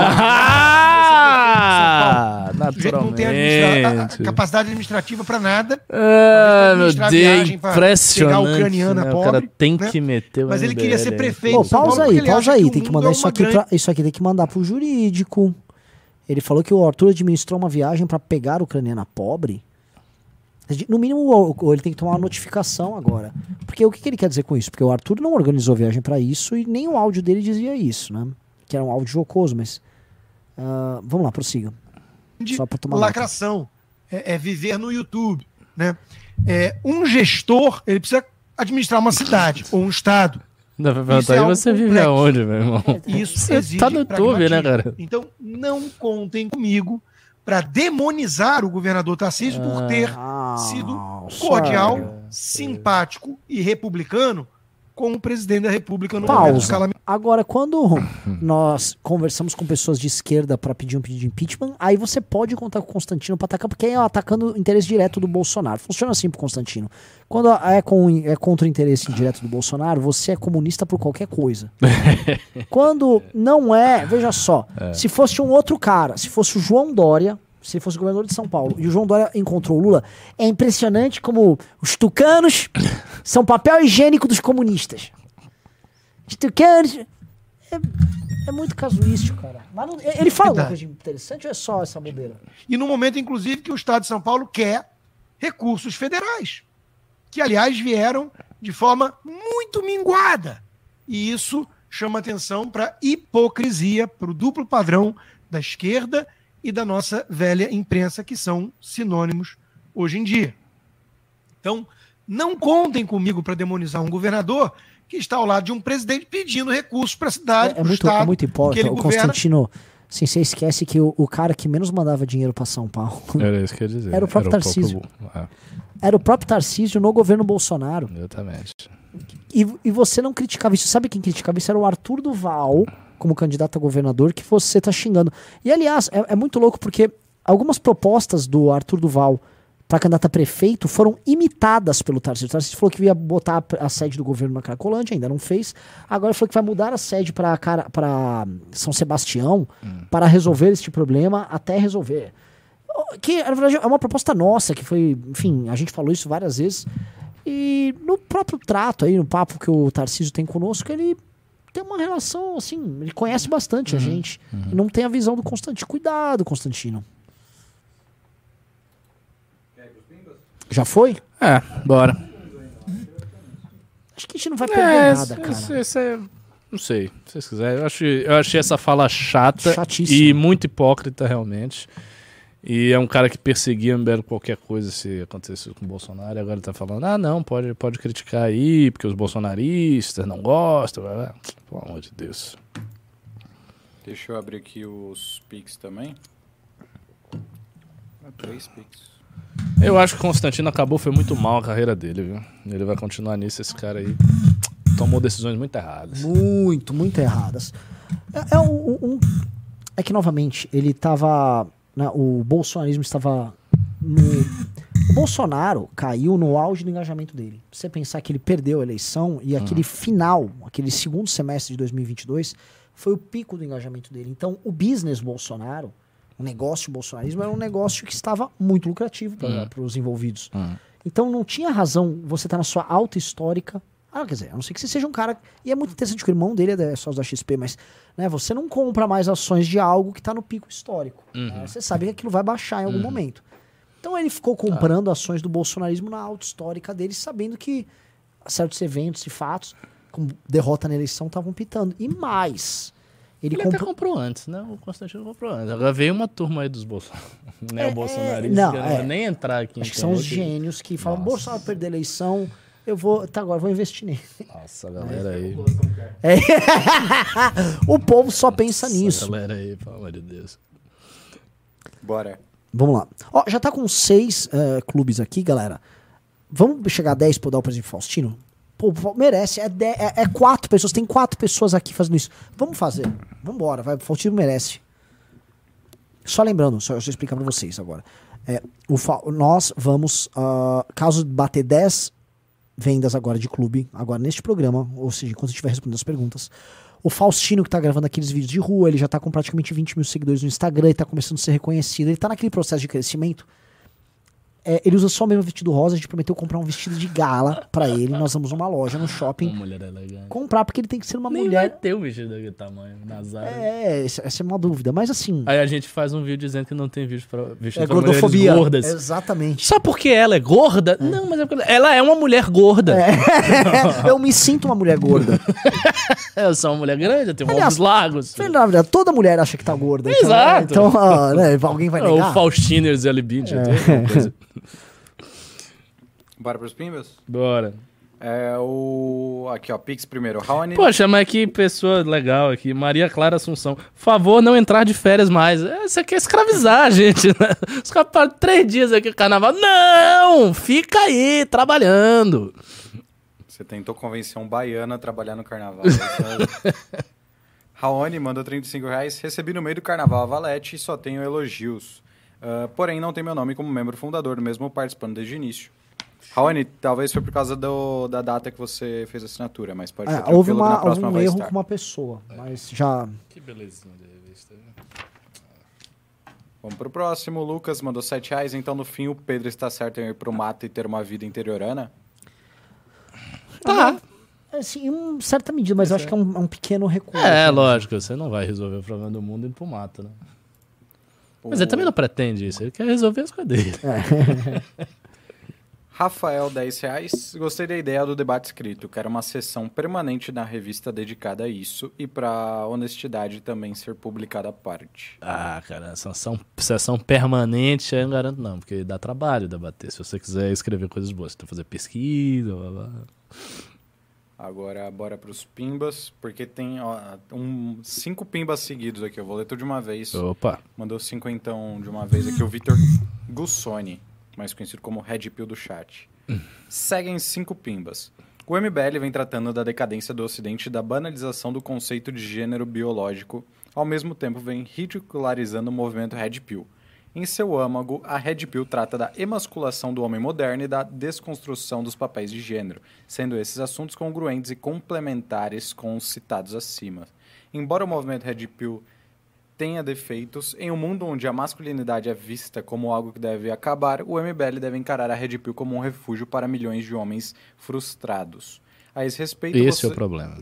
Speaker 3: Ah,
Speaker 5: O sujeito não tem administra- a- a
Speaker 3: naturalmente.
Speaker 5: capacidade administrativa para nada,
Speaker 3: Ah, meu
Speaker 5: administrar
Speaker 3: Deus,
Speaker 5: viagem pra pegar a
Speaker 3: impressionante.
Speaker 5: ucraniana
Speaker 3: né? O cara
Speaker 5: pobre,
Speaker 3: tem
Speaker 5: né?
Speaker 3: que meter o
Speaker 5: Mas ele queria ser
Speaker 3: aí.
Speaker 5: prefeito.
Speaker 2: Pô, pausa aí, pausa aí. tem que mandar
Speaker 5: é
Speaker 2: isso aqui, pra, isso aqui tem que mandar pro jurídico. Ele falou que o Arthur administrou uma viagem pra pegar a ucraniana pobre. No mínimo, ele tem que tomar uma notificação agora. Porque o que, que ele quer dizer com isso? Porque o Arthur não organizou viagem pra isso e nem o áudio dele dizia isso, né? Que era um áudio jocoso, mas. Ah, vamos lá, prossiga.
Speaker 5: de
Speaker 2: Só pra tomar
Speaker 5: lacração. É, é viver no YouTube. Né? É, um gestor, ele precisa administrar uma cidade ou um estado.
Speaker 3: Perguntar,
Speaker 5: é
Speaker 3: você vive
Speaker 5: complexo.
Speaker 3: aonde, meu irmão?
Speaker 5: Isso
Speaker 3: Você
Speaker 5: exige
Speaker 3: tá no YouTube, né, cara?
Speaker 5: Então, não contem comigo para demonizar o governador Tarcísio por ter
Speaker 2: Ah,
Speaker 5: sido
Speaker 2: sério?
Speaker 5: cordial, simpático e republicano com o presidente da República no momento de
Speaker 2: Pausa.
Speaker 5: calamidade.
Speaker 2: Agora, quando *laughs* nós conversamos com pessoas de esquerda para pedir um pedido de impeachment, aí você pode contar com o Constantino para atacar, porque é atacando o interesse direto do Bolsonaro. Funciona assim pro Constantino. Quando é, com, é contra o interesse direto do Bolsonaro, você é comunista por qualquer coisa. *laughs* Quando não é, veja só, se fosse um outro cara, se fosse o João Dória, se ele fosse governador de São Paulo, e o João Dória encontrou o Lula, é impressionante como os tucanos são papel higiênico dos comunistas. Os tucanos. É, é muito casuístico, cara. Mas não- ele fala
Speaker 5: Verdade.
Speaker 2: coisa interessante ou é só essa bobeira?
Speaker 5: E no momento, inclusive, que o Estado de São Paulo quer recursos federais, que, aliás, vieram de forma muito minguada. E isso chama atenção para a hipocrisia, para o duplo padrão da esquerda e da nossa velha imprensa, que são sinônimos hoje em dia. Então, não contem comigo para demonizar um governador que está ao lado de um presidente pedindo recursos para a cidade,
Speaker 2: É, é
Speaker 5: o
Speaker 2: muito,
Speaker 5: Estado.
Speaker 2: é muito
Speaker 5: que
Speaker 2: hipócrita.
Speaker 5: ele
Speaker 2: O
Speaker 5: governa.
Speaker 2: Constantino, assim, você esquece que o, o cara que menos mandava dinheiro para São Paulo *laughs*
Speaker 3: Era isso que eu ia dizer.
Speaker 2: Era o próprio Tarcísio.
Speaker 3: Ah,
Speaker 2: era o próprio Tarcísio no governo Bolsonaro.
Speaker 3: exatamente.
Speaker 2: E, e você não criticava isso. Sabe quem criticava isso? Era o Arthur Duval, como candidato a governador, que você tá xingando. E aliás, é, é muito louco porque algumas propostas do Arthur Duval para candidato a prefeito foram imitadas pelo Tarcísio. O Tarcísio falou que ia botar a a sede do governo na Cracolândia, ainda não fez. Agora falou que vai mudar a sede para São Sebastião para resolver este problema até resolver. Que, na verdade, é uma proposta nossa, que foi, enfim, a gente falou isso várias vezes. E no próprio trato aí, no papo que o Tarcísio tem conosco, ele tem uma relação, assim, ele conhece bastante a gente. E não tem a visão do Constantino. Cuidado, Constantino. Já foi?
Speaker 3: É, bora.
Speaker 2: Acho que a gente não vai perder
Speaker 3: É,
Speaker 2: nada,
Speaker 3: esse-
Speaker 2: cara.
Speaker 3: esse é- não sei, se vocês quiserem. Eu achei, eu achei essa fala chata e muito hipócrita, realmente. E é um cara que perseguia Mbero qualquer coisa se acontecesse com o Bolsonaro. E agora tá falando, ah, não, pode, pode criticar aí, porque os bolsonaristas não gostam. blá, blá. Pelo amor de Deus.
Speaker 1: Deixa eu abrir aqui os Pix também. Ah, Três Pix.
Speaker 3: Eu acho que o Constantino acabou, foi muito mal a carreira dele, viu? Ele vai continuar nisso, esse cara aí tomou decisões muito erradas.
Speaker 2: Muito, muito erradas. É, é um, um- é que, novamente, ele tava. Né, o bolsonarismo estava no. O Bolsonaro caiu no auge do engajamento dele. Você pensar que ele perdeu a eleição e aquele final, aquele segundo semestre de 2022, foi o pico do engajamento dele. Então, o business Bolsonaro, o negócio bolsonarismo, era um negócio que estava muito lucrativo para os envolvidos. Então não tinha razão você estar na sua alta histórica. Ah, quer dizer, a não ser que você seja um cara. E é muito interessante que o irmão dele é sócio da XP, mas né, você não compra mais ações de algo que está no pico histórico. né? Você sabe que aquilo vai baixar em algum momento. Então ele ficou comprando ações do bolsonarismo na alta histórica dele, sabendo que certos eventos e fatos, como derrota na eleição, estavam pitando. E mais. Ele,
Speaker 3: Ele até
Speaker 2: comprou.
Speaker 3: comprou antes, né? O Constantino comprou antes. Agora veio uma turma aí dos Bolson... *laughs* né,
Speaker 2: É,
Speaker 3: o bolsonaristas.
Speaker 2: não,
Speaker 3: que eu
Speaker 2: é.
Speaker 3: nem entrar aqui. em
Speaker 2: Acho que são
Speaker 3: é
Speaker 2: os
Speaker 3: que-
Speaker 2: gênios que falam. Bolsonaro perder a eleição, eu vou. Tá, agora vou investir nele.
Speaker 3: Nossa, galera aí.
Speaker 2: É. *laughs* o povo só pensa
Speaker 3: Essa
Speaker 2: nisso.
Speaker 3: galera aí, pelo amor de Deus.
Speaker 1: Bora.
Speaker 2: Vamos lá. Ó, já tá com seis eh, clubes aqui, galera. Vamos chegar a 10 pra eu dar o presente pro Faustino? Pô, merece. É, de- é, é quatro pessoas. Tem quatro pessoas aqui fazendo isso. Vamos fazer. Vambora, vai. O Faustino merece. Só lembrando, só deixa eu explicar pra vocês agora. É, o nós vamos, ah, caso bater 10 vendas agora de clube, agora neste programa, ou seja, enquanto eu estiver respondendo as perguntas, o Faustino, que tá gravando aqueles vídeos de rua, ele já tá com praticamente 20 mil seguidores no Instagram, ele tá começando a ser reconhecido, ele tá naquele processo de crescimento. É, ele usa só o mesmo vestido rosa, a gente prometeu comprar um vestido de gala pra ele. Nós vamos numa loja, no
Speaker 3: Uma
Speaker 2: shopping,
Speaker 3: mulher elegante.
Speaker 2: comprar, porque ele tem que ser uma
Speaker 3: Nem vai
Speaker 2: mulher.
Speaker 3: ter um vestido daquele tamanho, Nazar.
Speaker 2: É, essa é uma dúvida, mas assim.
Speaker 3: Aí a gente faz um vídeo dizendo que não tem vídeo pra, vestido
Speaker 2: É
Speaker 3: pra
Speaker 2: gordofobia.
Speaker 3: gordas.
Speaker 2: Exatamente.
Speaker 3: Só porque ela é gorda? Não, mas é porque ela é uma mulher gorda. *laughs*
Speaker 2: eu me sinto uma mulher gorda. *laughs*
Speaker 3: Eu sou uma mulher grande, eu tenho
Speaker 2: Aliás,
Speaker 3: ombros largos.
Speaker 2: Verdade, toda mulher acha que tá gorda. então-
Speaker 3: Exato.
Speaker 2: Então, ah, né, alguém vai
Speaker 3: É, *laughs* o
Speaker 2: negar.
Speaker 3: E o eu tenho alguma coisa.
Speaker 1: Bora pros Pimbas?
Speaker 3: Bora.
Speaker 1: É o. Aqui, ó. Pix primeiro. Raoni.
Speaker 3: Poxa, mas que pessoa legal aqui. Maria Clara Assunção. Favor, não entrar de férias mais. É, Isso aqui é escravizar a gente, né? Os caras param três dias aqui no carnaval. Não! Fica aí, trabalhando.
Speaker 1: Você tentou convencer um baiano a trabalhar no carnaval. sabe? *laughs* Raoni mandou 35 reais. Recebi no meio do carnaval a Valete e só tenho elogios. Ah, porém, não tem meu nome como membro fundador, mesmo participando desde o início. Raoni, talvez foi por causa do- da data que você fez a assinatura, mas pode
Speaker 2: É,
Speaker 1: ficar
Speaker 2: houve
Speaker 1: tranquilo que
Speaker 2: uma,
Speaker 1: na
Speaker 2: houve
Speaker 1: próxima
Speaker 2: um
Speaker 1: vai
Speaker 2: erro
Speaker 1: estar.
Speaker 2: com uma pessoa, mas já.
Speaker 3: Que belezinha de revista. né?
Speaker 1: Vamos pro próximo. O Lucas mandou 7 reais. Então, no fim, o Pedro está certo em ir pro mato e ter uma vida interiorana?
Speaker 2: Tá. Assim, em certa medida, mas eu acho que é um, é um pequeno recuo.
Speaker 3: É,
Speaker 2: assim.
Speaker 3: lógico, você não vai resolver o problema do mundo indo pro mato, né? Mas
Speaker 1: O
Speaker 3: ele também não pretende isso, ele quer resolver as coisas dele. *laughs*
Speaker 1: Rafael, 10 reais. Gostei da ideia do debate escrito. Quero uma sessão permanente na revista dedicada a isso e para honestidade também ser publicada à parte.
Speaker 3: Ah, cara, sessão, sessão permanente eu não garanto não, porque dá trabalho debater. Se você quiser escrever coisas boas, você tem que fazer pesquisa, blá, blá.
Speaker 1: Agora, bora pros pimbas, porque tem ó, um, cinco pimbas seguidos aqui. Eu vou ler tudo de uma vez.
Speaker 3: Opa.
Speaker 1: Mandou cinco, então, de uma vez aqui. O Vitor Gussoni, mais conhecido como Red Pill do chat. Seguem cinco pimbas. O MBL vem tratando da decadência do Ocidente e da banalização do conceito de gênero biológico, ao mesmo tempo vem ridicularizando o movimento Red Pill. Em seu âmago, a Red Pill trata da emasculação do homem moderno e da desconstrução dos papéis de gênero, sendo esses assuntos congruentes e complementares com os citados acima. Embora o movimento Red Pill tenha defeitos, em um mundo onde a masculinidade é vista como algo que deve acabar, o MBL deve encarar a Red Pill como um refúgio para milhões de homens frustrados. A esse respeito,
Speaker 3: Esse é
Speaker 1: você-
Speaker 3: o problema.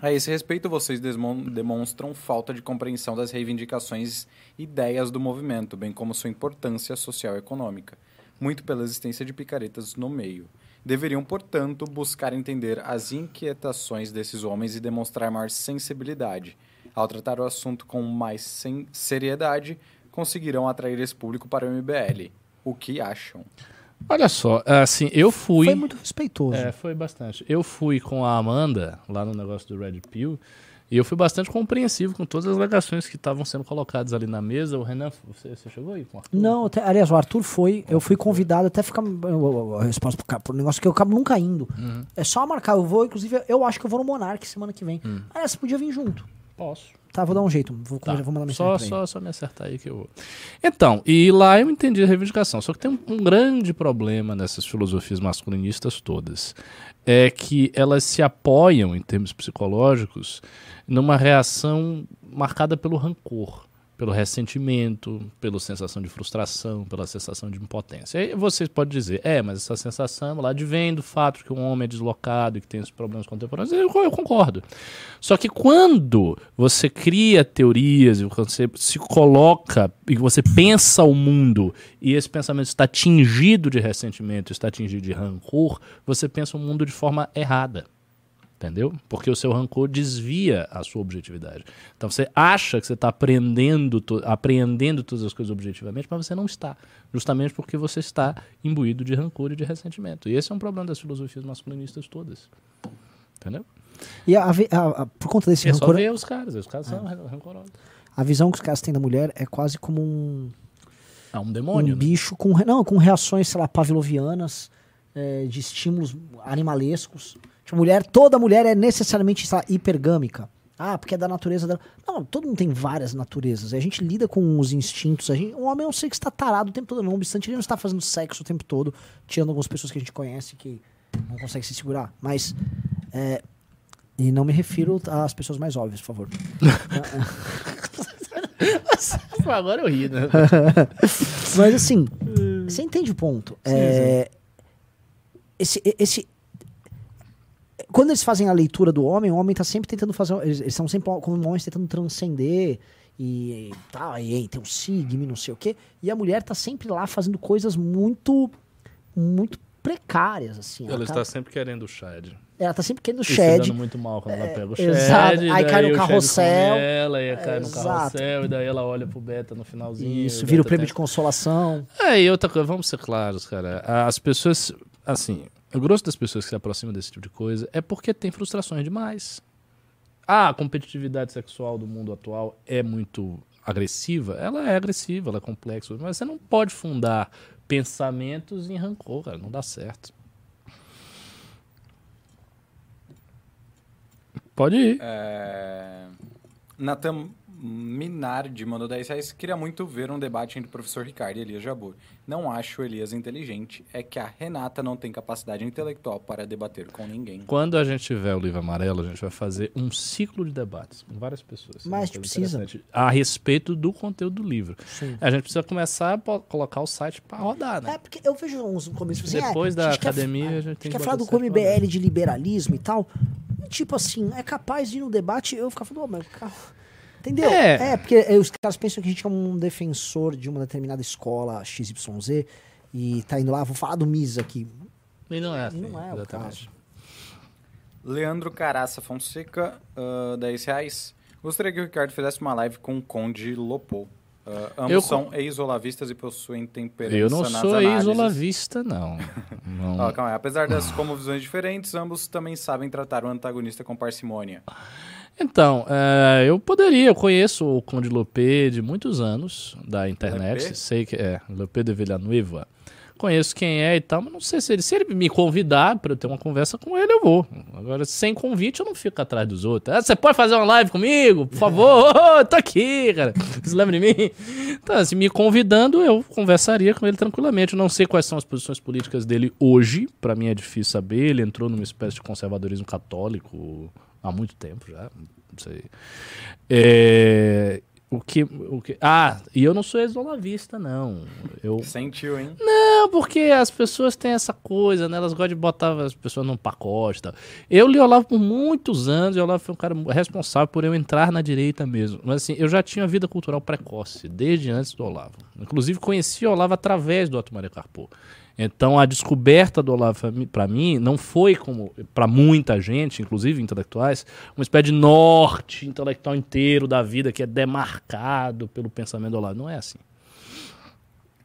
Speaker 1: a esse respeito, vocês demonstram falta de compreensão das reivindicações e ideias do movimento, bem como sua importância social e econômica, muito pela existência de picaretas no meio. Deveriam, portanto, buscar entender as inquietações desses homens e demonstrar maior sensibilidade. Ao tratar o assunto com mais seriedade, conseguirão atrair esse público para o MBL. O que acham?
Speaker 3: Olha só, assim, eu fui.
Speaker 2: Foi muito respeitoso.
Speaker 3: É, foi bastante. Eu fui com a Amanda lá no negócio do Red Pill e eu fui bastante compreensivo com todas as alegações que estavam sendo colocadas ali na mesa. O Renan, você, você chegou aí com o Arthur?
Speaker 2: Não, até- aliás, o Arthur foi, eu fui convidado até ficar a resposta pro, ca- pro negócio que eu acabo nunca indo. É só marcar, eu vou, inclusive, eu acho que eu vou no Monark semana que vem. Aliás, você podia vir junto.
Speaker 3: Posso.
Speaker 2: Tá, vou dar um jeito, vou,
Speaker 3: Tá.
Speaker 2: vou mandar mensagem
Speaker 3: Só, só, só me acertar aí que eu vou. Então, e lá eu entendi a reivindicação. Só que tem um, um grande problema nessas filosofias masculinistas todas. É que elas se apoiam, em termos psicológicos, numa reação marcada pelo rancor, pelo ressentimento, pela sensação de frustração, pela sensação de impotência. Aí você pode dizer, é, mas essa sensação lá advém do fato que um homem é deslocado e que tem esses problemas contemporâneos. Eu, eu concordo. Só que quando você cria teorias e você se coloca e você pensa o mundo e esse pensamento está tingido de ressentimento, está tingido de rancor, você pensa o mundo de forma errada. Entendeu? Porque o seu rancor desvia a sua objetividade. Então você acha que você está aprendendo, apreendendo todas as coisas objetivamente, mas você não está. Justamente porque você está imbuído de rancor e de ressentimento. E esse é um problema das filosofias masculinistas todas. Entendeu?
Speaker 2: E a, a- a- por conta desse
Speaker 3: É só
Speaker 2: rancor,
Speaker 3: ver os caras, os caras são ran- rancorosos.
Speaker 2: a visão que os caras têm da mulher é quase como um,
Speaker 3: É um
Speaker 2: um
Speaker 3: demônio. né?
Speaker 2: bicho com, não, com reações, sei lá, pavlovianas, é, de estímulos animalescos. Tipo, mulher, toda mulher é necessariamente, lá, hipergâmica. Ah, porque é da natureza dela. Não, todo mundo tem várias naturezas. A gente lida com os instintos. A gente, um homem é um ser que está tarado o tempo todo, não obstante ele não está fazendo sexo o tempo todo, tirando algumas pessoas que a gente conhece que não conseguem se segurar. Mas. é, e não me refiro às pessoas mais óbvias, por favor. *laughs*
Speaker 3: Agora eu ri, né? *laughs*
Speaker 2: Mas assim, você entende o ponto. É, Esse, esse, quando eles fazem a leitura do homem, o homem tá sempre tentando fazer. Eles, eles estão sempre como homens tentando transcender e tal, e, aí tem um signo e não sei o quê. E a mulher tá sempre lá fazendo coisas muito, muito precárias, assim.
Speaker 3: Ela
Speaker 2: tá,
Speaker 3: está sempre querendo o Chad.
Speaker 2: ela tá sempre querendo
Speaker 3: E se
Speaker 2: shed.
Speaker 3: dando muito mal quando ela pega o Chad.
Speaker 2: exato. Aí cai no
Speaker 3: o Chad
Speaker 2: carrossel.
Speaker 3: Ela, e aí cai no
Speaker 2: Exato.
Speaker 3: carrossel, e daí ela olha pro Beta no finalzinho.
Speaker 2: Isso,
Speaker 3: e
Speaker 2: vira o
Speaker 3: Beta
Speaker 2: prêmio
Speaker 3: tem-
Speaker 2: de consolação.
Speaker 3: É, e outra coisa, vamos ser claros, cara. As pessoas, assim, o grosso das pessoas que se aproximam desse tipo de coisa é porque tem frustrações demais. Ah, a competitividade sexual do mundo atual é muito agressiva. Ela é agressiva, ela é complexa, mas você não pode fundar pensamentos em rancor, cara. Não dá certo. Pode ir.
Speaker 1: É... Nathan Minardi mandou 10 reais. Queria muito ver um debate entre o professor Ricardo e Elias Jabor. Não acho o Elias inteligente. É que a Renata não tem capacidade intelectual para debater com ninguém.
Speaker 3: Quando a gente tiver o livro amarelo, a gente vai fazer um ciclo de debates com várias pessoas.
Speaker 2: Mas
Speaker 3: coisa
Speaker 2: precisa.
Speaker 3: A respeito do conteúdo do livro.
Speaker 2: Sim.
Speaker 3: A gente precisa começar a colocar o site para rodar, né?
Speaker 2: É, porque eu vejo uns começos assim,
Speaker 3: Depois
Speaker 2: é,
Speaker 3: da
Speaker 2: a gente quer-
Speaker 3: academia, a gente
Speaker 2: a
Speaker 3: tem
Speaker 2: gente
Speaker 3: que
Speaker 2: quer falar do
Speaker 3: pra
Speaker 2: MBL de liberalismo e tal. E, tipo assim, é capaz de ir no debate eu ficar falando, "Ô, mas, cara, entendeu?
Speaker 3: É.
Speaker 2: porque eh, os caras pensam que a gente é um defensor de uma determinada escola XYZ e tá indo lá, vou falar do MIS aqui.
Speaker 3: E não é assim.
Speaker 2: Não é o
Speaker 3: exatamente.
Speaker 1: Leandro Caraça Fonseca, ah, 10 reais. Gostaria que o Ricardo fizesse uma live com o Conde Lopou. Ah, ambos
Speaker 3: Eu-
Speaker 1: são ex-olavistas e possuem temperança
Speaker 3: Eu não
Speaker 1: nas
Speaker 3: sou ex-olavista, não. não.
Speaker 1: Ó, calma aí. Apesar das como visões diferentes, ambos também sabem tratar o antagonista com parcimônia.
Speaker 3: Então, é, eu poderia, eu conheço o Conde Lopé de muitos anos da internet,
Speaker 1: Lopé?
Speaker 3: sei que é, Lopé de Villanueva. conheço quem é e tal, mas não sei se ele, se ele me convidar pra eu ter uma conversa com ele, eu vou. Agora, sem convite, eu não fico atrás dos outros. Ah, você pode fazer uma live comigo, por favor? *laughs* Ô, tô aqui, cara. Você lembra de mim? Então, assim, me convidando, eu conversaria com ele tranquilamente. Eu não sei quais são as posições políticas dele hoje. Pra mim é difícil saber. Ele entrou numa espécie de conservadorismo católico há muito tempo já. Não sei. É, o que, o que. Ah, e eu não sou ex-olavista, não. Eu,
Speaker 1: Sentiu, hein?
Speaker 3: não, porque as pessoas têm essa coisa, né? Elas gostam de botar as pessoas num pacote e tal. Eu li Olavo por muitos anos e o Olavo foi um cara responsável por eu entrar na direita mesmo. Mas assim, eu já tinha vida cultural precoce, desde antes do Olavo. Inclusive, conheci o Olavo através do Otto Maria Carpo. Então, a descoberta do Olavo para mim não foi como para muita gente, inclusive intelectuais, uma espécie de norte intelectual inteiro da vida que é demarcado pelo pensamento do Olavo. Não é assim.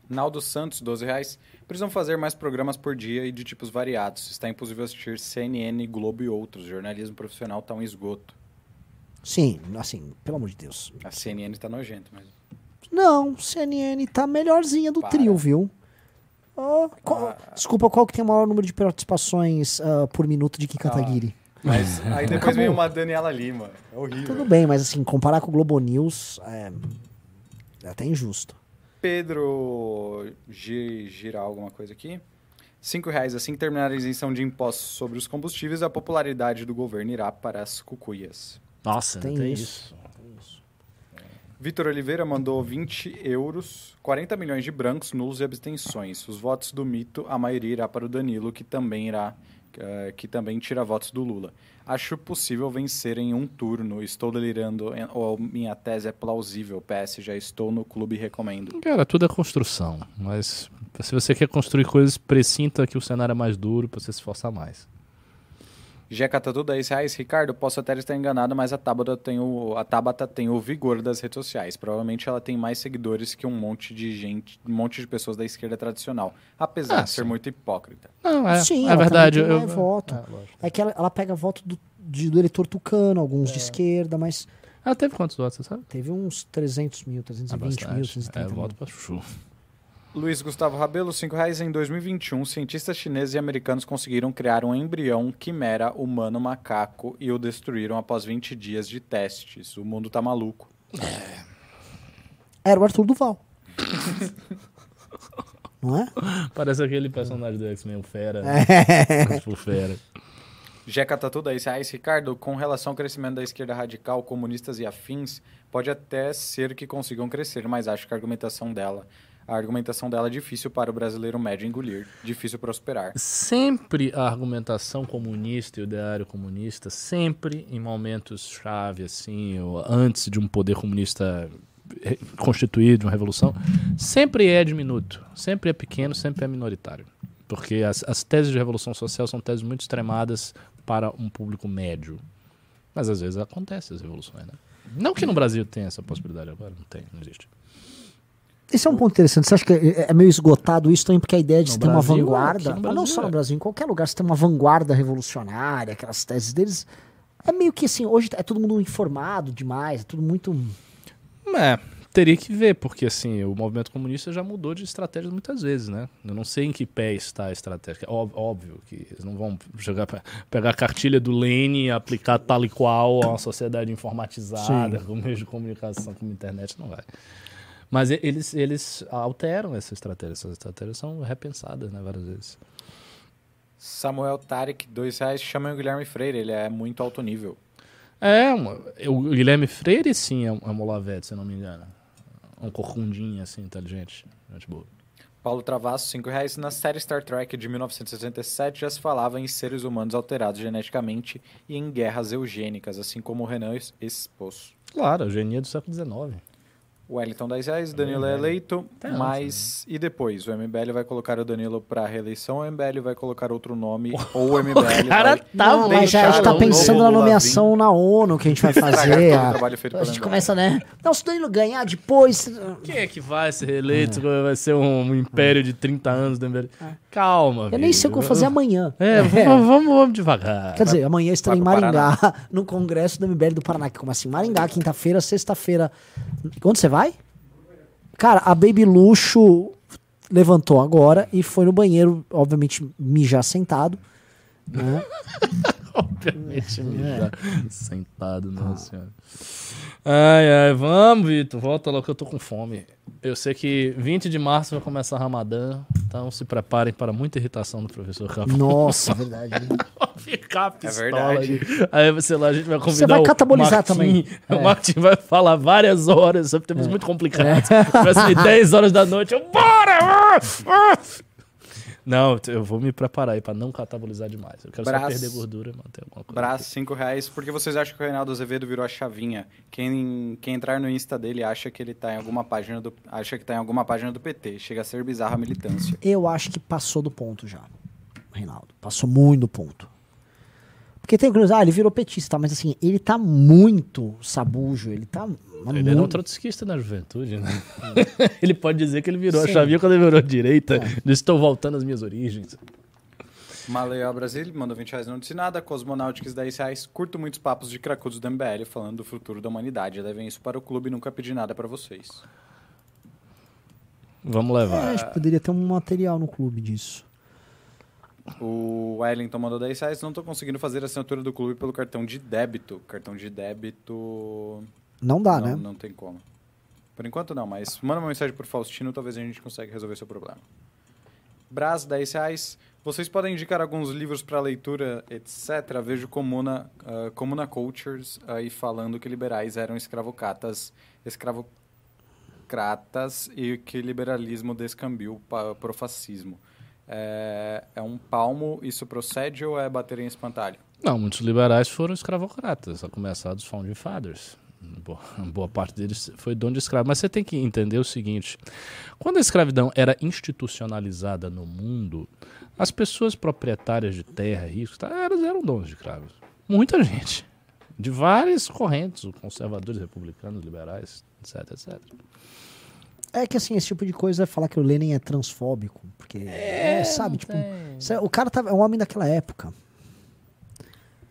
Speaker 1: Naldo Santos, 12 reais. Precisam fazer mais programas por dia e de tipos variados. Está impossível assistir CNN, Globo e outros. Jornalismo profissional está um esgoto.
Speaker 2: Sim, assim, pelo amor de Deus.
Speaker 1: A CNN está nojento, mas...
Speaker 2: Não, CNN tá melhorzinha do
Speaker 1: Para.
Speaker 2: trio, viu? Qual-
Speaker 1: Ah.
Speaker 2: Desculpa, qual que tem o maior número de participações ah, por minuto de Kim Kataguiri?
Speaker 1: Mas aí depois vem uma Daniela Lima. É horrível.
Speaker 2: Tudo bem, mas assim, comparar com o Globo News é, é até injusto.
Speaker 1: Pedro Gi- Giral, alguma coisa aqui. Cinco reais. Assim que terminar a isenção de impostos sobre os combustíveis, a popularidade do governo irá para as cucuias.
Speaker 3: Nossa,
Speaker 2: Tem
Speaker 3: tem,
Speaker 2: isso.
Speaker 3: isso.
Speaker 1: Vitor Oliveira mandou 20 euros, 40 milhões de brancos, nulos e abstenções. Os votos do mito, a maioria irá para o Danilo, que também irá, eh, que também tira votos do Lula. Acho possível vencer em um turno. Estou delirando, ou minha tese é plausível. PS, já estou no clube e recomendo.
Speaker 3: Cara, tudo é construção. Mas se você quer construir coisas, precinta que o cenário é mais duro pra você se esforçar mais.
Speaker 1: Jeca Tatu, 10 reais. Ricardo, posso até estar enganado, mas a Tabata, tem o, a Tabata tem o vigor das redes sociais. Provavelmente ela tem mais seguidores que um monte de gente, um monte de pessoas da esquerda tradicional. Apesar
Speaker 3: Ah,
Speaker 1: de ser
Speaker 3: sim.
Speaker 1: muito hipócrita.
Speaker 3: Não, é,
Speaker 2: Sim,
Speaker 3: é
Speaker 2: ela
Speaker 3: verdade. eu-
Speaker 2: mais voto.
Speaker 3: É.
Speaker 2: É que ela, ela pega voto do, de- do eleitor tucano, alguns
Speaker 3: É.
Speaker 2: de esquerda, mas
Speaker 3: Ela teve quantos votos, você sabe?
Speaker 2: teve uns 300 mil, 320 mil, 330
Speaker 3: É,
Speaker 2: mil.
Speaker 3: voto pra chuchu.
Speaker 1: Luiz Gustavo Rabelo, 5 reais. Em 2021, cientistas chineses e americanos conseguiram criar um embrião quimera humano-macaco e o destruíram após 20 dias de testes. O mundo tá maluco.
Speaker 2: Era o Arthur Duval. *laughs* Não é?
Speaker 3: Parece aquele personagem do X-Men, o Fera.
Speaker 2: É.
Speaker 3: Tipo, Fera.
Speaker 1: Jeca Tatu, 10 reais. Ricardo, com relação ao crescimento da esquerda radical, comunistas e afins, pode até ser que consigam crescer, mas acho que a argumentação dela, a argumentação dela é difícil para o brasileiro médio engolir, difícil prosperar.
Speaker 3: Sempre a argumentação comunista e o ideário comunista, sempre em momentos chave, assim, ou antes de um poder comunista constituído, uma revolução, sempre é diminuto, sempre é pequeno, sempre é minoritário. Porque as, as teses de revolução social são teses muito extremadas para um público médio. Mas às vezes acontecem as revoluções, né? Não que no Brasil tenha essa possibilidade agora, não tem, não existe.
Speaker 2: Esse é um ponto interessante. Você acha que é é meio esgotado isso também, porque a ideia de
Speaker 3: No
Speaker 2: ter uma
Speaker 3: Brasil,
Speaker 2: vanguarda.
Speaker 3: no
Speaker 2: mas não só no
Speaker 3: é.
Speaker 2: Brasil, em qualquer lugar, se tem uma vanguarda revolucionária, aquelas teses deles. É meio que assim, hoje é todo mundo informado demais, é tudo muito.
Speaker 3: É, teria que ver, porque assim, o movimento comunista já mudou de estratégia muitas vezes, né? Eu não sei em que pé está a estratégia. Óbvio que eles não vão jogar pegar a cartilha do Lenin e aplicar tal e qual a uma sociedade informatizada,
Speaker 2: Sim.
Speaker 3: com meios de comunicação, como internet, não vai. Mas eles, eles alteram essa estratégia. Essas estratégias são repensadas, né, várias vezes.
Speaker 1: Samuel Tarek, 2 reais. Chamem o Guilherme Freire, ele é muito alto nível.
Speaker 3: É, uma- o Guilherme Freire, sim, é um, é um Molavete, se eu não me engano. Um corcundinho, assim, inteligente. Gente boa.
Speaker 1: Paulo Travasso, 5 reais. Na série Star Trek de 1967 já se falava em seres humanos alterados geneticamente e em guerras eugênicas, assim como o Renan expôs.
Speaker 3: Claro, a genia do século XIX.
Speaker 1: Wellington 10 reais, Danilo é eleito,
Speaker 3: antes,
Speaker 1: mas... E depois? O MBL vai colocar o Danilo para reeleição ou o MBL vai colocar outro nome *laughs* ou o MBL
Speaker 3: cara
Speaker 1: vai...
Speaker 3: tá
Speaker 2: não, mas já, a gente tá
Speaker 1: o
Speaker 2: pensando na nomeação na ONU que a gente vai fazer.
Speaker 1: o
Speaker 2: a- a gente começa, né? Não, se o Danilo ganhar depois.
Speaker 3: Quem é que vai ser reeleito? Vai ser um império de 30 anos do MBL? Calma,
Speaker 2: Eu nem sei o que eu vou fazer amanhã.
Speaker 3: É, v- vamos, vamos devagar.
Speaker 2: Quer dizer, amanhã estarei em Maringá, *laughs* no congresso do MBL do Paraná. Que Como assim? Maringá, quinta-feira, sexta-feira. Onde você vai? Cara, a Baby Luxo levantou agora e foi no banheiro, obviamente, mijar sentado. Né? *laughs* *laughs*
Speaker 3: Obviamente, mijar sentado, nossa senhora. Ai, ai, vamos, Vitor, volta logo que eu tô com fome. Eu sei que 20 de março vai começar Ramadã, então se preparem para muita irritação do professor Rafa.
Speaker 2: Nossa, *laughs* verdade. né?
Speaker 3: Ficar pistola.
Speaker 1: verdade.
Speaker 3: ali. Aí, sei lá, a gente vai convidar
Speaker 2: vai
Speaker 3: o
Speaker 2: catabolizar
Speaker 3: Martim.
Speaker 2: também.
Speaker 3: O
Speaker 2: É.
Speaker 3: Martim vai falar várias horas sobre temas muito complicados. Vai ser 10 horas da noite. Eu, bora! Ah! Ah! Não, eu vou me preparar aí pra não catabolizar demais. Eu quero
Speaker 1: Braço.
Speaker 3: só perder gordura e manter alguma coisa.
Speaker 1: Braço, 5 reais. Por que vocês acham que o Reinaldo Azevedo virou a chavinha? Quem, quem entrar no Insta dele acha que ele tá em alguma página do. acha que tá em alguma página do PT. Chega a ser bizarra a militância.
Speaker 2: Eu acho que passou do ponto já, Reinaldo. Passou muito do ponto. Porque tem coisa, ah, ele virou petista, mas assim, ele tá muito sabujo, ele tá.
Speaker 3: Ele
Speaker 2: muito...
Speaker 3: era um trotskista na juventude, né? *laughs* ele pode dizer que ele virou
Speaker 2: Sim.
Speaker 3: a chavinha quando ele virou a direita. Eu Estou voltando às minhas origens.
Speaker 1: Maleia Brasil mandou 20 reais, não disse nada. Cosmonautics 10 reais. Curto muitos papos de cracudos do MBL falando do futuro da humanidade. Levem isso para o clube e nunca pedi nada para vocês.
Speaker 3: Vamos
Speaker 2: É,
Speaker 3: levar.
Speaker 2: acho que poderia ter um material no clube disso.
Speaker 1: O Wellington mandou 10 reais. Não tô conseguindo fazer a assinatura do clube pelo cartão de débito. Cartão de débito.
Speaker 2: Não dá,
Speaker 1: não,
Speaker 2: né?
Speaker 1: não tem como. Por enquanto não, mas manda uma mensagem pro Faustino, talvez a gente consiga resolver seu problema. Brás, 10 reais. Vocês podem indicar alguns livros para leitura, etc. Vejo Comuna, ah, Comuna Cultures aí falando que liberais eram escravocatas, escravocratas e que liberalismo descambiu para pro fascismo. É, é um palmo, isso procede ou é bater em espantalho?
Speaker 3: Não, muitos liberais foram escravocratas, a começar dos Founding Fathers. Boa, *laughs* boa parte deles foi dono de escravo. Mas você tem que entender o seguinte: quando a escravidão era institucionalizada no mundo, as pessoas proprietárias de terra, ricos, tá, elas eram donos de escravos. Muita gente. De várias correntes, conservadores, republicanos, liberais, etc, etc.
Speaker 2: É que assim, esse tipo de coisa é falar que o Lenin é transfóbico. Porque, é, sabe, tipo, é- o cara tá, é um homem daquela época.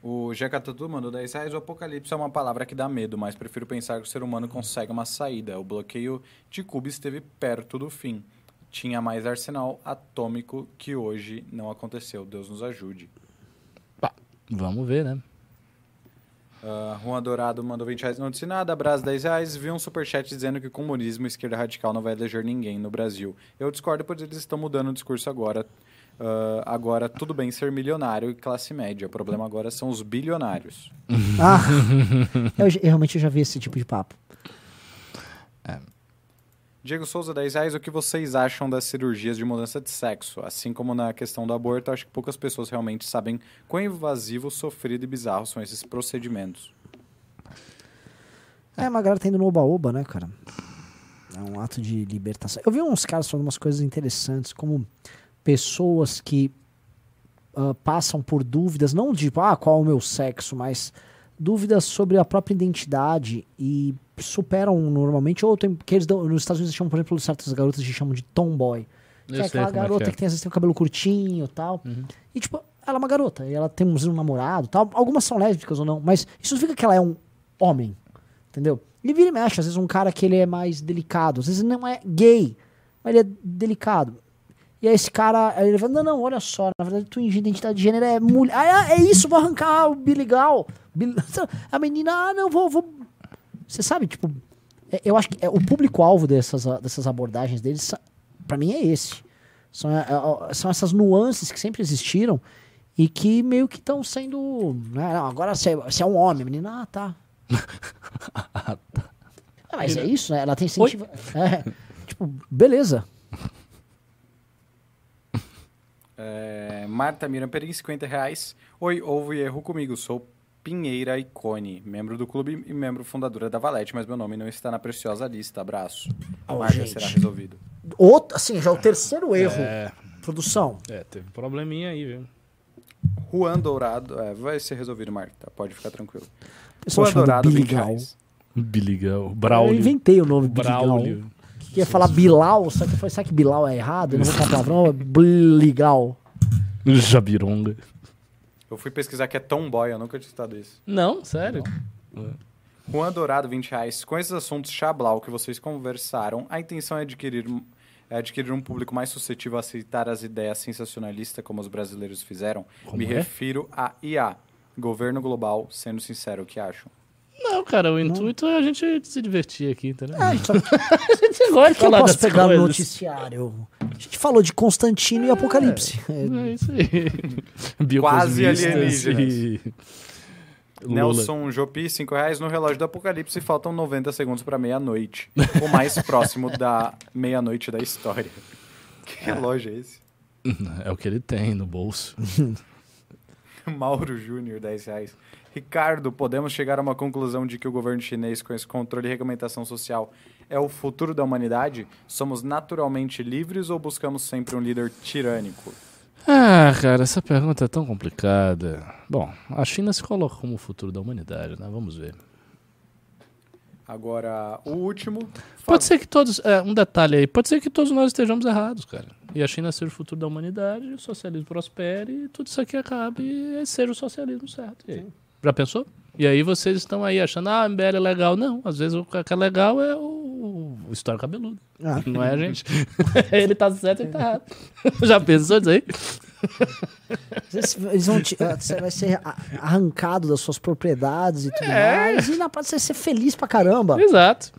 Speaker 1: O Jeca Tatu mandou 10 reais. O apocalipse é uma palavra que dá medo, mas prefiro pensar que o ser humano consegue uma saída. O bloqueio de Cuba esteve perto do fim. Tinha mais arsenal atômico que hoje não aconteceu. Deus nos ajude.
Speaker 3: Pá, vamos ver, né?
Speaker 1: Uh, Juan Dourado mandou 20 reais, não disse nada. Brás 10 reais. Vi um superchat dizendo que comunismo e esquerda radical não vai eleger ninguém no Brasil. Eu discordo, pois eles estão mudando o discurso agora. Uh, agora, tudo bem ser milionário e classe média. O problema agora são os bilionários. *laughs*
Speaker 2: Ah, eu, eu realmente já vi esse tipo de papo.
Speaker 1: Diego Souza, 10 reais. O que vocês acham das cirurgias de mudança de sexo? Assim como na questão do aborto, acho que poucas pessoas realmente sabem quão invasivo, sofrido e bizarro são esses procedimentos.
Speaker 2: É, mas a galera tá indo no oba-oba, né, cara? É um ato de libertação. Eu vi uns caras falando umas coisas interessantes, como pessoas que ah, passam por dúvidas, não de ah, qual é o meu sexo, mas dúvidas sobre a própria identidade e superam normalmente, ou tem, que eles dão, nos Estados Unidos chamam, por exemplo, certas garotas que chamam de tomboy. Que
Speaker 3: Eu
Speaker 2: é aquela
Speaker 3: é
Speaker 2: garota
Speaker 3: é.
Speaker 2: que, tem, às vezes tem o cabelo curtinho e tal. E, tipo, ela é uma garota. E ela tem um, um namorado tal. Algumas são lésbicas ou não. Mas isso significa que ela é um homem. Entendeu? Ele vira e mexe. Às vezes um cara que ele é mais delicado. Às vezes não é gay. Mas ele é delicado. E aí esse cara, ele fala, não, não, olha só, na verdade tua identidade de gênero é mulher. Ah, é isso, vou arrancar o biligal. Bil- *laughs* A menina, ah, não, vou, vou. Você sabe, tipo, é- eu acho que é, o público-alvo dessas, ah, dessas abordagens deles, pra mim, é esse. São, é, são essas nuances que sempre existiram e que meio que estão sendo. Né, não, agora você, é um homem, menina, ah, tá. *laughs* Ah, mas é isso, né? Ela tem incentivo. É, tipo, beleza.
Speaker 1: É, Marta Miriam Perim, 50 reais. Oi, houve erro comigo. Sou Pinheira Icone, membro do clube e membro fundadora da Valete, mas meu nome não está na preciosa lista. Abraço.
Speaker 2: Ô,
Speaker 1: Marta,
Speaker 2: gente.
Speaker 1: será resolvido.
Speaker 2: Outro, assim, já é o terceiro erro.
Speaker 3: É,
Speaker 2: Produção.
Speaker 3: é, teve um probleminha aí, viu?
Speaker 1: Juan Dourado, é, vai ser resolvido, Marta. Pode ficar tranquilo.
Speaker 2: Pessoal
Speaker 1: Juan Dourado,
Speaker 2: de
Speaker 1: 20
Speaker 2: Biligal.
Speaker 1: reais.
Speaker 3: Biligal.
Speaker 2: Eu
Speaker 3: Braulio.
Speaker 2: inventei o nome Biligal. Que ia falar Bilal, só que eu falei, será que Bilal é errado? Eu não vou falar palavrão, é Biligal.
Speaker 3: Jabironga.
Speaker 1: Eu fui pesquisar que é Tomboy, eu nunca tinha citado isso.
Speaker 3: Não, sério?
Speaker 1: Juan Dourado, 20 reais. Com esses assuntos chablau que vocês conversaram, a intenção é adquirir é adquirir um público mais suscetível a aceitar as ideias sensacionalistas como os brasileiros fizeram?
Speaker 3: Como
Speaker 1: Me
Speaker 3: é?
Speaker 1: refiro a IA, governo global, sendo sincero, o que acham?
Speaker 3: Não, cara, o intuito é a gente se divertir aqui, entendeu?
Speaker 2: Ah, então,
Speaker 3: a gente *laughs* gosta
Speaker 2: o
Speaker 3: de
Speaker 2: que eu
Speaker 3: falar
Speaker 2: posso
Speaker 3: das
Speaker 2: pegar
Speaker 3: coisas.
Speaker 2: noticiário? A gente falou de Constantino e Apocalipse. É,
Speaker 3: É isso aí. *laughs*
Speaker 1: Quase alienígenas.
Speaker 3: e- Lula.
Speaker 1: Nelson Jopi, 5 reais. No relógio do Apocalipse faltam 90 segundos para meia-noite. o mais *laughs* próximo da meia-noite da história. Que relógio é esse?
Speaker 3: É o que ele tem no bolso.
Speaker 1: Mauro Júnior, 10 reais. Ricardo, podemos chegar a uma conclusão de que o governo chinês, com esse controle e regulamentação social, é o futuro da humanidade? Somos naturalmente livres ou buscamos sempre um líder tirânico?
Speaker 3: Ah, cara, essa pergunta é tão complicada. Bom, a China se coloca como o futuro da humanidade, né? Vamos ver.
Speaker 1: Agora, o último.
Speaker 3: Pode ser que todos. É, um detalhe aí. Pode ser que todos nós estejamos errados, cara. E a China seja o futuro da humanidade, o socialismo prospere e tudo isso aqui acabe e seja o socialismo certo. E aí? Já pensou? E aí vocês estão aí achando, ah, MBL é legal. Não, às vezes o que é legal é o, o história cabeludo.
Speaker 2: Ah. *laughs*
Speaker 3: Não é a gente. *laughs* ele tá certo e ele tá errado. *laughs* Já pensou nisso aí?
Speaker 2: Eles vão te- ah, você vai ser a- arrancado das suas propriedades e tudo
Speaker 3: É.
Speaker 2: mais. E na prática você vai ser feliz pra caramba.
Speaker 3: Exato.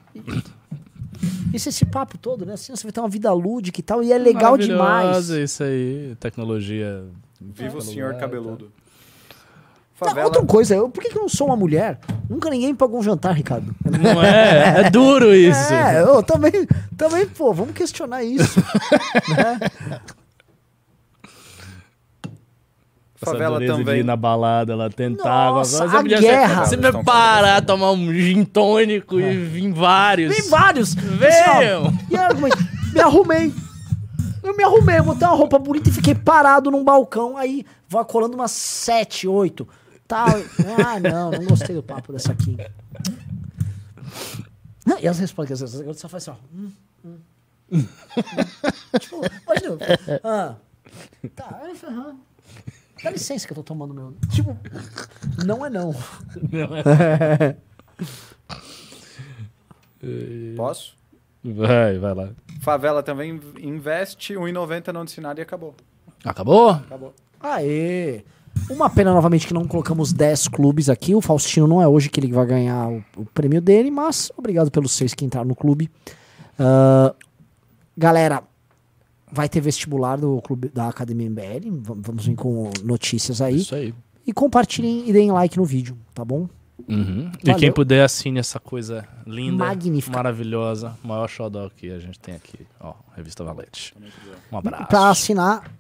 Speaker 2: Isso esse papo todo, né? Assim, você vai ter uma vida lúdica e tal. E é legal demais.
Speaker 3: Maravilhosa, Isso aí, tecnologia.
Speaker 1: Viva o senhor
Speaker 3: lugar,
Speaker 1: cabeludo.
Speaker 2: Não,
Speaker 1: Favela.
Speaker 2: outra coisa, eu, por que, que eu não sou uma mulher? Nunca ninguém pagou um jantar, Ricardo.
Speaker 3: Não é? É duro *laughs* isso.
Speaker 2: É, eu também, também, pô, vamos questionar isso. *laughs* né?
Speaker 1: Favela também.
Speaker 3: na balada, ela tentava.
Speaker 2: Nossa,
Speaker 3: Agora
Speaker 2: a guerra.
Speaker 3: Você me parar, tomar um gin tônico e vir vários.
Speaker 2: Tem vários.
Speaker 3: Venham.
Speaker 2: Assim, ó, E argumento, me arrumei. Eu me arrumei, eu botei uma roupa bonita e fiquei parado num balcão. Aí vai colando umas sete, oito. Tal. Ah, não, não gostei do papo dessa aqui. Não, E as respostas, às vezes, só faz assim, ó. Hum, hum, hum. tipo, imagina. Ah, tá. Dá licença que eu tô tomando meu. Tipo, não é não. *laughs*
Speaker 1: Posso?
Speaker 3: Vai, vai lá.
Speaker 1: Favela também investe 1,90 não disse nada e acabou.
Speaker 3: Acabou?
Speaker 1: Acabou.
Speaker 2: Aê! Uma pena novamente que não colocamos 10 clubes aqui. O Faustino não é hoje que ele vai ganhar o, o prêmio dele, mas obrigado pelos seis que entraram no clube. Ah, galera, vai ter vestibular do clube da Academia MBL. Va- Vamos vir com notícias aí.
Speaker 3: Isso aí.
Speaker 2: E compartilhem e deem like no vídeo, tá bom?
Speaker 3: Uhum. E quem puder, assine essa coisa linda,
Speaker 2: Magnífica.
Speaker 3: maravilhosa, maior xodó que a gente tem aqui. Ó, Revista Valete. Um abraço.
Speaker 2: Pra assinar,